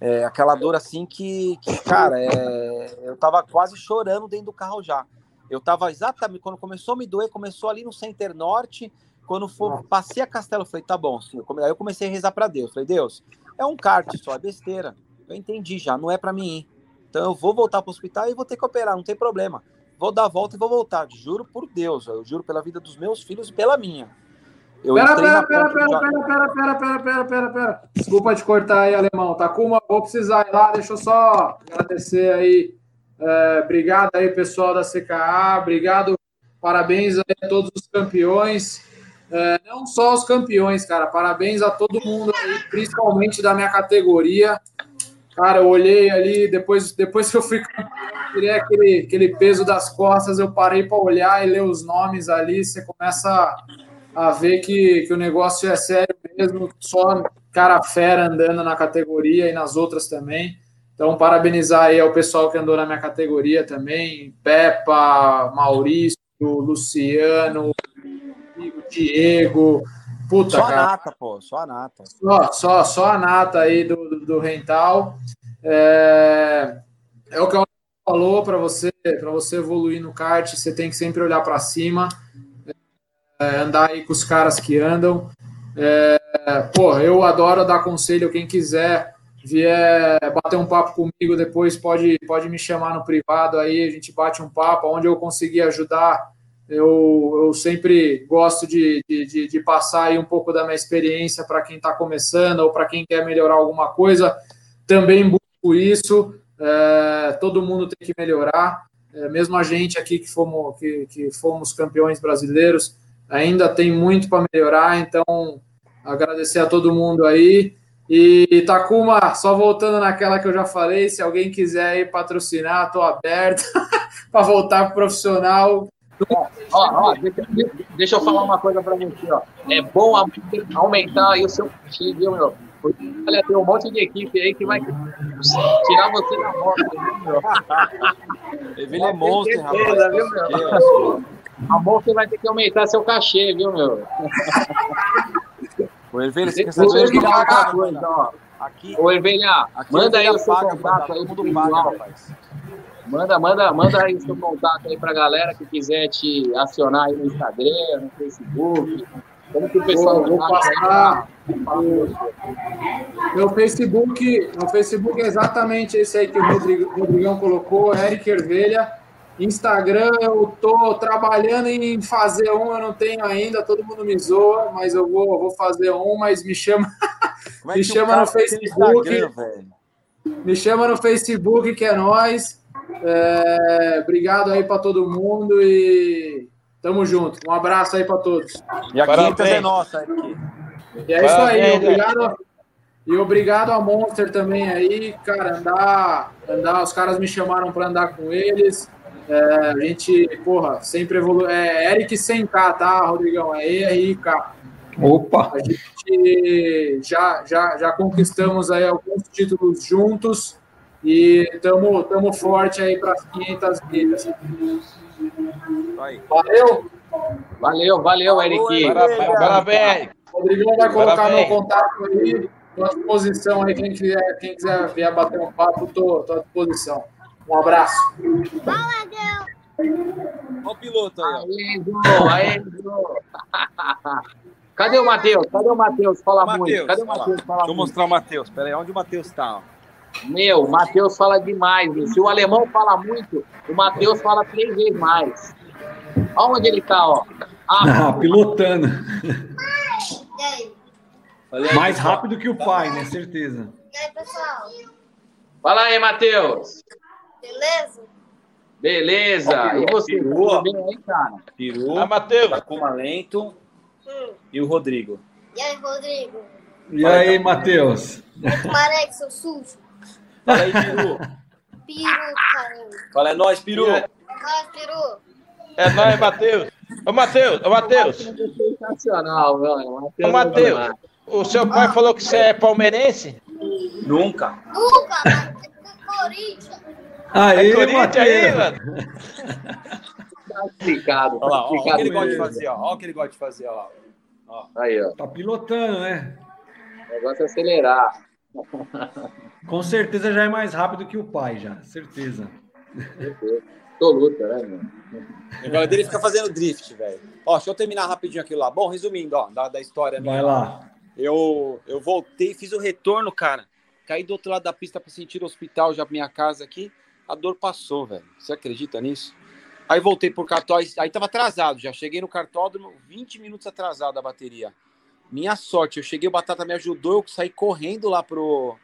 É aquela dor assim que, que cara, é, eu tava quase chorando dentro do carro já. Eu tava exatamente quando começou a me doer, começou ali no Center Norte, quando for, passei a castelo, eu falei, tá bom, sim. Aí eu comecei a rezar para Deus. Falei, Deus, é um kart só, é besteira. Eu entendi já, não é para mim ir. Então eu vou voltar para o hospital e vou ter que operar, não tem problema. Vou dar a volta e vou voltar. Juro por Deus, eu juro pela vida dos meus filhos e pela minha. Eu pera, pera, pera, pera, pera, pera, pera, pera, pera, pera, pera. Desculpa te cortar aí, alemão. Tá Takuma, vou precisar ir lá. Deixa eu só agradecer aí. É, obrigado aí, pessoal da CKA. Obrigado. Parabéns a todos os campeões. É, não só os campeões, cara. Parabéns a todo mundo aí, principalmente da minha categoria. Cara, eu olhei ali, depois, depois que eu fui tirei aquele, aquele peso das costas, eu parei para olhar e ler os nomes ali. Você começa a ver que, que o negócio é sério mesmo, só cara fera andando na categoria e nas outras também. Então, parabenizar aí ao pessoal que andou na minha categoria também: Peppa, Maurício, Luciano, Diego, Puta, Só a cara. nata, pô, só a nata. Só, só, só a nata aí do, do, do rental. É, é o que eu falou para você, para você evoluir no kart, você tem que sempre olhar para cima, é, andar aí com os caras que andam. É, pô, eu adoro dar conselho, quem quiser vier bater um papo comigo depois pode, pode me chamar no privado aí, a gente bate um papo, onde eu conseguir ajudar, eu, eu sempre gosto de, de, de, passar aí um pouco da minha experiência para quem está começando ou para quem quer melhorar alguma coisa. Também busco isso. É, todo mundo tem que melhorar. É, mesmo a gente aqui que fomos, que, que fomos campeões brasileiros, ainda tem muito para melhorar. Então, agradecer a todo mundo aí. E Takuma, só voltando naquela que eu já falei, se alguém quiser aí patrocinar, estou aberto para voltar pro profissional. Ó, ó, deixa, deixa eu falar uma coisa pra você, ó. É bom aumentar aí o seu cachê, viu, meu? Porque, olha, tem um monte de equipe aí que vai tirar você da rota, viu, meu? Ele é monstro, rapaz. Viu, meu? A Monster vai ter que aumentar seu cachê, viu, meu? O Ervelha, você quer saber explicar outra coisa, ó. Aqui, Ô, Ervelha, manda aí Ervelha o seu contato aí todo mundo paga, rapaz. Manda, manda, manda aí o seu contato aí pra galera que quiser te acionar aí no Instagram, no Facebook. Como que o pessoal Vou, vou aí passar. Meu Facebook, meu Facebook é exatamente esse aí que o Rodrigo- Rodrigão colocou, Eric Ervelha. Instagram, eu tô trabalhando em fazer um, eu não tenho ainda, todo mundo me zoa, mas eu vou, vou fazer um, mas me chama, Como é Me chama no Facebook. Me chama no Facebook que é nós. É, obrigado aí para todo mundo e tamo junto. Um abraço aí para todos. E a Parabéns. quinta é nossa aqui. E é isso aí, obrigado. E obrigado a Monster também aí, cara, andar, andar, os caras me chamaram para andar com eles. É, a gente, porra, sempre evolui. É Eric sem K, tá, Rodrigão? É ERIK. Opa! A gente já, já, já conquistamos aí alguns títulos juntos e estamos tamo forte aí para as 500 milhas. Aí. Valeu! Valeu, valeu, Eric. Parabéns. Parabéns. Rodrigão vai colocar Parabéns. meu contato aí, estou à disposição aí, quem quiser, quem quiser vier bater um papo, estou à disposição. Um abraço. Olha o piloto aí, ó. Aê, Edu, aê, Edu. Cadê o Matheus? Cadê o Matheus? Fala muito. Matheus, Cadê o. Matheus? Fala Deixa eu muito. mostrar o Matheus. Pera aí, onde o Matheus tá? Meu, o Matheus fala demais. meu. Se o alemão fala muito, o Matheus fala três vezes mais. Olha onde ele tá, ó. Ah, Ah, pilotando. E aí? Mais pessoal. rápido que o pai, né? Certeza. E aí, pessoal? fala aí, Matheus. Beleza? Beleza. E você? Boa. Tudo bem aí, cara? Peru, Ah, Matheus. Takuma Lento Hum. e o Rodrigo. E aí, Rodrigo? E aí, Matheus? Marek, seu sujo. Fala aí, Peru. Peru, caramba. Fala, é nóis, Peru. Vai, Peru. É nóis, Matheus. Ô, Matheus, ô, Matheus. Sensacional, velho. Ô, é Matheus. O seu pai falou que você é palmeirense? Nunca. Nunca, é Corinthians. Aí, É Corinthians aí, mano? Tá explicado. Olha lá, Tá ó, o que ele gosta de fazer, ó. Olha o que ele gosta de fazer, ó. ó. Aí, ó. Tá pilotando, né? O negócio é acelerar. Com certeza já é mais rápido que o pai, já. Certeza. Absoluta, né, meu? O negócio dele fica fazendo drift, velho. Ó, deixa eu terminar rapidinho aquilo lá. Bom, resumindo, ó, da, da história minha. Vai lá. Eu, eu voltei, fiz o retorno, cara. Caí do outro lado da pista para sentir o hospital já minha casa aqui. A dor passou, velho. Você acredita nisso? Aí voltei por cartódromo, aí tava atrasado já. Cheguei no cartódromo, 20 minutos atrasado a bateria. Minha sorte, eu cheguei, o Batata me ajudou, eu saí correndo lá pro,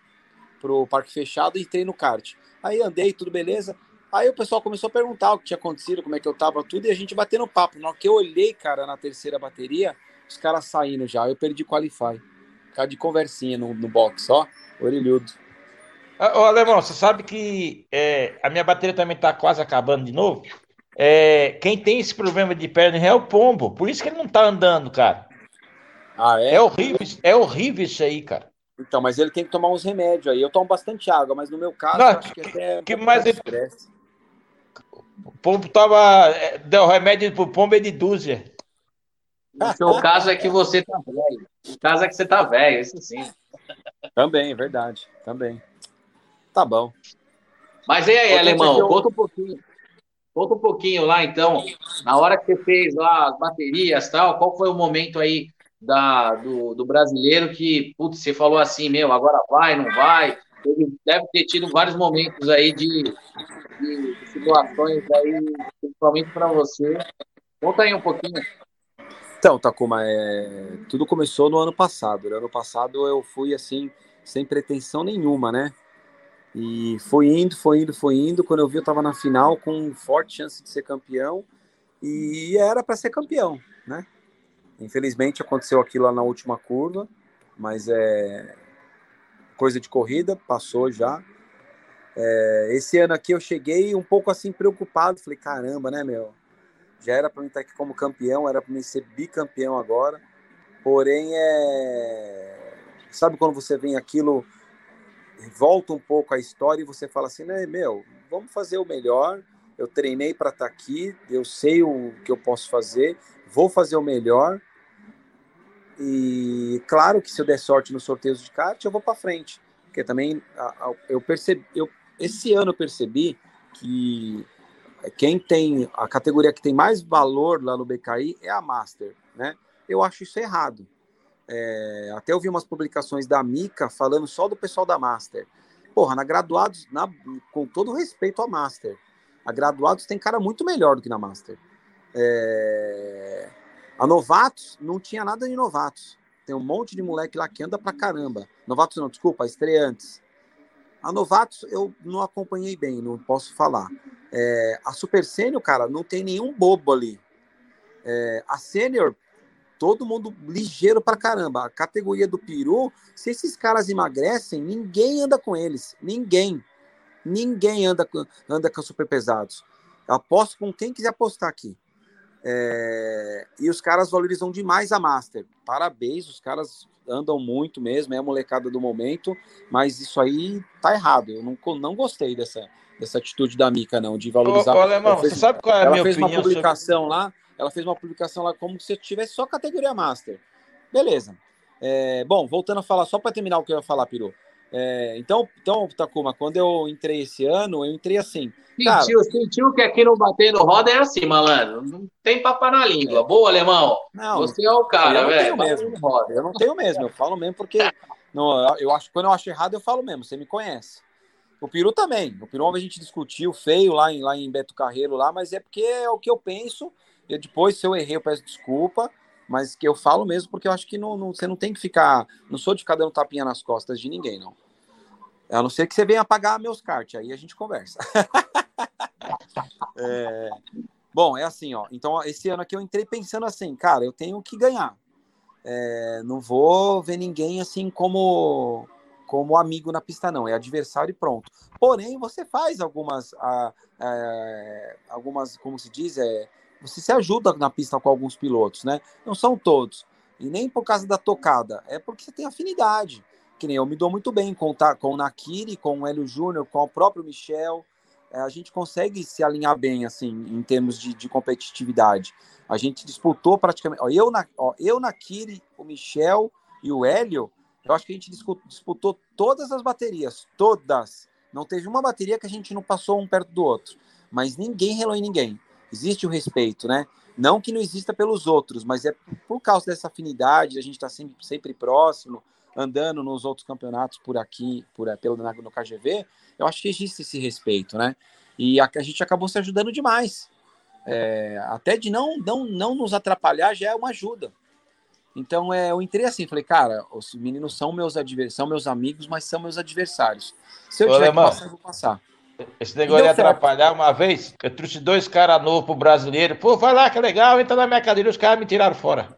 pro parque fechado e entrei no kart. Aí andei, tudo beleza. Aí o pessoal começou a perguntar o que tinha acontecido, como é que eu tava, tudo, e a gente batendo papo. Na hora que eu olhei, cara, na terceira bateria, os caras saindo já. Eu perdi qualify. Cara de conversinha no, no box, ó. Orelhudo. Ah, Ô, Alemão, você sabe que é, a minha bateria também tá quase acabando de novo? É, quem tem esse problema de perna é o pombo. Por isso que ele não tá andando, cara. Ah, É horrível, é horrível isso aí, cara. Então, mas ele tem que tomar uns remédios aí. Eu tomo bastante água, mas no meu caso, Não, acho que, até. que mais ele- estresse. O pombo tava. é, Deu remédio pro pombo é de dúzia. O seu caso é que você tá velho. O caso é que você tá velho, isso sim. Também, é verdade. Também. Tá bom. Mas e aí, alemão? é que eu- Conta um pouquinho. Conta um pouquinho lá, então, na hora que você fez lá as baterias e tal, qual foi o momento aí da, do, do brasileiro que, putz, você falou assim, meu, agora vai, não vai? Ele deve ter tido vários momentos aí de, de- de situações aí, principalmente para você. Conta aí um pouquinho. Então, Takuma, é... tudo começou no ano passado. No ano passado eu fui assim, sem pretensão nenhuma, né? E foi indo, foi indo, foi indo. Quando eu vi, eu tava na final com forte chance de ser campeão. E era para ser campeão, né? Infelizmente aconteceu aquilo lá na última curva, mas é coisa de corrida, passou já. É, esse ano aqui eu cheguei um pouco assim preocupado, falei, caramba, né, meu? Já era para mim estar aqui como campeão, era para mim ser bicampeão agora. Porém, é... sabe quando você vem aquilo, volta um pouco a história e você fala assim, né, meu, vamos fazer o melhor. Eu treinei para estar aqui, eu sei o que eu posso fazer, vou fazer o melhor. E claro que se eu der sorte nos sorteios de kart, eu vou para frente. Porque também a- a- eu percebi, eu, esse ano eu percebi que quem tem a categoria que tem mais valor lá no BKI é a Master, né? Eu acho isso errado. É, até eu vi umas publicações da Mica falando só do pessoal da Master. Porra, na graduados, na- com todo respeito à Master, a graduados tem cara muito melhor do que na Master. É, a novatos não tinha nada de novatos. Tem um monte de moleque lá que anda pra caramba. Novatos não, desculpa, estreantes. A novatos eu não acompanhei bem, não posso falar. É, a Super Sênior, cara, não tem nenhum bobo ali. É, a Sênior, todo mundo ligeiro pra caramba. A categoria do peru, se esses caras emagrecem, ninguém anda com eles. Ninguém. Ninguém anda com, anda com super pesados. Eu aposto com quem quiser apostar aqui. É, e os caras valorizam demais a Master. Parabéns, os caras andam muito mesmo, é a molecada do momento, mas isso aí tá errado. Eu não, não gostei dessa, dessa atitude da Mica, não, de Ô, valorizar. ô, Alemão, Ela fez- você sabe qual é a ela minha fez uma opinião sobre... publicação lá, ela fez uma publicação lá como se tivesse só categoria Master. Beleza. É, bom, voltando a falar, só para terminar o que eu ia falar, Piru. É, então, então, Takuma, quando eu entrei esse ano, eu entrei assim. Cara, Sentiu, sentiu que aqui no Batendo Roda é assim, malandro. Não tem papo na língua. Boa, alemão. não, Você é o eu cara, não velho. tenho mesmo. Roda. Eu não tenho mesmo, eu falo mesmo porque não, eu acho quando eu acho errado eu falo mesmo, você me conhece. O Peru também. O Peru a gente discutiu feio lá em, lá em Beto Carreiro lá, mas é porque é o que eu penso. E depois se eu errei eu peço desculpa, mas que eu falo mesmo porque eu acho que não, não- você não tem que ficar, não sou de ficar dando tapinha nas costas de ninguém, não. A não ser que você venha pagar meus kart, aí a gente conversa. É, Bom, é assim, ó. Então, esse ano aqui eu entrei pensando assim, cara, eu tenho que ganhar. É, não vou ver ninguém assim como como amigo na pista, não. É adversário e pronto. Porém, você faz algumas, a- é, algumas, como se diz, é, você se ajuda na pista com alguns pilotos, né? Não são todos. E nem por causa da tocada, é porque você tem afinidade. Que nem eu me dou muito bem com, Ta- com o Nakiri, com o Hélio Júnior, com o próprio Michel. É, a gente consegue se alinhar bem, assim, em termos de, de competitividade. A gente disputou praticamente. Ó, eu, na, ó, eu, Nakiri, o Michel e o Hélio, eu acho que a gente disputou todas as baterias, todas. Não teve uma bateria que a gente não passou um perto do outro. Mas ninguém relou em ninguém. Existe o respeito, né? Não que não exista pelos outros, mas é por causa dessa afinidade, a gente está sempre, sempre próximo, andando nos outros campeonatos por aqui, por pelo na- no KGV, eu acho que existe esse respeito, né? E a, a gente acabou se ajudando demais. É, até de não, não, não nos atrapalhar já é uma ajuda. Então é, eu entrei assim, falei, cara, os meninos são meus adver são meus amigos, mas são meus adversários. Se eu Ô, tiver que Alemão. passar, eu vou passar. Esse negócio de atrapalhar uma vez, eu trouxe dois caras novos pro brasileiro. Pô, vai lá que é legal, entra na minha cadeira, os caras me tiraram fora.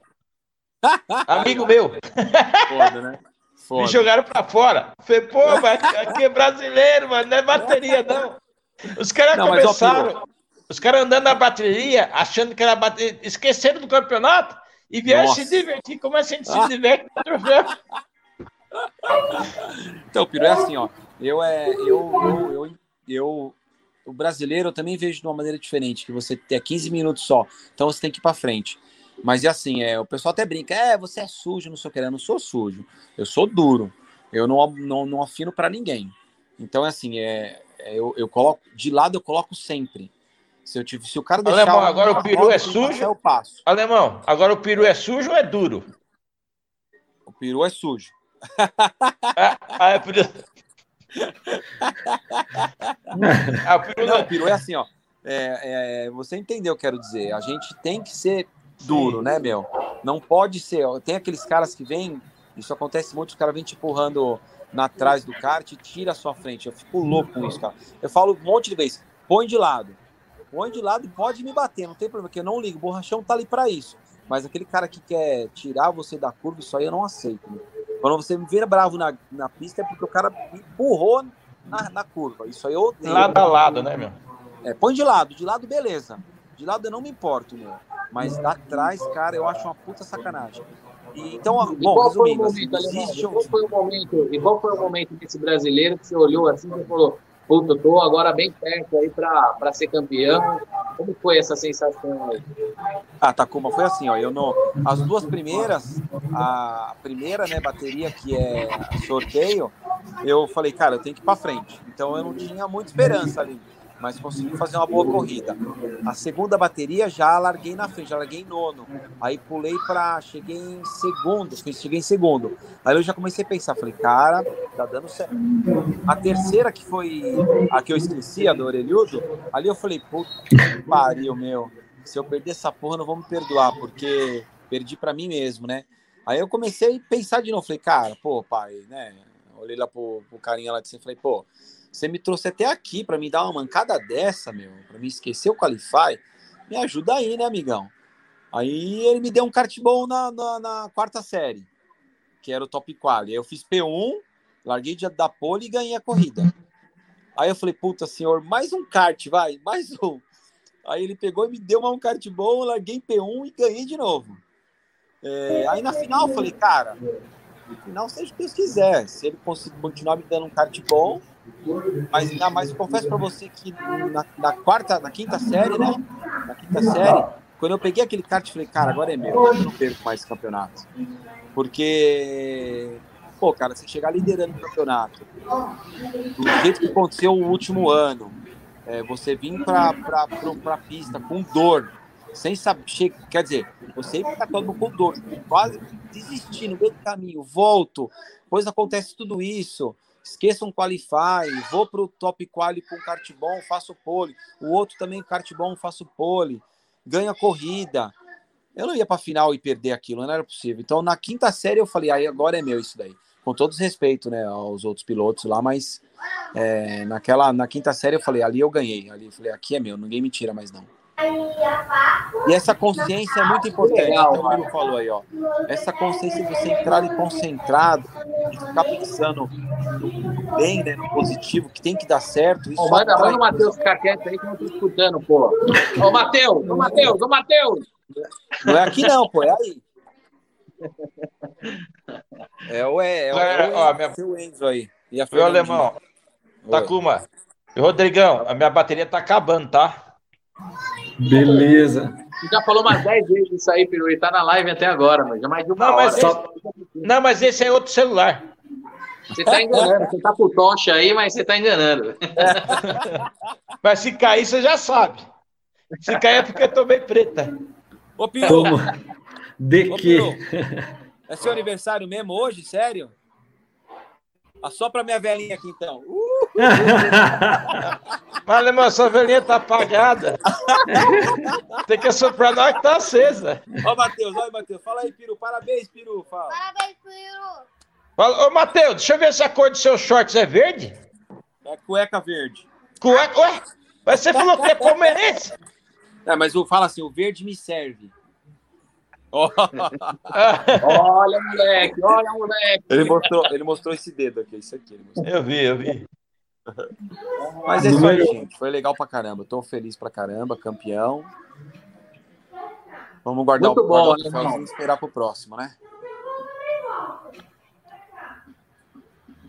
Amigo meu, Foda, né? Me Foda. jogaram pra fora. Falei, pô, mas aqui é brasileiro, mano, não é bateria, não. Os caras Não, mas, ó, começaram, os caras andando na bateria, achando que era bateria, esqueceram do campeonato e vieram Nossa. se divertir. Como a gente se diverte no troféu? Então, Piro, é assim, ó. Eu é. Eu, eu, eu, eu- o brasileiro eu também vejo de uma maneira diferente, que você tem 15 minutos só. Então você tem que ir para frente. Mas e assim, é, o pessoal até brinca, é, você é sujo, não sei o que, eu não sou sujo, eu sou duro, eu não, não, não afino para ninguém. Então, é assim, é, é, eu, eu coloco, de lado eu coloco sempre. Se, eu tive, se o cara deixar... Alemão, agora o peru é sujo? Eu passo. Alemão, agora o peru é sujo ou é duro? O peru é sujo. Ah, ah, é. Ah, o peru Não, não. o peru é assim, ó. É, é, você entendeu o que eu quero dizer. A gente tem que ser duro, né, meu? Não pode ser. ó, Tem aqueles caras que vêm, isso acontece muito, os caras vêm te empurrando na trás do kart e tira a sua frente. Eu fico louco com isso, cara. Eu falo um monte de vezes, põe de lado. Põe de lado e pode me bater, não tem problema, porque eu não ligo. O borrachão tá ali para isso. Mas aquele cara que quer tirar você da curva, isso aí eu não aceito. meu. Quando você me vira bravo na, na pista, é porque o cara me empurrou na, na curva. Isso aí eu odeio. Lado a lado, né, meu? É, põe de lado, de lado beleza. De lado eu não me importo, meu. Mas lá atrás, cara, eu acho uma puta sacanagem. E, então, E bom, qual foi o assim, momento, Alemão? existe um- qual foi o momento, e qual foi o momento desse brasileiro que você olhou assim e falou, puta, tô agora bem perto aí pra, pra ser campeão. Como foi essa sensação aí? Ah, Takuma, foi assim, ó. Eu no, as duas primeiras, a primeira, né, bateria que é sorteio, eu falei, cara, eu tenho que ir pra frente. Então eu não tinha muita esperança ali, mas consegui fazer uma boa corrida. A segunda bateria já larguei na frente, já larguei em nono. Aí pulei pra. cheguei em segundo, cheguei em segundo. Aí eu já comecei a pensar, falei, cara, tá dando certo. A terceira, que foi a que eu esqueci, a do orelhudo, ali eu falei, puta que pariu, meu se eu perder essa porra, não vou me perdoar, porque perdi pra mim mesmo, né? Aí eu comecei a pensar de novo, falei, cara, pô, pai, né? Olhei lá pro, pro carinha lá de cima e falei, pô, você me trouxe até aqui pra me dar uma mancada dessa, meu, pra me esquecer o Qualify, me ajuda aí, né, amigão? Aí ele me deu um kart bom na, na, na quarta série, que era o Top Quali. Aí eu fiz P1, larguei da pole e ganhei a corrida. Aí eu falei, puta senhor, mais um kart, vai, mais um. Aí ele pegou e me deu um kart bom, larguei em P1 e ganhei de novo. É, aí na final eu falei, cara, no final seja o que Deus quiser. Se ele conseguir continuar me dando um kart bom, mas, mas eu confesso pra você que na, na quarta, na quinta série, né? Na quinta série, quando eu peguei aquele kart, falei, cara, agora é meu, eu não perco mais campeonato. Porque, pô, cara, você chegar liderando o campeonato, do jeito que aconteceu o último ano, é, você vir para a pista com dor, sem saber, quer dizer, você para todo com dor, quase desistir no meio do caminho, volto, depois acontece tudo isso, esqueça um qualify, vou para o top quali com kart bom, faço pole, o outro também kart bom, faço pole, ganha corrida. Eu não ia para final e perder aquilo, não era possível. Então, na quinta série, eu falei, aí agora é meu isso daí. Com todo respeito, né, aos outros pilotos lá, mas é, naquela, na quinta série eu falei, ali eu ganhei. Ali eu falei, aqui é meu, ninguém me tira mais não. E essa consciência é muito importante. Legal, Então, o Miro falou aí, ó. Essa consciência de você entrar ali concentrado e ficar pensando no, bem, né, no positivo, que tem que dar certo. Isso Ô, manda, atrai- manda o Matheus ficar quieto aí que eu não tô escutando, pô. Ô, Matheus, ô, Matheus, ô, Matheus! Não é aqui não, pô, é aí. É o é, é, o- é, Ó, minha- Enzo aí. E a Meu alemão. Takuma. E Rodrigão, a minha bateria tá acabando, tá? Beleza. Você já falou umas 10 vezes isso aí, Peru, e tá na live até agora, mas já mais de uma Não, hora. mas esse, não, mas esse é outro celular. Você tá enganando, você tá com o tocha aí, mas você tá enganando. Mas se cair, você já sabe. Se cair é porque eu tomei preta. Ô, Piro, Toma. De Ô, que? É seu aniversário mesmo hoje? Sério? Assopra minha velhinha aqui então. Uh, Mas, alemão, sua velhinha tá apagada. Tem que assoprar na hora que tá acesa. Ó, Matheus, ó, Matheus. Fala aí, Piru. Parabéns, Piru. Fala. Parabéns, Peru. Fala, Ô, Matheus, deixa eu ver se a cor dos seus shorts é verde. É cueca verde. Cueca, ué? Mas você falou que é palmeirense. É, mas o, fala assim, o verde me serve. Olha, moleque, olha, moleque. ele, mostrou, ele mostrou esse dedo aqui, isso aqui. Eu vi, eu vi. Mas é isso aí, gente. Foi legal pra caramba. Tô feliz pra caramba, campeão. Vamos guardar Muito o, bom, guardar o e esperar pro próximo, né?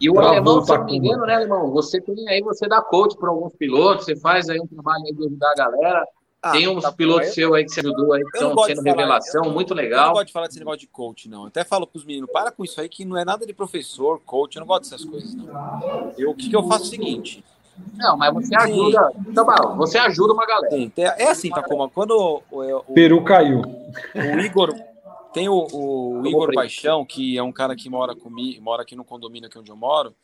E o Travou, alemão, se eu não me engano, né, alemão? Você tem aí, você dá coach para alguns pilotos, você faz aí um trabalho aí de ajudar a galera. Ah, Tem uns tá pilotos eu- seus aí que você ajudou aí, que estão sendo falar, revelação, muito Eu não legal. gosto de falar desse negócio de coach, não. Eu até falo pros meninos, para com isso aí, que não é nada de professor, coach, eu não gosto dessas coisas, não. Eu, o que, que eu faço é o seguinte, Não, mas você ajuda. Tá bom, você ajuda uma galera. Sim, é assim, Takuma, quando o, o- o- Peru caiu. o Igor. Tem o, o Igor. Paixão, que é um cara que mora comigo, mora aqui no condomínio aqui onde eu moro.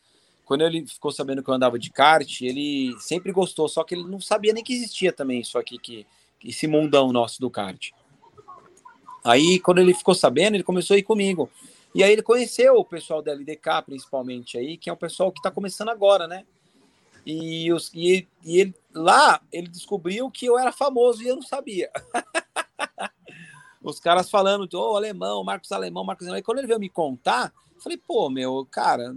Quando ele ficou sabendo que eu andava de kart, ele sempre gostou, só que ele não sabia nem que existia também isso aqui, que, esse mundão nosso do kart. Aí, quando ele ficou sabendo, ele começou a ir comigo. E aí ele conheceu o pessoal da LDK, principalmente aí, que é um pessoal que está começando agora, né? E, os, e, e ele, lá ele descobriu que eu era famoso e eu não sabia. Os caras falando, ô, alemão, Marcos Alemão, Marcos Alemão. E quando ele veio me contar, falei, pô, meu, cara,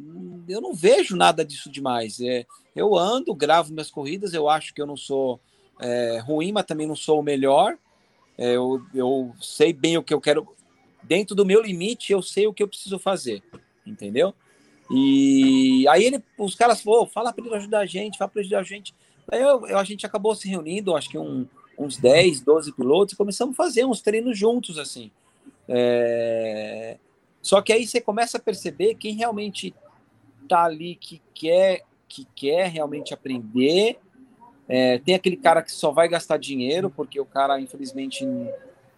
eu não vejo nada disso demais. É, eu ando, gravo minhas corridas, eu acho que eu não sou é, ruim, mas também não sou o melhor. É, eu, eu sei bem o que eu quero. Dentro do meu limite, eu sei o que eu preciso fazer, entendeu? E aí ele, os caras falaram, fala para ele ajudar a gente, fala para ele ajudar a gente. Aí eu, eu- a gente acabou se reunindo, acho que um, uns 10, 12 pilotos, e começamos a fazer uns treinos juntos, assim. É, Só que aí você começa a perceber quem realmente tá ali, que quer, que quer realmente aprender. É, tem aquele cara que só vai gastar dinheiro, porque o cara, infelizmente,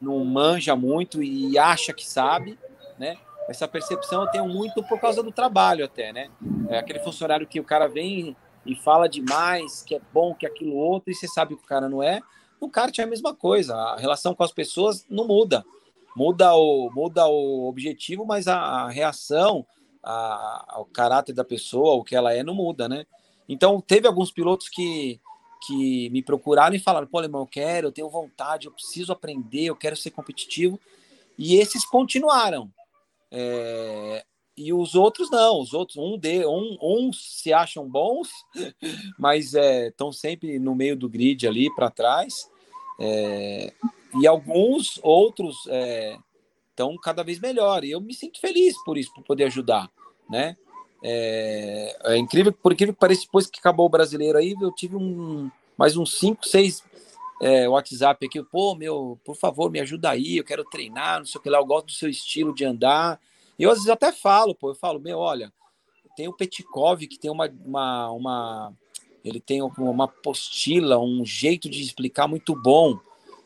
não manja muito e acha que sabe, né? Essa percepção eu tenho muito por causa do trabalho até, né? É aquele funcionário que o cara vem e fala demais, que é bom, que é aquilo outro, e você sabe que o cara não é. No kart é a mesma coisa, a relação com as pessoas não muda. Muda o, muda o objetivo, mas a, a reação, a, o caráter da pessoa, o que ela é, não muda, né? Então, teve alguns pilotos que, que me procuraram e falaram: pô, eu quero, eu tenho vontade, eu preciso aprender, eu quero ser competitivo. E esses continuaram. É, e os outros não, os outros, um de, um, uns se acham bons, mas estão sempre no meio do grid ali para trás. É, e alguns outros estão cada vez melhor. E eu me sinto feliz por isso, por poder ajudar, né? É, é incrível, por incrível que pareça, depois que acabou o brasileiro aí, eu tive um mais uns 5, 6 é, WhatsApp aqui, pô, meu, por favor, me ajuda aí, eu quero treinar, não sei o que lá, eu gosto do seu estilo de andar. E eu às vezes até falo, pô, eu falo, meu, olha, tem o Petkov que tem uma, uma, uma ele tem uma apostila, um jeito de explicar muito bom.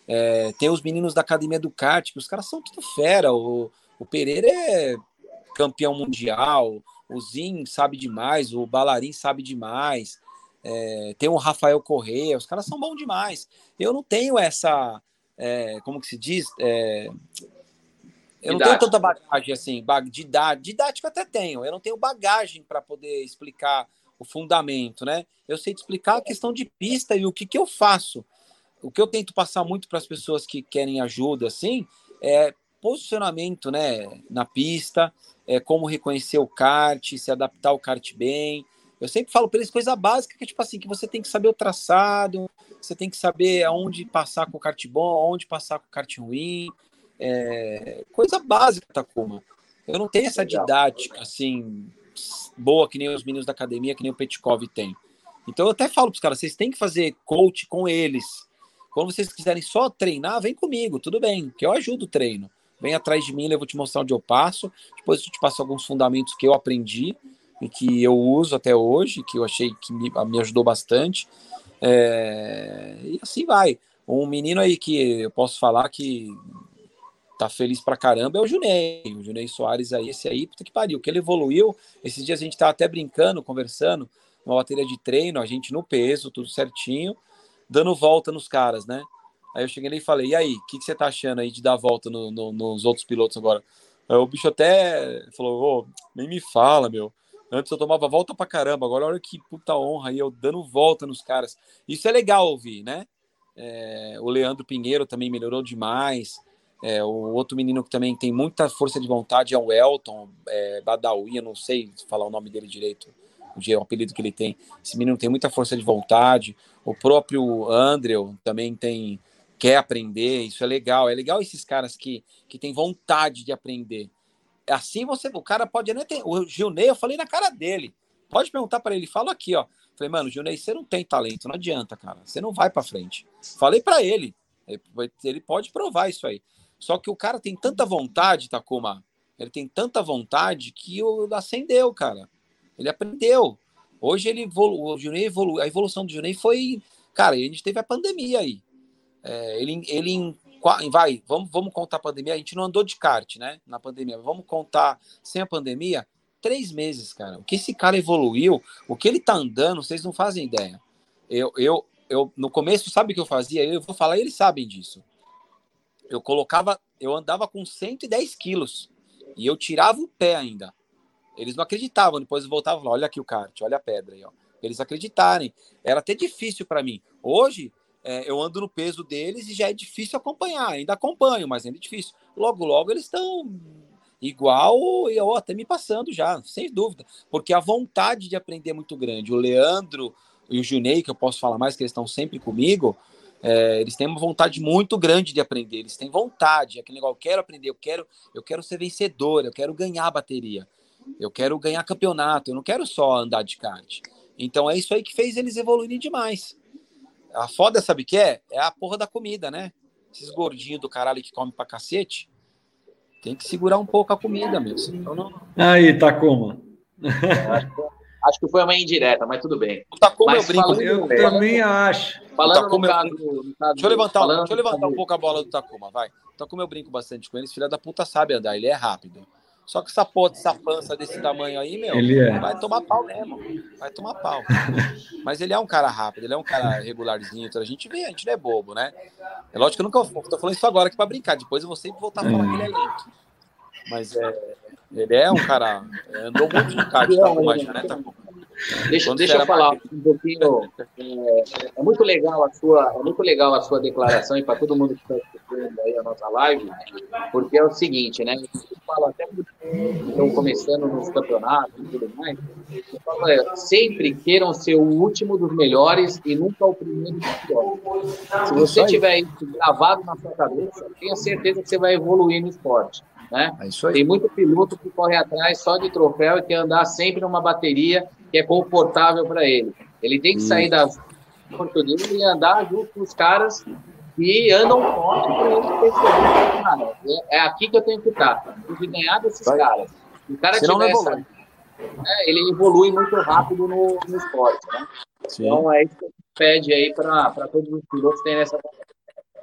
É, tem os meninos da Academia do Kart, que os caras são tudo fera. O, o Pereira é campeão mundial, o Zin sabe demais, o Balarim sabe demais. É, tem o Rafael Correia, os caras são bons demais. Eu não tenho essa, é, como que se diz? É, eu não tenho tanta bagagem assim, didática, didática até tenho, eu não tenho bagagem para poder explicar o fundamento, né? Eu sei te explicar a questão de pista e o que, que eu faço. O que eu tento passar muito para as pessoas que querem ajuda, assim, é posicionamento, né, na pista, é como reconhecer o kart, se adaptar ao kart bem. Eu sempre falo para eles coisa básica que tipo assim, que você tem que saber o traçado, você tem que saber aonde passar com o kart bom, aonde passar com o kart ruim, é, coisa básica, Takuma. Eu não tenho essa didática assim boa que nem os meninos da academia, que nem o Petkov tem. Então eu até falo para os caras, vocês têm que fazer coach com eles. Quando vocês quiserem só treinar, vem comigo, tudo bem, que eu ajudo o treino. Vem atrás de mim, eu vou te mostrar onde eu passo. Depois eu te passo alguns fundamentos que eu aprendi e que eu uso até hoje, que eu achei que me, me ajudou bastante. É, e assim vai. Um menino aí que eu posso falar que tá feliz pra caramba é o Junei. O Junei Soares aí, esse aí, puta que pariu. Que ele evoluiu. Esses dias a gente tava até brincando, conversando, uma bateria de treino, a gente no peso, tudo certinho, dando volta nos caras, né? Aí eu cheguei e falei, e aí, o que, que você tá achando aí de dar volta no, no, nos outros pilotos agora? Aí o bicho até falou, nem me fala, meu. Antes eu tomava volta pra caramba, agora olha que puta honra aí, eu dando volta nos caras. Isso é legal ouvir, né? É, o Leandro Pinheiro também melhorou demais. É, o outro menino que também tem muita força de vontade é o Elton é, Badawi, eu não sei falar o nome dele direito, o, o apelido que ele tem. Esse menino tem muita força de vontade. O próprio Andrew também tem quer aprender, isso é legal. É legal esses caras que, que têm vontade de aprender. Assim você, o cara pode nem ter. O Gilney, eu falei na cara dele. Pode perguntar para ele, fala aqui, ó. Falei, mano, Gilney, você não tem talento, não adianta, cara. Você não vai para frente. Falei para ele. Ele pode provar isso aí. Só que o cara tem tanta vontade, Takuma. Ele tem tanta vontade que o acendeu, cara. Ele aprendeu. Hoje ele evoluiu, o Junei a evolução do Junei foi, cara, a gente teve a pandemia aí. É, ele, ele em, vai, vamos, vamos contar a pandemia. A gente não andou de kart, né? Na pandemia. Vamos contar sem a pandemia, três meses, cara. O que esse cara evoluiu, o que ele tá andando, vocês não fazem ideia. Eu, eu, eu no começo, sabe o que eu fazia? Eu vou falar, eles sabem disso. Eu colocava, eu andava com 110 quilos e eu tirava o pé ainda. Eles não acreditavam, depois eu voltava falava, olha aqui o kart, olha a pedra aí, ó. Eles acreditarem. Era até difícil para mim. Hoje, é, eu ando no peso deles e já é difícil acompanhar. Ainda acompanho, mas ainda é difícil. Logo, logo eles estão igual e ó, até me passando já, sem dúvida. Porque a vontade de aprender é muito grande. O Leandro e o Junei, que eu posso falar mais, que eles estão sempre comigo, é, eles têm uma vontade muito grande de aprender. Eles têm vontade. Aquele negócio, eu quero aprender, eu quero, eu quero ser vencedor, eu quero ganhar a bateria. Eu quero ganhar campeonato, eu não quero só andar de kart. Então é isso aí que fez eles evoluírem demais. A foda, sabe o que é? É a porra da comida, né? Esses gordinhos do caralho que comem pra cacete. Tem que segurar um pouco a comida mesmo. Então não, Aí, Takuma. Acho que foi uma indireta, mas tudo bem. como Mas eu brinco. falando- Eu também acho. Falando no caso, no caso- Deixa eu levantar, falando deixa eu levantar no um pouco a bola do Takuma, vai. Então, como eu brinco bastante com ele, esse filho da puta sabe andar, ele é rápido. Só que essa porra, essa pança desse tamanho aí, meu, Ele é. vai tomar pau mesmo. Vai tomar pau. Mas ele é um cara rápido, ele é um cara regularzinho. Então a gente vê, a gente não é bobo, né? É lógico que eu nunca tô falando isso agora aqui pra brincar. Depois eu vou sempre voltar a falar que ele é lento. Mas é, ele é um cara. é, andou muito de kart, Takuma já, né, Takuma? Deixa, deixa eu falar um pouquinho. É, é muito legal a sua, é muito legal a sua declaração e para todo mundo que está escutando aí a nossa live, porque é o seguinte, né? Eu falo até estão começando nos campeonatos e tudo mais. Eu falo, é, sempre queiram ser o último dos melhores e nunca o primeiro dos piores. Se você tiver isso gravado na sua cabeça, tenha certeza que você vai evoluir no esporte, né? É isso aí. Tem muito piloto que corre atrás só de troféu e quer andar sempre numa bateria que é confortável para ele. Ele tem que sair da dele e andar junto com os caras que andam forte para ele perceber, cara, é, é aqui que eu tenho que estar. Tem que ganhar desses Vai. caras. O cara Senão não tiver essa, né, ele evolui muito rápido no, no esporte, né? Sim. Então é isso que pede aí para todos os pilotos terem essa.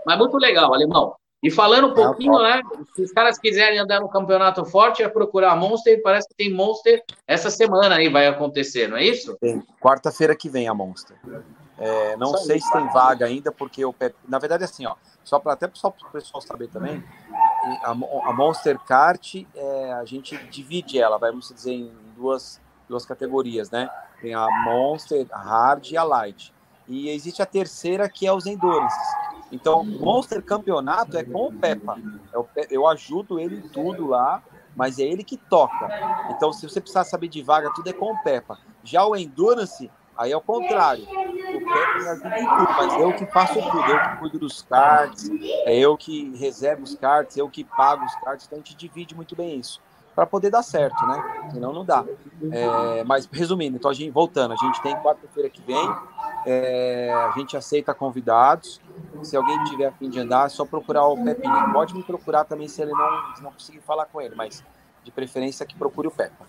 Mas muito legal, alemão. E falando um pouquinho, né? Se os caras quiserem andar no campeonato forte, é procurar Monster. Parece que tem Monster essa semana aí vai acontecer, não é isso? Tem. Quarta-feira que vem a Monster. É, não aí. sei se tem vaga ainda, porque o Pepe. Na verdade, assim, ó, só para até só o pessoal saber também, a, a Monster Kart, é, a gente divide ela, vamos dizer, em duas, duas categorias, né? Tem a Monster, a Hard e a Light. E existe a terceira, que é os Endurance. Então, Monster Campeonato é com o Peppa. É Pe- Eu ajudo ele em tudo lá, mas é ele que toca. Então, se você precisar saber de vaga, tudo é com o Peppa. Já o Endurance, aí é o contrário. O Peppa me ajuda em tudo, mas eu que faço tudo. Eu que cuido dos cards, é eu que reservo os cards, eu que pago os cards. Então, a gente divide muito bem isso. Para poder dar certo, né? Senão não dá. É, mas, resumindo, então, a gente, voltando, a gente tem quarta-feira que vem. É, a gente aceita convidados. Se alguém tiver a fim de andar, é só procurar o Pepinho. Pode me procurar também se ele não, se não conseguir falar com ele, mas de preferência que procure o Peppa.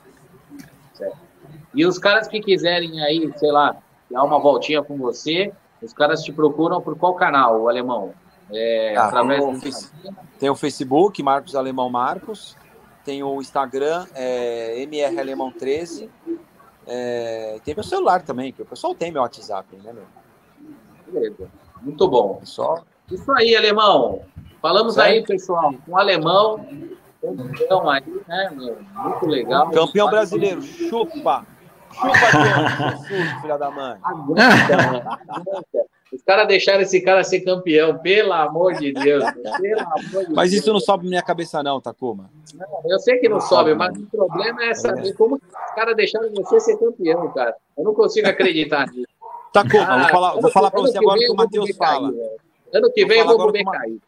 E os caras que quiserem aí, sei lá, dar uma voltinha com você, os caras te procuram por qual canal, o alemão? É, Ah, através tem o do Tem o Facebook, Marcos Alemão Marcos. Tem o Instagram, é, MR Alemão 13. É, tem meu celular também, que o pessoal tem meu WhatsApp, né, meu? Beleza. Muito bom. Só Isso aí, alemão. Falamos Certo. aí, pessoal, com o alemão. Campeão aí, né, meu? Muito legal. campeão brasileiro, chupa! Chupa, Jesus, filha da mãe. Aguenta, mano. Aguenta. Os caras deixaram esse cara ser campeão, pelo amor de Deus. Pelo amor de Mas Deus. isso não sobe na minha cabeça, não, Takuma. Eu sei que não Não sobe, sobe, mas não. o problema é saber como que os caras deixaram você ser campeão, cara. Eu não consigo acreditar nisso. Takuma, Ah, vou falar, vou falar pra ano você agora o que o Matheus cair, fala. velho. Ano que vem eu vou agora ver com uma- cair.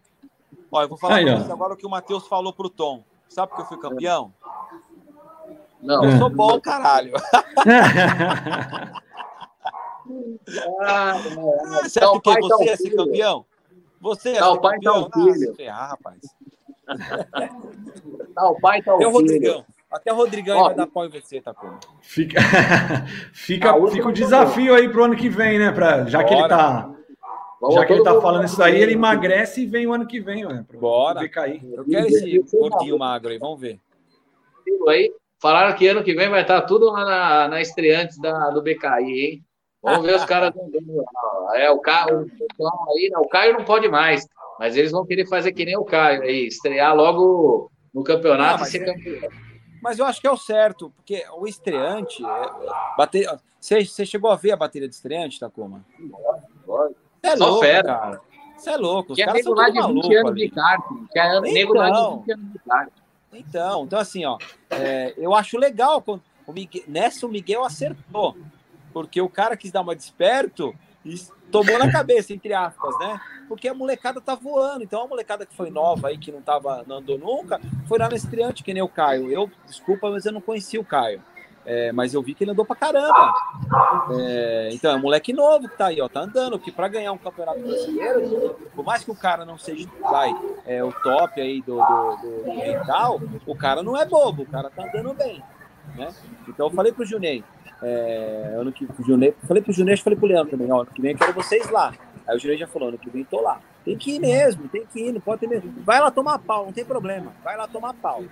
Ó, eu vou falar ó. você agora o que o Matheus falou pro Tom. Sabe por que eu fui campeão? Não. Eu sou bom, caralho. Ah, não, não. Você Então, que pai, você então, ia ser filho. campeão? Você Tá o pai, tá o campeão? Ah, filho. se ferrar, rapaz. Tá o pai, tá o Até o filho. Rodrigão. Até o Rodrigão Ó, vai dar pau em você, tá com. Fica, fica, A última fica o desafio aí pro ano que vem, né? Pra, já que ele Bora. tá, já que ele tá falando isso aí, ele emagrece e vem o ano que vem, né? Bora. Eu quero esse gordinho magro aí, vamos ver. aí. Falaram que ano que vem vai estar tudo lá na, na estreantes da, do BKI, hein? Vamos ver os caras andando. É, o, Caio, o aí, né? o Caio não pode mais, mas eles vão querer fazer que nem o Caio aí, estrear logo no campeonato Ah, mas e ser é- campeão. Mas eu acho que é o certo, porque o estreante. É, bater, você, você chegou a ver a bateria de estreante, Takuma? Você é Só louco, fera. cara. Você é louco. Os Que é caras nego são lá tudo de 20 maluco anos de karting. Que é nego lá de Então. 20 anos de karting. Então, então assim, ó, é, eu acho legal quando o Miguel, nessa o Miguel acertou, porque o cara quis dar uma desperto e tomou na cabeça, entre aspas, né? Porque a molecada tá voando, então a molecada que foi nova aí, que não tava, não andou nunca, foi lá no estreante, que nem o Caio. Eu, desculpa, mas eu não conhecia o Caio. É, mas eu vi que ele andou pra caramba. É, então, é um moleque novo que tá aí, ó, tá andando, porque para ganhar um campeonato brasileiro, por mais que o cara não seja, vai, é, o top aí do, do, do, do mental, o cara não é bobo, o cara tá andando bem, né? Então eu falei pro Junei, é, ano que o Junei, falei pro Junei, falei pro Leandro também, ó, ano que vem eu quero vocês lá. Aí o Junei já falou, ano que vem tô lá. Tem que ir mesmo, tem que ir, não pode ter mesmo. Vai lá tomar pau, não tem problema. Vai lá tomar pau.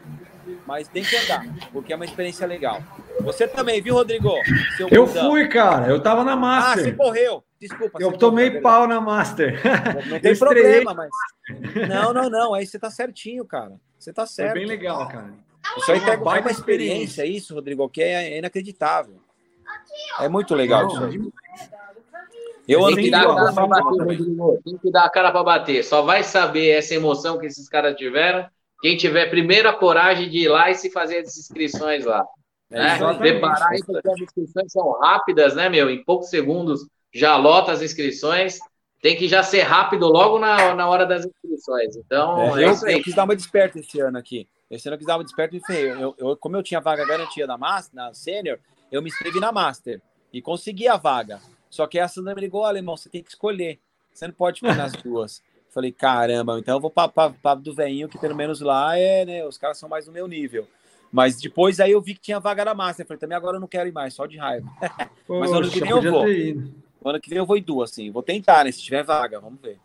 Mas tem que andar, porque é uma experiência legal. Você também, viu, Rodrigo? Seu Eu bundão. fui, cara. Eu tava na Ah, Master. você correu. Desculpa. eu tomei correu, pau na Master. Não tem problema, mas. Não, não, não. Aí você tá certinho, cara. Você tá Foi certo. bem legal, cara. Isso aí Foi tá uma uma experiência, isso, Rodrigo, que é inacreditável. É muito legal isso aí. Eu Tem que dar a cara pra bater. Tem que dar a cara pra bater. Só vai saber essa emoção que esses caras tiveram quem tiver primeiro a coragem de ir lá e se fazer as inscrições lá. Né? isso. Preparar aí, porque as inscrições são rápidas, né, meu? Em poucos segundos já lota as inscrições. Tem que já ser rápido logo na, na hora das inscrições. Então, É, é, eu, isso aí. eu quis dar uma desperta esse ano aqui. Esse ano eu quis dar uma desperta e ferrei. Eu, eu- como eu tinha vaga garantia na, Master, na Sênior, eu me inscrevi na Master e consegui a vaga. Só que a Sandra me ligou, alemão, você tem que escolher. Você não pode ficar nas duas. Falei, caramba, então eu vou para do veinho, que pelo menos lá é, né? Os caras são mais do meu nível. Mas depois aí eu vi que tinha vaga na Master. Falei, também agora eu não quero ir mais, só de raiva. Mas ano que Poxa, vem eu vou. ano que vem eu vou em duas, assim. Vou tentar, né? Se tiver vaga, vamos ver.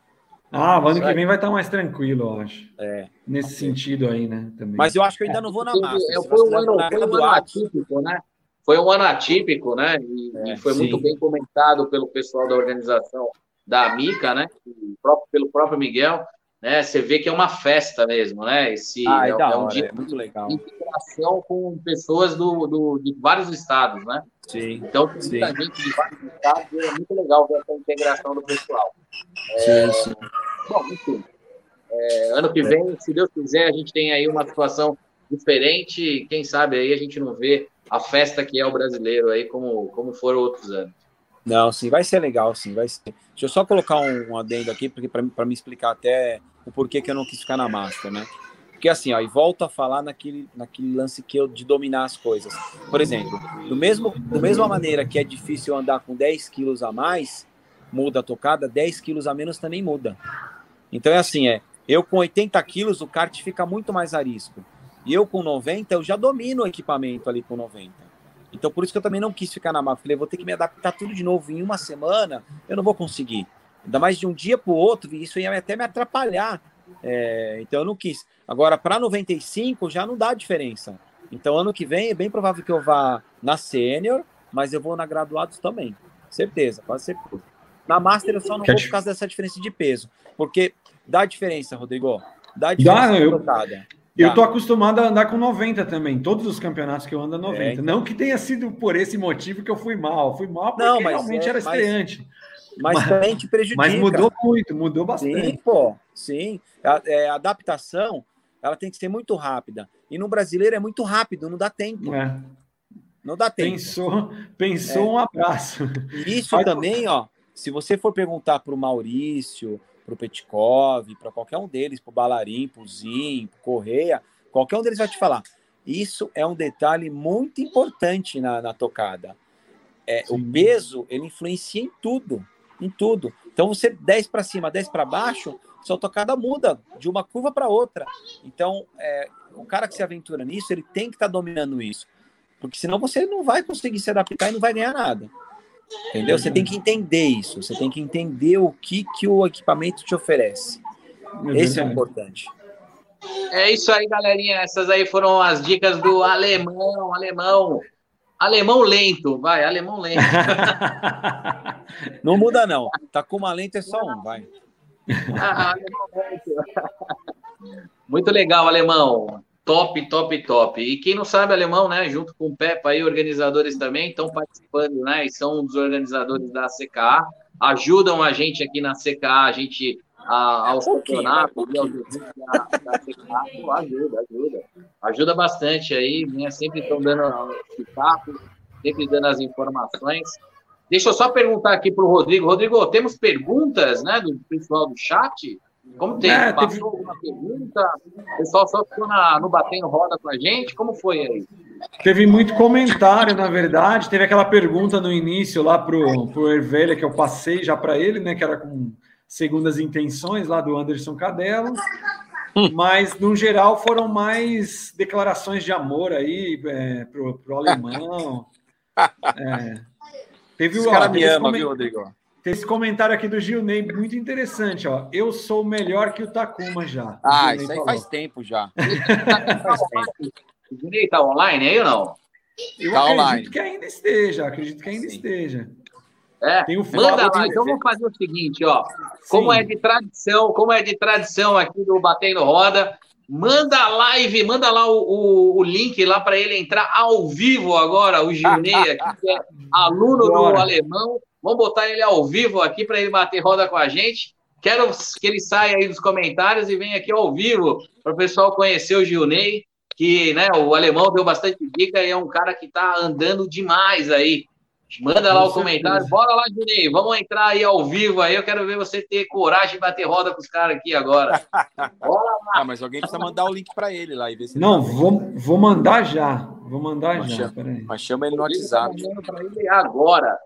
Ah, o ano que vem vai estar mais tranquilo, eu acho. É. Nesse sentido aí, né? Também. Mas eu acho que eu ainda não vou na Master. é, foi, nós um ano, foi um ano atípico, né? Foi um ano atípico, né? E, É, e foi sim. muito bem comentado pelo pessoal da organização da Mica, né? E próprio- pelo próprio Miguel, né? Você vê que é uma festa mesmo, né? Esse Ah, é, é é um dia é muito legal. de integração com pessoas do, do- de vários estados, né? Sim, Então, tem Sim. muita gente de vários estados e é muito legal ver essa integração do pessoal. sim, sim. Bom, enfim. É, ano que vem, se Deus quiser, a gente tem aí uma situação diferente. Quem sabe aí a gente não vê a festa que é o brasileiro aí, como, como foram outros anos. Não, sim, vai ser legal, sim, vai ser. Deixa eu só colocar um, um adendo aqui, porque para me explicar até o porquê que eu não quis ficar na Master, né? Porque assim, ó, e volto a falar naquele, naquele lance que eu de dominar as coisas. Por exemplo, do mesmo, da mesma maneira que é difícil andar com 10 quilos a mais, muda a tocada, 10 quilos a menos também muda. Então é assim, é, eu com 80 quilos, o kart fica muito mais a risco. E eu com 90, eu já domino o equipamento ali com 90. Então por isso que eu também não quis ficar na mapa. Falei, vou ter que me adaptar tudo de novo em uma semana, eu não vou conseguir. Ainda mais de um dia para o outro, isso ia até me atrapalhar. É, então eu não quis. Agora, para 95 já não dá diferença. Então ano que vem é bem provável que eu vá na sênior, mas eu vou na graduados também. Certeza, quase certeza. Na Master eu só não Que vou por causa dessa diferença de peso. Porque dá diferença, Rodrigo. Dá diferença Dá, eu-. Eu Dá. tô acostumado a andar com 90 também. Todos os campeonatos que eu ando é 90. É, então. Não que tenha sido por esse motivo que eu fui mal. Fui mal porque Não, mas realmente é- era estreante. Mas, Mas- também te prejudica. Mas mudou muito, mudou Sim, bastante. pô, sim. A, é, a adaptação, ela tem que ser muito rápida. E no brasileiro é muito rápido, não dá tempo. É. Não dá tempo. Pensou, pensou É. um abraço. Isso Faz- também, ó, se você for perguntar para o Maurício, para o Petkov, para qualquer um deles, para o Balarim, para o Zim, para Correia, qualquer um deles vai te falar. Isso é um detalhe muito importante na, na tocada. É, o peso, ele influencia em tudo, em tudo. Então, você 10 para cima, 10 para baixo, sua tocada muda de uma curva para outra. Então, é, o cara que se aventura nisso, ele tem que estar dominando isso. Porque senão você não vai conseguir se adaptar e não vai ganhar nada. Entendeu? Você tem que entender isso. Você tem que entender o que, que o equipamento te oferece. Esse é o importante. É isso aí, galerinha. Essas aí foram as dicas do alemão, alemão. Alemão lento, vai, alemão lento. Não muda, não. Tá com uma lenta é só um, vai. Ah, alemão lento. Muito legal, alemão. Top, top, top. E quem não sabe alemão, né? Junto com o Pepa aí, organizadores também estão participando, né? E são um dos organizadores da CKA. Ajudam a gente aqui na CKA, a gente a, aos campeonatos, e aos eventos da, da CKA. Ajuda, ajuda. Ajuda bastante aí, né? Sempre estão dando pitaco, sempre dando as informações. Deixa eu só perguntar aqui para o Rodrigo. Rodrigo, temos perguntas, né, do pessoal do chat? Como tem? É, Passou teve- alguma pergunta? O pessoal só ficou na, no batendo roda com a gente? Como foi aí? Teve muito comentário, na verdade. Teve aquela pergunta no início lá pro, pro Ervelha, que eu passei já para ele, né? Que era com segundas intenções lá do Anderson Cadelo. Mas, no geral, foram mais declarações de amor aí é, pro, pro alemão. É. Teve, Esse ó, cara me ama, viu, Rodrigo? Tem esse comentário aqui do Gilney, muito interessante, ó. Eu sou melhor que o Takuma já. Ah, isso aí falou. faz tempo já. Faz tempo. O Dinei tá online aí ou não? Eu Tá acredito online. que ainda esteja, acredito que ainda Sim. esteja. É. Tem o final Manda lá, então vamos fazer o seguinte, ó. Como Sim. é de tradição, como é de tradição aqui do Batendo Roda, manda a live, manda lá o, o, o link lá para ele entrar ao vivo agora, o Gilney aqui, que é aluno Bora. do alemão. Vamos botar ele ao vivo aqui para ele bater roda com a gente. Quero que ele saia aí dos comentários e venha aqui ao vivo para o pessoal conhecer o Gilney, que né, o alemão deu bastante dica e é um cara que está andando demais aí. Manda lá Com o comentário. certeza. Bora lá, Juninho. Vamos entrar aí ao vivo aí. Eu quero ver você ter coragem de bater roda com os caras aqui agora. Bora Ah, mas alguém precisa mandar o link para ele lá e ver se Não, ele vou, vou mandar já. Vou mandar Mas já. chama-. Mas chama ele no tá WhatsApp. ele agora.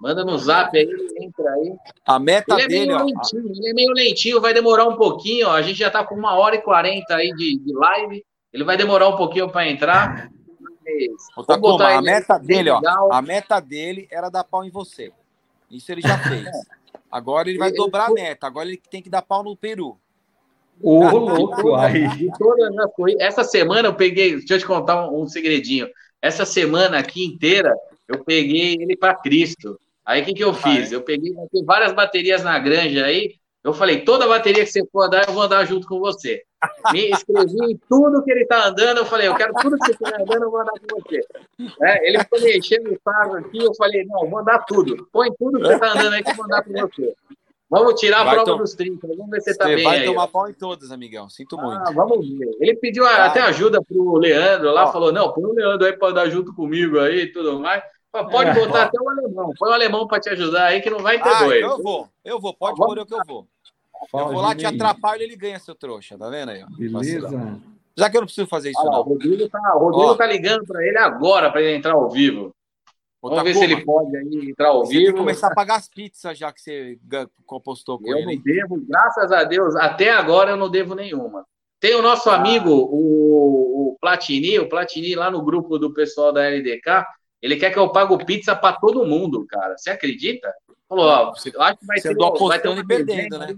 Manda no zap aí, entra aí. A meta Ele é dele, meio ó. lentinho, ele é meio lentinho, vai demorar um pouquinho. Ó. A gente já tá com uma hora e quarenta aí de, de live. Ele vai demorar um pouquinho para entrar. Mas Ô, vamos Takuma, botar a meta dele, ó. legal. A meta dele era dar pau em você. Isso ele já fez. Agora ele vai Ele- dobrar a ele- meta. Agora ele tem que dar pau no Peru. Ô, louco, aí. Essa semana eu peguei, deixa eu te contar um, um segredinho. Essa semana aqui inteira eu peguei ele para Cristo. Aí o que, que eu fiz? Eu peguei tem várias baterias na granja aí. Eu falei, toda bateria que você for andar, eu vou andar junto com você. Me inscrevi em tudo que ele tá andando. Eu falei, eu quero tudo que você estiver andando, eu vou andar com você. É, ele ficou mexendo no carro aqui. Eu falei, não, vou andar tudo. Põe tudo que você tá andando aí que eu vou andar com você. Vamos tirar a Vai prova tom- dos 30. Vamos ver se você tá bem vai aí. tomar ó. pau em todas, amigão. Sinto muito. Ah, vamos ver. Ele pediu a- Vai. até ajuda pro Leandro lá, Ó. falou: não, põe o Leandro aí para andar junto comigo aí e tudo mais. Pode É. botar até o alemão. Põe o alemão para te ajudar aí, que não vai ter Ah, dois. então eu vou. Eu vou. Pode pôr eu que eu vou. Fala, eu vou lá, te atrapalho e ele ganha, seu trouxa. Tá vendo aí? ó? Beleza. Já que eu não preciso fazer isso, Olha lá, o não. Rodrigo tá, o Rodrigo Ó. tá ligando para ele agora para ele entrar ao vivo. Vamos ver se ele pode aí entrar ao Você tem que vivo. começar a pagar as pizzas já que você compostou com Eu ele. não hein? devo, graças a Deus, até agora eu não devo nenhuma. Tem o nosso amigo, o, o Platini, o Platini lá no grupo do pessoal da LDK, ele quer que eu pague pizza para todo mundo, cara. Você acredita? Falou, ó, Você- eu acho que vai você ter, vai ter e perdendo, né?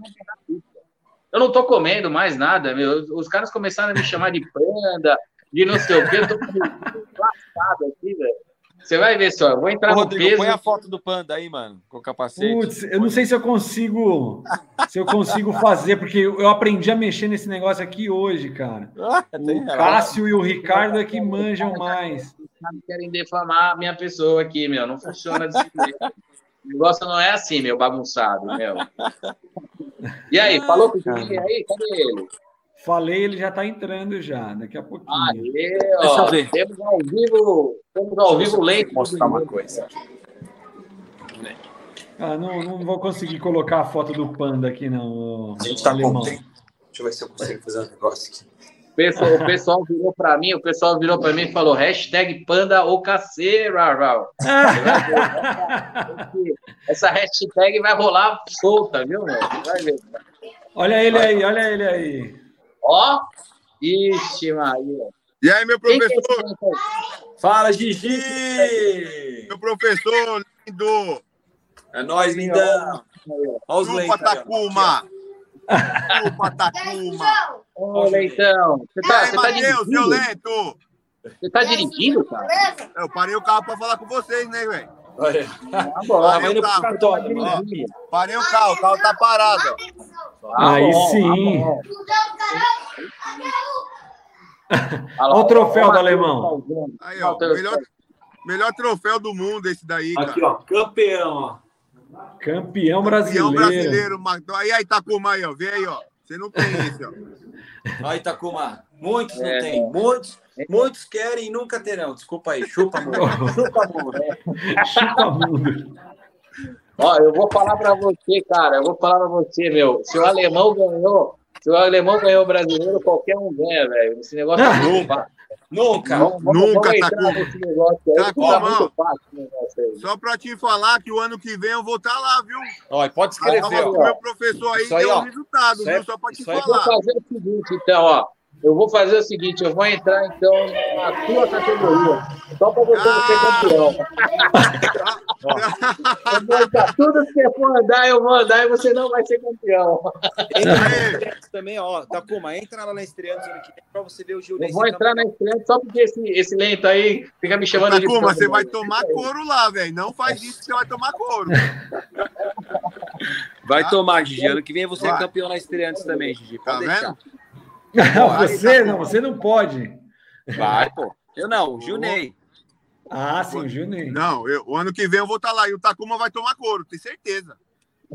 Eu não tô comendo mais nada, meu. Os caras começaram a me chamar de panda, de não sei o quê. Eu tô lascado aqui, velho. Você vai ver só, eu vou entrar Ô, no Rodrigo, peso. põe a foto do panda aí, mano, com o capacete. Putz, eu não sei se eu consigo se eu consigo fazer, porque eu aprendi a mexer nesse negócio aqui hoje, cara. Ah, O. Cássio e o Ricardo é que manjam mais. Querem defamar a minha pessoa aqui, meu. Não funciona desse jeito. O negócio não é assim, meu bagunçado, meu. E aí, falou com o Felipe aí? Cadê ele? Falei, ele já tá entrando já, daqui a pouquinho. Deixa ó, eu ver. temos ao vivo, temos ao vivo lento. Vou mostrar uma coisa. Ah, não, não vou conseguir colocar a foto do panda aqui, não. A gente tá alemão. contente. Deixa eu ver se eu consigo fazer um negócio aqui. O pessoal, o pessoal virou para mim, o pessoal virou para mim e falou hashtag panda ou caceira. Essa hashtag vai rolar solta, viu, meu? Vai ver. Olha ele aí, olha ele aí. Ó. Ixi, Maria. E aí, meu é esse professor? aí? Fala, Gigi! Meu professor lindo! É nóis, lindão! Olha os Chupa, lentos. Takuma! Chupa, Takuma! Ô, Leitão. Você E tá, aí, você tá Matheus, seu dirigindo? lento? Você tá dirigindo, cara? Eu parei o carro pra falar com vocês, né, velho? Tá bom. Indo pro carro. cartório, ó. Dirigindo. Parei o carro, o carro tá parado. ó. Tá Aí bom, sim. tá bom. Olha o troféu do alemão. Aí, ó, melhor, melhor troféu do mundo esse daí, cara. Aqui, ó, campeão, ó. Campeão Campeão brasileiro. brasileiro. Marcão. Aí, aí, Takuma aí, ó. Vê aí, ó. Você não tem esse, ó. Aí, Takuma. Muitos não É. tem. Muitos, muitos querem e nunca terão. Desculpa aí. Chupa, amor. Chupa, amor. Chupa mundo. Ó, eu vou falar pra você, cara. Eu vou falar pra você, meu. Se o alemão ganhou, se o alemão ganhou o brasileiro, qualquer um ganha, velho. Esse negócio é fácil. Nunca. Nunca, aí, tá muito fácil esse negócio aí. Só pra te falar que o ano que vem eu vou estar lá, viu? Ó, pode escrever, com o ó. meu professor aí, Isso aí, deu ó. um resultado, Isso viu? Só pra te Eu vou falar. fazer o seguinte, então, ó. Eu vou fazer o seguinte, eu vou entrar, então, na tua categoria. Só pra você não ser Ah! campeão. Eu vou entrar, tudo que você for andar, eu vou andar e você não vai ser campeão. Entra também, ó. Takuma, entra lá na Estreantes ano que vem pra você ver o Gil Eu vou entrar na estreia só porque esse, esse lento aí fica me chamando de. Takuma, você vai tomar couro lá, velho. Não faz isso que você vai tomar couro. Vai tomar, Gigi. Ano que vem você é campeão na Estreantes também, Gigi. Tá Pode vendo? Não, você não, você não pode. Vai, pô. Eu não, o Gil Ney. Ah, sim, o Juninho. Não, eu- o ano que vem eu vou estar lá e o Takuma vai tomar couro, tenho certeza.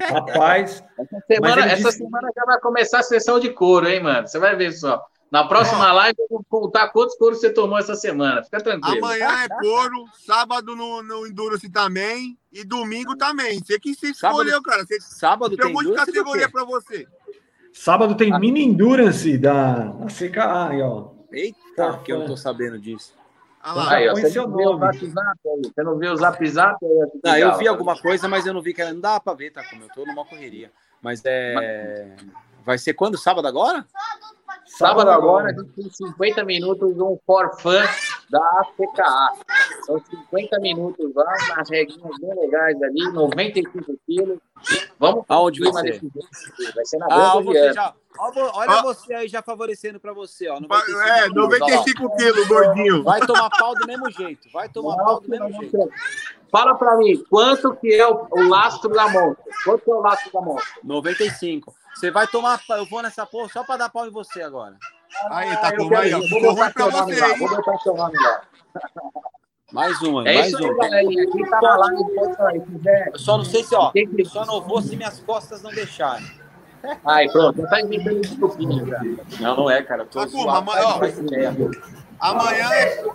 Rapaz, Essa semana, essa disse- semana já vai começar a sessão de couro, hein, mano? Você vai ver só. Na próxima live eu vou contar quantos couros você tomou essa semana. Fica tranquilo. Amanhã é couro, sábado no, no Endurance também e domingo também. Você que se Sábado- escolheu, cara. Você Sábado tem tem um monte de categoria pra você. Sábado tem mini endurance da, da CKA aí, ó. Eita, que eu não tô sabendo disso. Olha lá. Aí, ó, você não viu o nome. zap zap aí? Você não viu o zap zap aí? Não, eu vi alguma coisa, mas eu não vi que não dá pra ver, tá? Como eu tô numa correria. Mas é. Vai ser quando? Sábado agora? Sábado agora a gente tem 50 minutos um for fun da ACKA. São 50 minutos lá, nas regrinhas bem legais ali, 95 quilos. Vamos Aonde vai ser? desse jeito, Vai ser na Ah, você já. Olha Ó. você aí já favorecendo pra você, ó. Vai- 95 É, quilos, ó lá. 95 quilos, gordinho. Vai tomar pau do mesmo jeito. Vai tomar pau do mesmo jeito. Fala pra mim, quanto que é o, o lastro da moto? Quanto é o lastro da moto? 95. Você vai tomar. Eu vou nessa porra só pra dar pau em você agora. Aí, eu Takuma, aí, ó. Ficou ruim botar pra seu nome você, lá, hein? vou botar seu nome lá. Mais uma, É mais uma. Quem tá se quiser. Eu só não sei se, ó. Eu só não vou se minhas costas não deixarem. Aí, pronto, já tá inventando desculpinha já. Não, não é, cara. Eu tô Takuma, suave, mas, ó. Amanhã,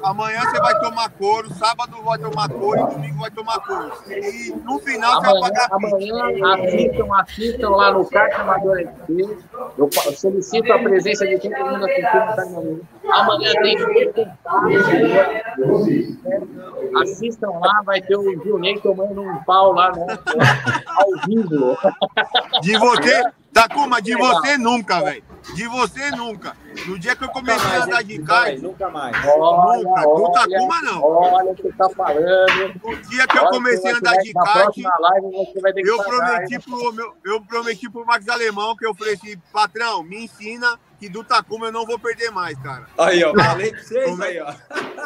amanhã você vai tomar couro, sábado vai tomar couro e domingo vai tomar couro. E no final você vai Amanhã, pagar amanhã assistam, assistam lá no Kart Amador SP. Eu solicito a presença de todo mundo Amador. Amanhã tem Assistam lá, vai ter o Gilney tomando um pau lá, né? Ao vivo. De você, Takuma, de você nunca, velho. De você nunca. No dia que eu comecei a andar de kart, nunca mais. Olha, Nunca, do olha, Takuma não. olha o que tá falando. no dia que eu Olha, comecei a andar vai- de kart, eu pagar, prometi pro meu, eu prometi pro Max Alemão que eu falei assim, patrão, me ensina que do Takuma eu não vou perder mais, cara. Aí, ó. Falei pra vocês Como é- aí, ó.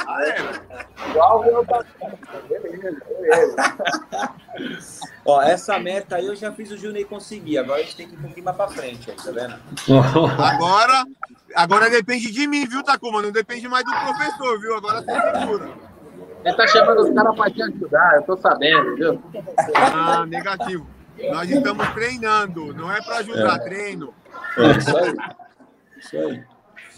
Ah, é, Igual da- Beleza, beleza. Ó, essa meta aí eu já fiz o Junei conseguir. Agora a gente tem que ir um pouquinho mais pra frente aí, tá vendo? Agora, agora depende de mim, viu, Takuma? Não depende mais do professor, viu? Agora você segura. Ele tá chamando os caras pra te ajudar, eu tô sabendo, viu? Ah, negativo. Nós estamos treinando, não é para ajudar, treino. É isso aí. Isso aí.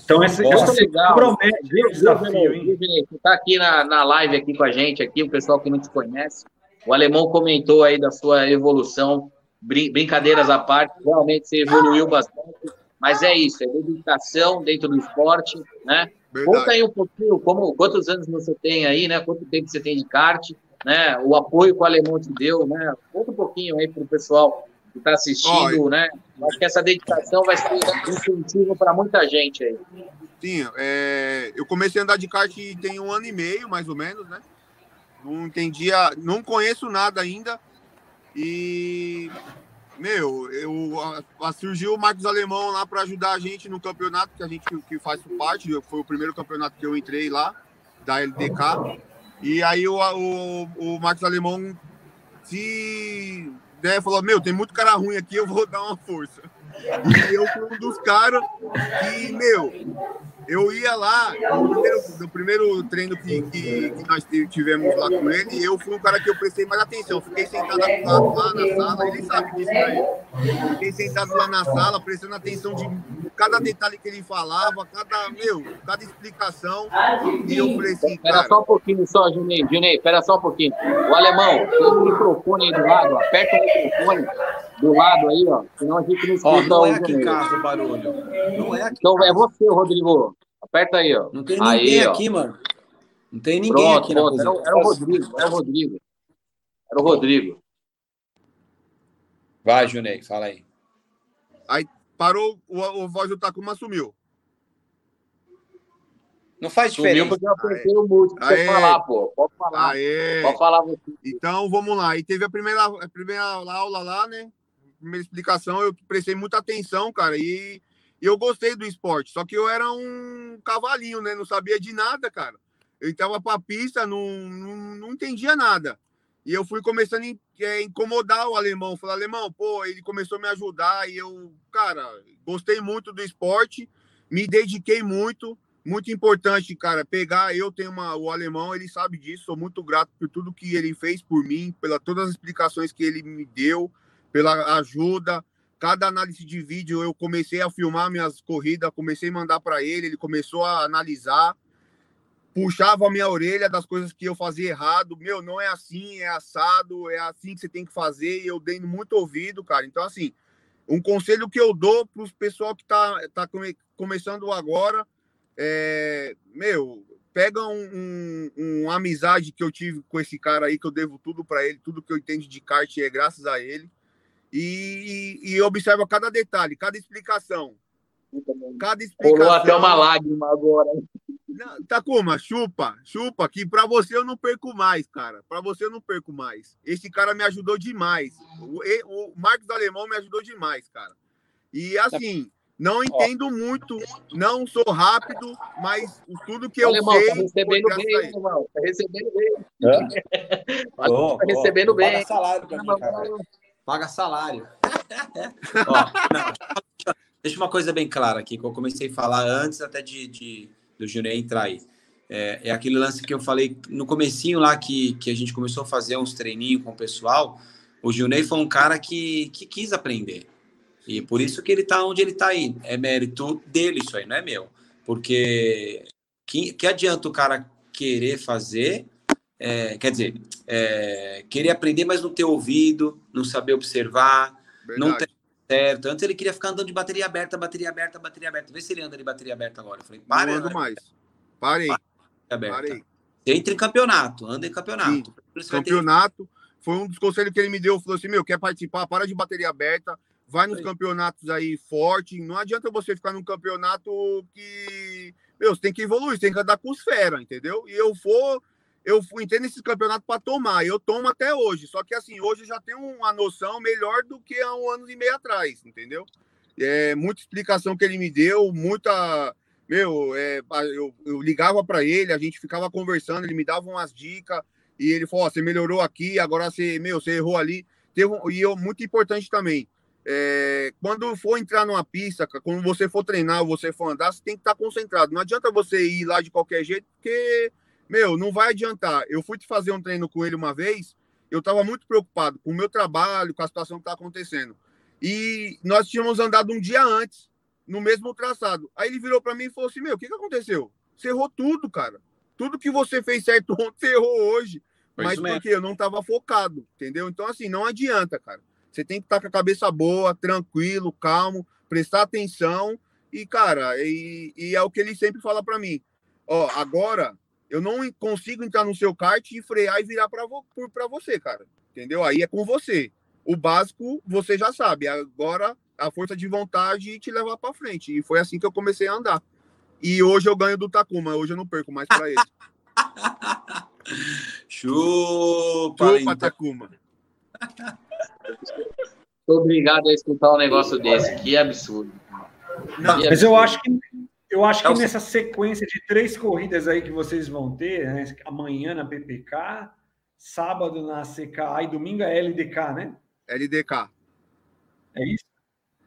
Então, esse, Muito essa legal. promete Viu, o desafio, viu, hein? viu, tá aqui na, na live aqui com a gente, aqui, o pessoal que não te conhece. O alemão comentou aí da sua evolução, brin- brincadeiras à parte, realmente você evoluiu bastante, mas é isso, é dedicação dentro do esporte, né? Conta Verdade. aí um pouquinho, como, quantos anos você tem aí, né? Quanto tempo você tem de kart, né? O apoio que o alemão te deu, né? Conta um pouquinho aí para o pessoal que está assistindo, né? Acho que essa dedicação vai ser um incentivo para muita gente aí. Sim, é, eu comecei a andar de kart tem um ano e meio, mais ou menos, né? Não entendia, não conheço nada ainda. E, meu, eu, a, a, surgiu o Marcos Alemão lá para ajudar a gente no campeonato que a gente que faz parte. Foi o primeiro campeonato que eu entrei lá, da LDK. E aí o, o, o Marcos Alemão se né, falou: Meu, tem muito cara ruim aqui, eu vou dar uma força. E eu fui um dos caras que, meu, eu ia lá, no primeiro, no primeiro treino que, que, que, nós tivemos lá com ele, eu fui um cara que eu prestei mais atenção. Fiquei sentado lá, lá na sala, ele sabe disso daí. Fiquei sentado lá na sala, prestando atenção de cada detalhe que ele falava, cada, meu, cada explicação. E eu falei assim, cara... Espera só um pouquinho só, Junei, Junei, espera só um pouquinho. O alemão, tem um microfone aí do lado, aperta o microfone do lado aí, ó. Senão a gente não escuta ó, não é aqui em casa o barulho. Não é aqui. Então é você, Rodrigo. Aperta aí, ó. Não tem ninguém aí, aqui, mano. Não tem ninguém pronto, aqui pronto. era, era o Rodrigo, era o Rodrigo. Era o Rodrigo. Vai, Junei, fala aí. Aí parou, o, o voz do Takuma sumiu. Não faz diferença. Sumiu porque eu apertei o mute pra você falar, pô. Pode falar. Aê. Pode falar você. Então, vamos lá. E teve a primeira, a primeira aula lá, né? Primeira explicação, eu prestei muita atenção, cara, e e eu gostei do esporte, só que eu era um cavalinho, né? Não sabia de nada, cara. Eu entrava pra pista, não, não, não entendia nada. E eu fui começando a é, incomodar o alemão. Falei, alemão, pô, ele começou a me ajudar. E eu, cara, gostei muito do esporte, me dediquei muito. Muito importante, cara, pegar. Eu tenho uma. O alemão, ele sabe disso. Sou muito grato por tudo que ele fez por mim, pela todas as explicações que ele me deu, pela ajuda cada análise de vídeo eu comecei a filmar minhas corridas, comecei a mandar para ele, ele começou a analisar, puxava a minha orelha das coisas que eu fazia errado. Meu, não é assim, é assado, é assim que você tem que fazer. E eu dei muito ouvido, cara. Então, assim, um conselho que eu dou para os pessoal que tá, tá come, começando agora é, meu, pega um, um, uma amizade que eu tive com esse cara aí, que eu devo tudo para ele, tudo que eu entendo de kart é graças a ele e, e, observa cada detalhe, cada explicação. Cada explicação. Rolou até uma lágrima agora. Não, Takuma, chupa, chupa, que para você eu não perco mais, cara. Para você eu não perco mais. Esse cara me ajudou demais. O, o Marcos Alemão me ajudou demais, cara. E assim, não entendo muito, não sou rápido, mas tudo que eu Alemão, sei. Tá recebendo bem, irmão. Tá recebendo bem. tá recebendo bem. Salário pra mim, cara paga salário. Ó, não, deixa uma coisa bem clara aqui, que eu comecei a falar antes até de, de do Junei entrar aí. É, é, aquele lance que eu falei no comecinho lá que, que a gente começou a fazer uns treininhos com o pessoal. O Junei foi um cara que, que quis aprender. E por isso que ele tá onde ele tá aí. É mérito dele isso aí, não é meu. Porque que, que adianta o cara querer fazer é, quer dizer, é, querer aprender, mas não ter ouvido, não saber observar, Verdade. não ter certo. Antes ele queria ficar andando de bateria aberta, bateria aberta, bateria aberta. Vê se ele anda de bateria aberta agora. Eu falei, para. Não ando mais. Parei. Parei. Entra em campeonato, anda em campeonato. Campeonato. Ter... Foi um dos conselhos que ele me deu. Falou assim: meu, quer participar? Para de bateria aberta. Vai nos campeonatos aí forte. Não adianta você ficar num campeonato que. Meu, você tem que evoluir, você tem que andar com os fera, entendeu? E eu for eu entrei nesse campeonato para tomar, eu tomo até hoje. Só que assim, hoje eu já tenho uma noção melhor do que há um ano e meio atrás, entendeu? É, muita explicação que ele me deu, muita. Meu, é, eu, eu ligava para ele, a gente ficava conversando, ele me dava umas dicas, e ele falou: oh, você melhorou aqui, agora você, meu, você errou ali. Teve, e eu, muito importante também, é, quando for entrar numa pista, quando você for treinar, você for andar, você tem que estar concentrado. Não adianta você ir lá de qualquer jeito, porque meu, não vai adiantar. Eu fui te fazer um treino com ele uma vez, eu estava muito preocupado com o meu trabalho, com a situação que está acontecendo. E nós tínhamos andado um dia antes, no mesmo traçado. Aí ele virou para mim e falou assim: Meu, o que, que aconteceu? Você errou tudo, cara. Tudo que você fez certo ontem, você errou hoje. Foi Mas porque eu não estava focado, entendeu? Então, assim, não adianta, cara. Você tem que estar tá com a cabeça boa, tranquilo, calmo, prestar atenção. E, cara, e, e é o que ele sempre fala para mim. Ó, agora eu não consigo entrar no seu kart e frear e virar para vo você, cara. Entendeu? Aí é com você. o básico você já sabe. Agora a força de vontade te levar para frente. E foi assim que eu comecei a andar. E hoje eu ganho do Takuma. Hoje eu não perco mais para ele. Chupa, Chupa, Takuma. Obrigado a escutar um negócio desse. Que absurdo. Não, Que Mas eu absurdo. acho que eu acho É que o- nessa sequência de três corridas aí que vocês vão ter, né, amanhã na PPK, sábado na CKA e domingo é LDK, né? LDK. É isso?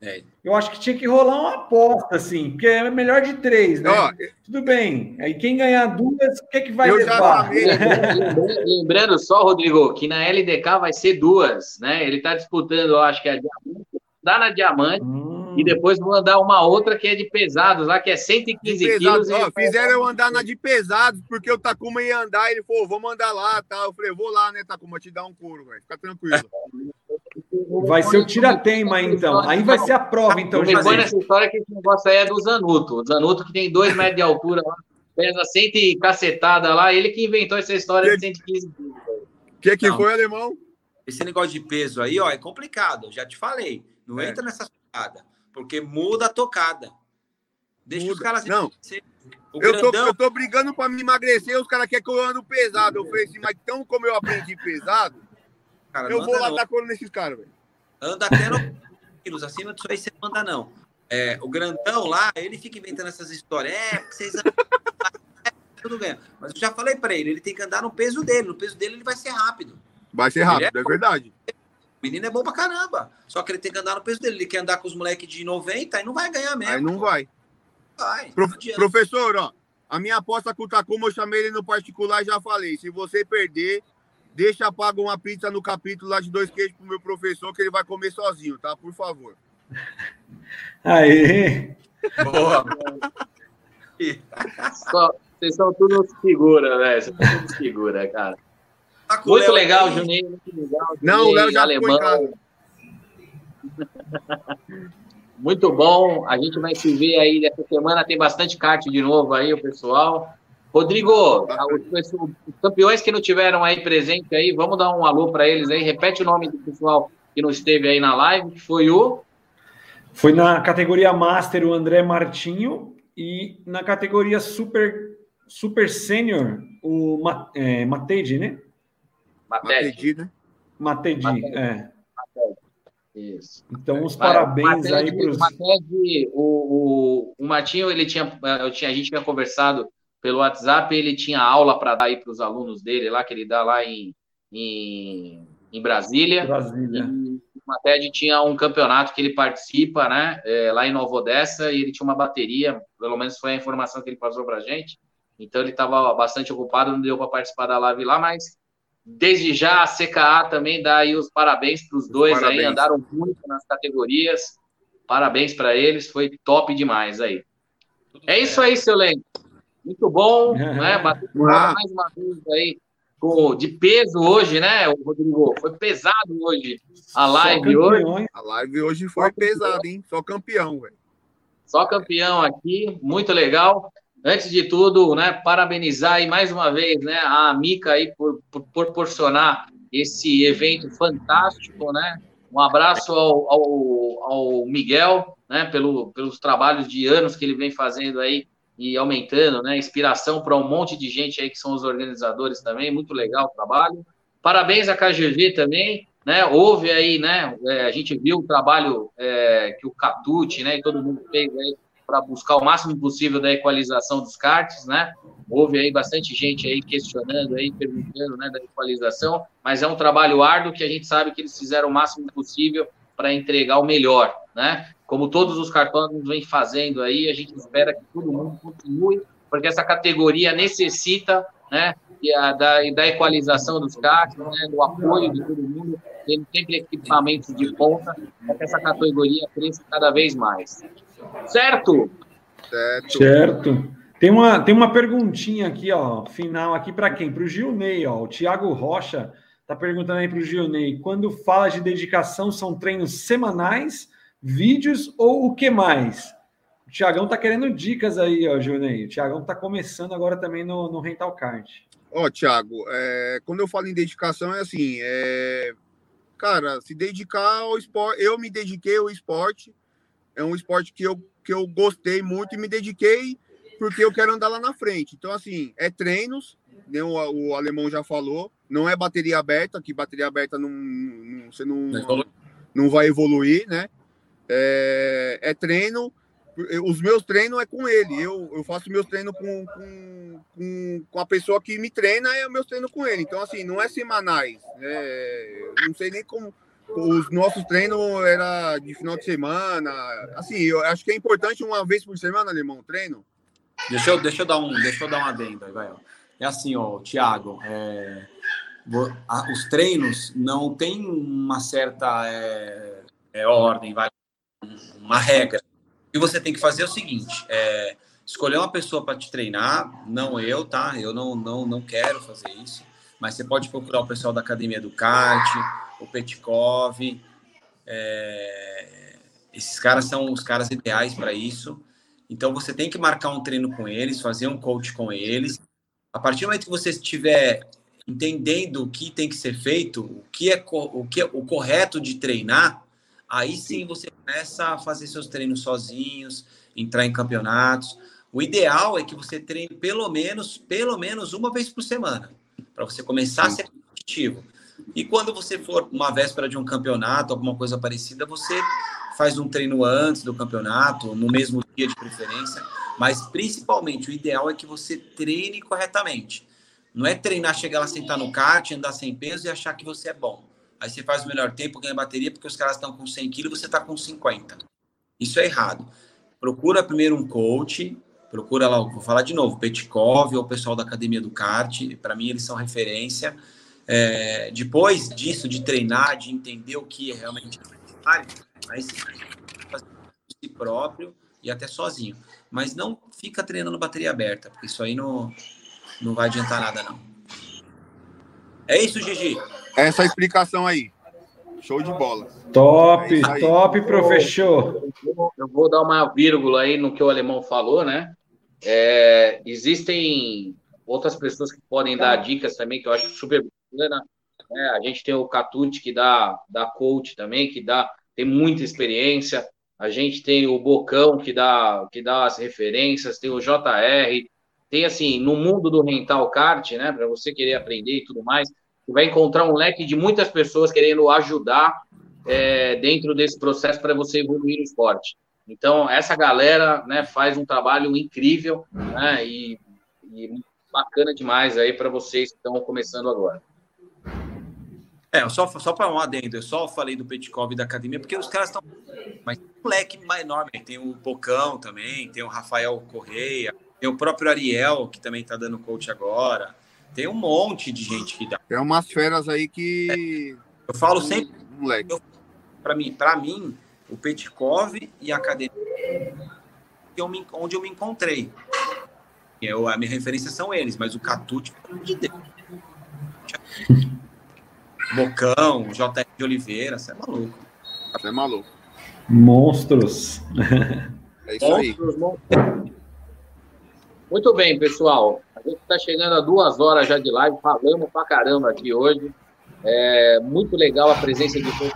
É. Eu acho que tinha que rolar uma aposta, assim, porque é melhor de três, né? Ó, Tudo bem. Aí quem ganhar duas, o que, é que vai Eu levar? Lembrando- Lembrando só, Rodrigo, que na LDK vai ser duas, né? Ele tá disputando, eu acho que é a diamante, dá na diamante, Hum, e depois vou mandar uma outra que é de pesados, lá que é 115 De quilos. pesados, ó, fizeram eu andar na de pesados, porque o Takuma ia andar, ele falou, vou mandar lá, tá? Eu falei, vou lá, né, Takuma, te dar um couro, velho. Fica tranquilo. vai ser o tira-teima, aí, então. Aí vai ser a prova, então, José. nessa história que esse negócio aí é do Zanuto. O Zanuto que tem dois metros de altura lá, pesa 100 e cacetada lá, ele que inventou essa história de 115 quilos. O que que Não. foi, alemão? Esse negócio de peso aí, ó, é complicado. eu Já te falei. Não É. entra nessa. Porque muda a tocada. Deixa os Muda. caras. Não. Eu tô, eu tô brigando pra me emagrecer, os caras querem que eu ando pesado. Eu falei assim, mas então como eu aprendi pesado, cara, eu vou lá não. dar nesses caras, velho. Anda até no quilos. Acima disso aí você não anda, não. É, o grandão lá, ele fica inventando essas histórias. É, vocês. É, tudo bem. Mas eu já falei pra ele, ele tem que andar no peso dele. No peso dele ele vai ser rápido. Vai ser rápido, é verdade. O menino é bom pra caramba. Só que ele tem que andar no peso dele. Ele quer andar com os moleques de 90 e não vai ganhar mesmo. Aí não pô. vai. vai. Pro- não professor, ó, a minha aposta com o Takuma, eu chamei ele no particular e já falei. Se você perder, deixa paga uma pizza no capítulo lá de dois queijos pro meu professor, que ele vai comer sozinho, tá? Por favor. Aê! Boa. Só- Vocês são tudo figura, velho. Vocês são tudo figura, cara. Tá com o Muito Léo legal, aí. Juninho. Muito legal. Não, Juninho, o Léo já alemão. Muito bom. A gente vai se ver aí essa semana. Tem bastante kart de novo aí, o pessoal. Rodrigo, os, os campeões que não tiveram aí presente aí, vamos dar um alô para eles aí. Repete o nome do pessoal que não esteve aí na live, que foi o Foi na categoria Master o André Martinho e na categoria Super, super Sênior o é, Matede, né? Matedi, né? Matedi, Matede. é. Isso. Então, os Vai, parabéns o aí para os. o Mated, o, o, o Matinho, ele tinha, eu tinha, a gente tinha conversado pelo WhatsApp, ele tinha aula para dar aí para os alunos dele lá, que ele dá lá em, em, em Brasília. Brasília. E o Mated tinha um campeonato que ele participa, né, é, lá em Nova Odessa, e ele tinha uma bateria, pelo menos foi a informação que ele passou para gente. Então ele estava bastante ocupado, não deu para participar da live lá, mas desde já a CKA também dá aí os parabéns para os dois aí, Parabéns. andaram muito nas categorias. Parabéns para eles, foi top demais aí. É isso aí, seu Len. Muito bom, né? Bateu Ah. mais uma vez aí com, de peso hoje, né, Rodrigo? Foi pesado hoje a live hoje. campeões. A live hoje foi pesada, hein? Só campeão, velho. Só campeão aqui, muito legal. Antes de tudo, né, parabenizar aí mais uma vez, né, a Mica aí por, por proporcionar esse evento fantástico, né? Um abraço ao, ao, ao Miguel, né, pelo, pelos trabalhos de anos que ele vem fazendo aí e aumentando, né, inspiração para um monte de gente aí que são os organizadores também, muito legal o trabalho. Parabéns à KGV também, né? Houve aí, né? é, a gente viu o trabalho é, que o Catute, né, e todo mundo fez aí para buscar o máximo possível da equalização dos karts, né? Houve aí bastante gente aí questionando aí, perguntando, né, da equalização, mas é um trabalho árduo que a gente sabe que eles fizeram o máximo possível para entregar o melhor, né? Como todos os cartões vêm fazendo aí, a gente espera que todo mundo continue, porque essa categoria necessita, né, da, da equalização dos karts, né, do apoio de todo mundo, tendo sempre equipamentos de ponta, para que essa categoria cresça cada vez mais. Certo? Certo. Certo. Tem uma, tem uma perguntinha aqui, ó, final aqui para quem? Para o Gilney, ó. O Thiago Rocha tá perguntando aí para o Gilney. Quando fala de dedicação, são treinos semanais, vídeos ou o que mais? O Tiagão tá querendo dicas aí, ó, Gilney. O Tiagão tá começando agora também no, no Rental Card. Ó, Thiago, é, quando eu falo em dedicação, é assim, é, cara, se dedicar ao esporte. Eu me dediquei ao esporte. É um esporte que eu, que eu gostei muito e me dediquei porque eu quero andar lá na frente. Então, assim, é treinos, né, o, o alemão já falou, não é bateria aberta, que bateria aberta não, não- você não, não vai evoluir, né? É, é treino. Os meus treinos é com ele. Eu, eu faço meus treinos com, com, com, com a pessoa que me treina, é o meus treinos com ele. Então, assim, não é semanais. É, eu não sei nem como. Os nossos treinos era de final de semana. Assim, eu acho que é importante uma vez por semana, alemão, treino. Deixa eu, deixa eu dar um, deixa eu dar um adendo aí, vai. ó. É assim, ó, Thiago, é, os treinos não tem uma certa é, é, ordem, vai, uma regra. Que você tem que fazer é o seguinte: é, escolher uma pessoa para te treinar, não eu, tá? Eu não, não, não quero fazer isso, mas você pode procurar o pessoal da academia do kart, o Petkov. é, esses caras são os caras ideais para isso. Então você tem que marcar um treino com eles, fazer um coach com eles. A partir do momento que você estiver entendendo o que tem que ser feito, o que é o que é o correto de treinar, aí sim você começa a fazer seus treinos sozinhos, entrar em campeonatos. O ideal é que você treine pelo menos pelo menos uma vez por semana, para você começar a ser competitivo. E quando você for uma véspera de um campeonato, alguma coisa parecida, você faz um treino antes do campeonato, no mesmo dia de preferência, mas principalmente o ideal é que você treine corretamente. Não é treinar, chegar lá, sentar no kart, andar sem peso e achar que você é bom. Aí você faz o melhor tempo, ganha bateria, porque os caras estão com 100 quilos e você está com 50. Isso é errado. Procura primeiro um coach, procura lá, vou falar de novo, Petkov ou o pessoal da academia do kart, para mim eles são referência. É, depois disso, de treinar, de entender o que é realmente necessário, aí você por si próprio e até sozinho. Mas não fica treinando bateria aberta, porque isso aí não, não vai adiantar nada, não. É isso, Gigi. Essa explicação aí. Show de bola. Top, É top, professor. Eu vou dar uma vírgula aí no que o alemão falou, né? É, existem outras pessoas que podem dar dicas também, que eu acho super bacana. né? A gente tem o Catute, que dá, dá coach também, que dá, tem muita experiência. A gente tem o Bocão, que dá, que dá as referências. Tem o JR. Tem, assim, no mundo do rental kart, né? Para você querer aprender e tudo mais, você vai encontrar um leque de muitas pessoas querendo ajudar é, dentro desse processo para você evoluir no esporte. Então, essa galera né, faz um trabalho incrível né, e, e bacana demais aí para vocês que estão começando agora. É, só, só para um adendo, eu só falei do Petkov e da academia, porque os caras estão. Mas tem um leque mais enorme. Tem o Pocão também, tem o Rafael Correia, tem o próprio Ariel, que também está dando coach agora. Tem um monte de gente que dá. Tem umas feras aí que. Eu falo sempre, Moleque. para mim, para mim, o Petkov e a academia que eu me- onde eu me encontrei. Eu, a minha referência são eles, mas o Catute, pelo amor de Deus. Bocão, JR de Oliveira, você é maluco. Você é maluco. Monstros. É isso aí. Monstros, monstros. Muito bem, pessoal. A gente está chegando a duas horas já de live, falamos pra caramba aqui hoje. É muito legal a presença de todos.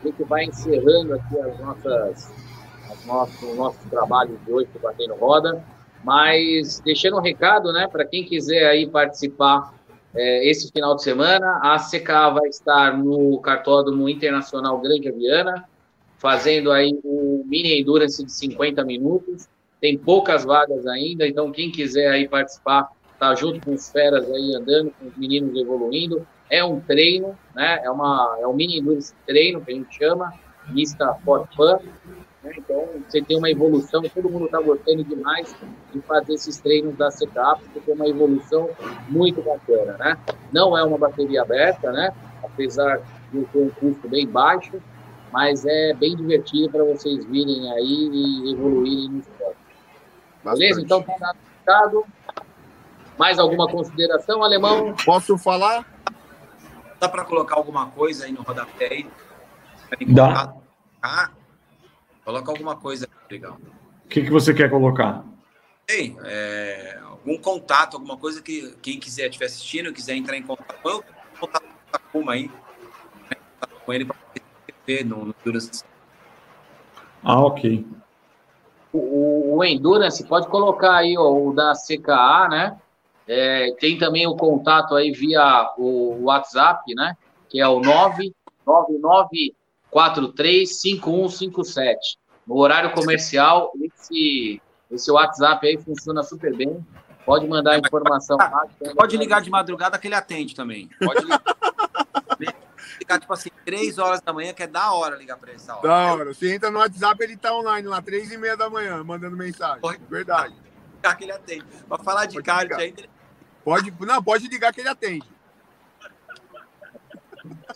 A gente vai encerrando aqui as nossas, as nosso, o nosso trabalho de hoje do Batendo Roda, mas deixando um recado, né, para quem quiser aí participar é, esse final de semana, a CKA vai estar no Cartódromo Internacional Grande Aviana, fazendo aí o mini endurance de 50 minutos. Tem poucas vagas ainda, então quem quiser aí participar, tá junto com os feras aí andando, com os meninos evoluindo. É um treino, né? É uma é um mini endurance treino que a gente chama, lista for fun. né? Então você tem uma evolução, todo mundo está gostando demais de fazer esses treinos da CK, porque tem uma evolução muito bacana, né? Não é uma bateria aberta, né? Apesar de ter um custo bem baixo, mas é bem divertido para vocês virem aí e evoluírem no esporte. Beleza? Então, tá dado. Mais alguma consideração, alemão? Posso falar? Dá para colocar alguma coisa aí no rodapé aí? Dá. Ah, coloca alguma coisa aí, legal. O que, que você quer colocar? Ei, é, algum contato, alguma coisa que quem quiser estiver assistindo, quiser entrar em contato, eu contato Takuma aí. né? Com ele pra ver no, no Endurance. Ah, ok. O, o Endurance, pode colocar aí ó, o da CKA, né? É, tem também o contato aí via o WhatsApp, né? Que é o 999435157. No horário comercial, esse, esse WhatsApp aí funciona super bem. Pode mandar informação lá. Pode ligar de madrugada que ele atende também. Pode ligar. ligar, tipo assim, três horas da manhã, que é da hora ligar pra ele essa hora. Da hora. Você entra no WhatsApp, ele tá online lá, três e meia da manhã, mandando mensagem. Pode. Verdade. Que ele atende. Pra falar de kart ainda, ele Pode, não, pode ligar que ele atende.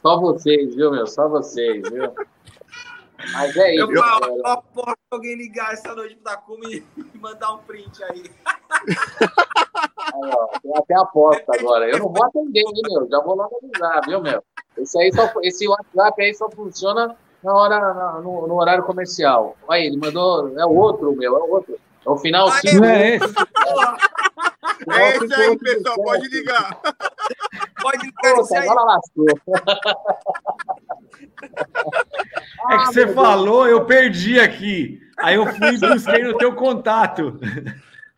Só vocês, viu, meu? Só vocês, viu? Mas é isso. Eu aposto que alguém ligar essa noite pro Takuma e mandar um print aí. Aí, ó, tem até aposta agora. Eu não vou atender, hein, meu? Já vou logo avisar, viu, meu? Esse, aí só, esse WhatsApp aí só funciona na hora, na- no, no horário comercial. Aí, ele mandou. É o outro, meu, é o outro. É o final 5. Não é esse? É esse aí, pessoal, pode ligar. Pode ligar isso agora lascou. É que você falou, eu perdi aqui. Aí eu fui e busquei no teu contato.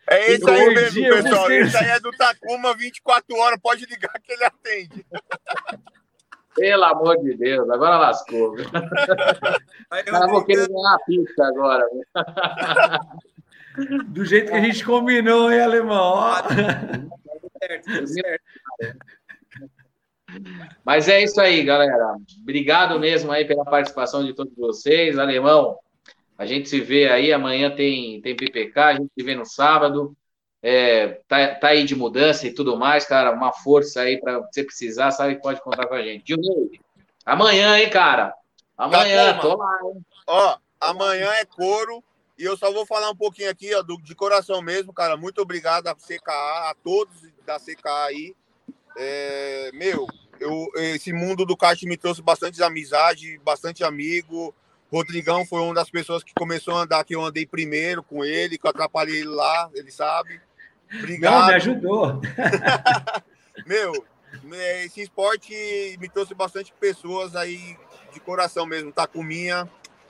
É Eu aí mesmo, pessoal. Esse aí é do Takuma 24 horas, pode ligar que ele atende. Pelo amor de Deus, agora lascou. Cara, vou querer ganhar a pista agora. Do jeito que a gente combinou, hein, alemão? Ó. certo, deu certo. Mas é isso aí, galera. Obrigado mesmo aí pela participação de todos vocês. Alemão, a gente se vê aí. Amanhã tem, tem PPK, a gente se vê no sábado. É, tá, tá aí de mudança e tudo mais, cara. Uma força aí para você precisar, sabe que pode contar com a gente. Dilnei, amanhã, hein, cara? Amanhã, Takuma. tô lá, hein? Ó, amanhã é couro. E eu só vou falar um pouquinho aqui, ó, do- de coração mesmo, cara. Muito obrigado à CKA, a todos da CKA aí. É, meu, eu, esse mundo do kart me trouxe bastante amizade, bastante amigo. Rodrigão foi uma das pessoas que começou a andar, que eu andei primeiro com ele, que eu atrapalhei ele lá, ele sabe. Não, Obrigado. me ajudou. Meu, é, esse esporte me trouxe bastante pessoas aí de coração mesmo. Tacuminha,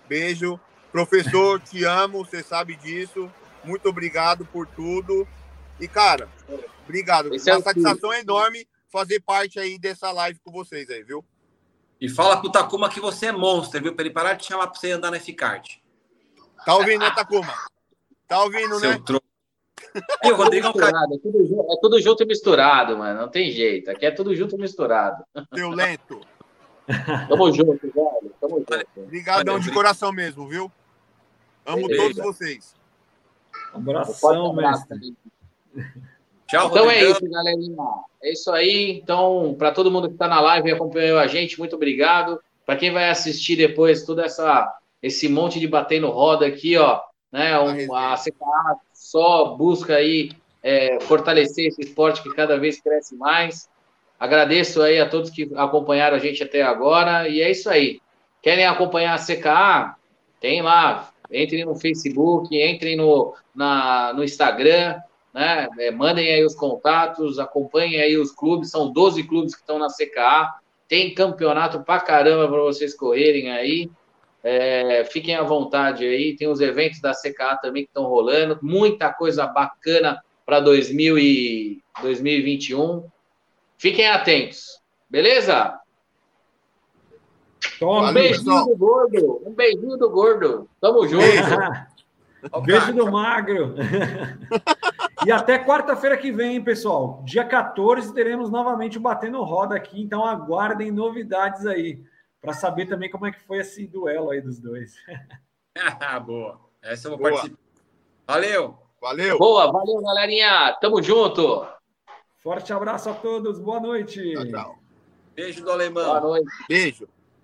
beijo. Professor, te amo, você sabe disso. Muito obrigado por tudo. E, cara, obrigado. Esse é Uma o satisfação enorme fazer parte aí dessa live com vocês aí, viu? E fala pro Takuma que você é monstro, viu? Pra ele parar de chamar pra você andar no F-Kart. Tá ouvindo, né, Takuma? Tá ouvindo, né? Seu troco. E o Rodrigo é. Misturado, é, tudo, é tudo junto e misturado, mano. Não tem jeito. Aqui é tudo junto e misturado. Seu lento. Tamo junto, velho. Tamo junto. Obrigadão de coração mesmo, viu? Amo Beleza. todos vocês. Abração, mestre. Tchau, Então é Rodrigão. isso, galerinha. É isso aí. Então, para todo mundo que está na live e acompanhou a gente, muito obrigado. Para quem vai assistir depois toda essa esse monte de bater no roda aqui, ó, né? Um, a CKA só busca aí é, fortalecer esse esporte que cada vez cresce mais. Agradeço aí a todos que acompanharam a gente até agora e é isso aí. Querem acompanhar a CKA? Tem lá. Entrem no Facebook, entrem no, na, no Instagram, né? É, mandem aí os contatos, acompanhem aí os clubes, são 12 clubes que estão na CKA, tem campeonato pra caramba para vocês correrem aí. É, fiquem à vontade aí, tem os eventos da CKA também que estão rolando, muita coisa bacana para 2021. Fiquem atentos, beleza? Toma, Um beijinho pessoal. do gordo, um beijinho do gordo. Tamo junto. Beijo do magro. e até quarta-feira que vem, hein, pessoal. Dia 14 teremos novamente o Batendo Roda aqui, então aguardem novidades aí, para saber também como é que foi esse duelo aí dos dois. Boa. Essa eu vou Boa. participar. Valeu. Valeu. Boa, valeu, galerinha. Tamo junto. Forte abraço a todos, boa noite. Tchau, tchau. Beijo do alemão. Boa noite. Beijo.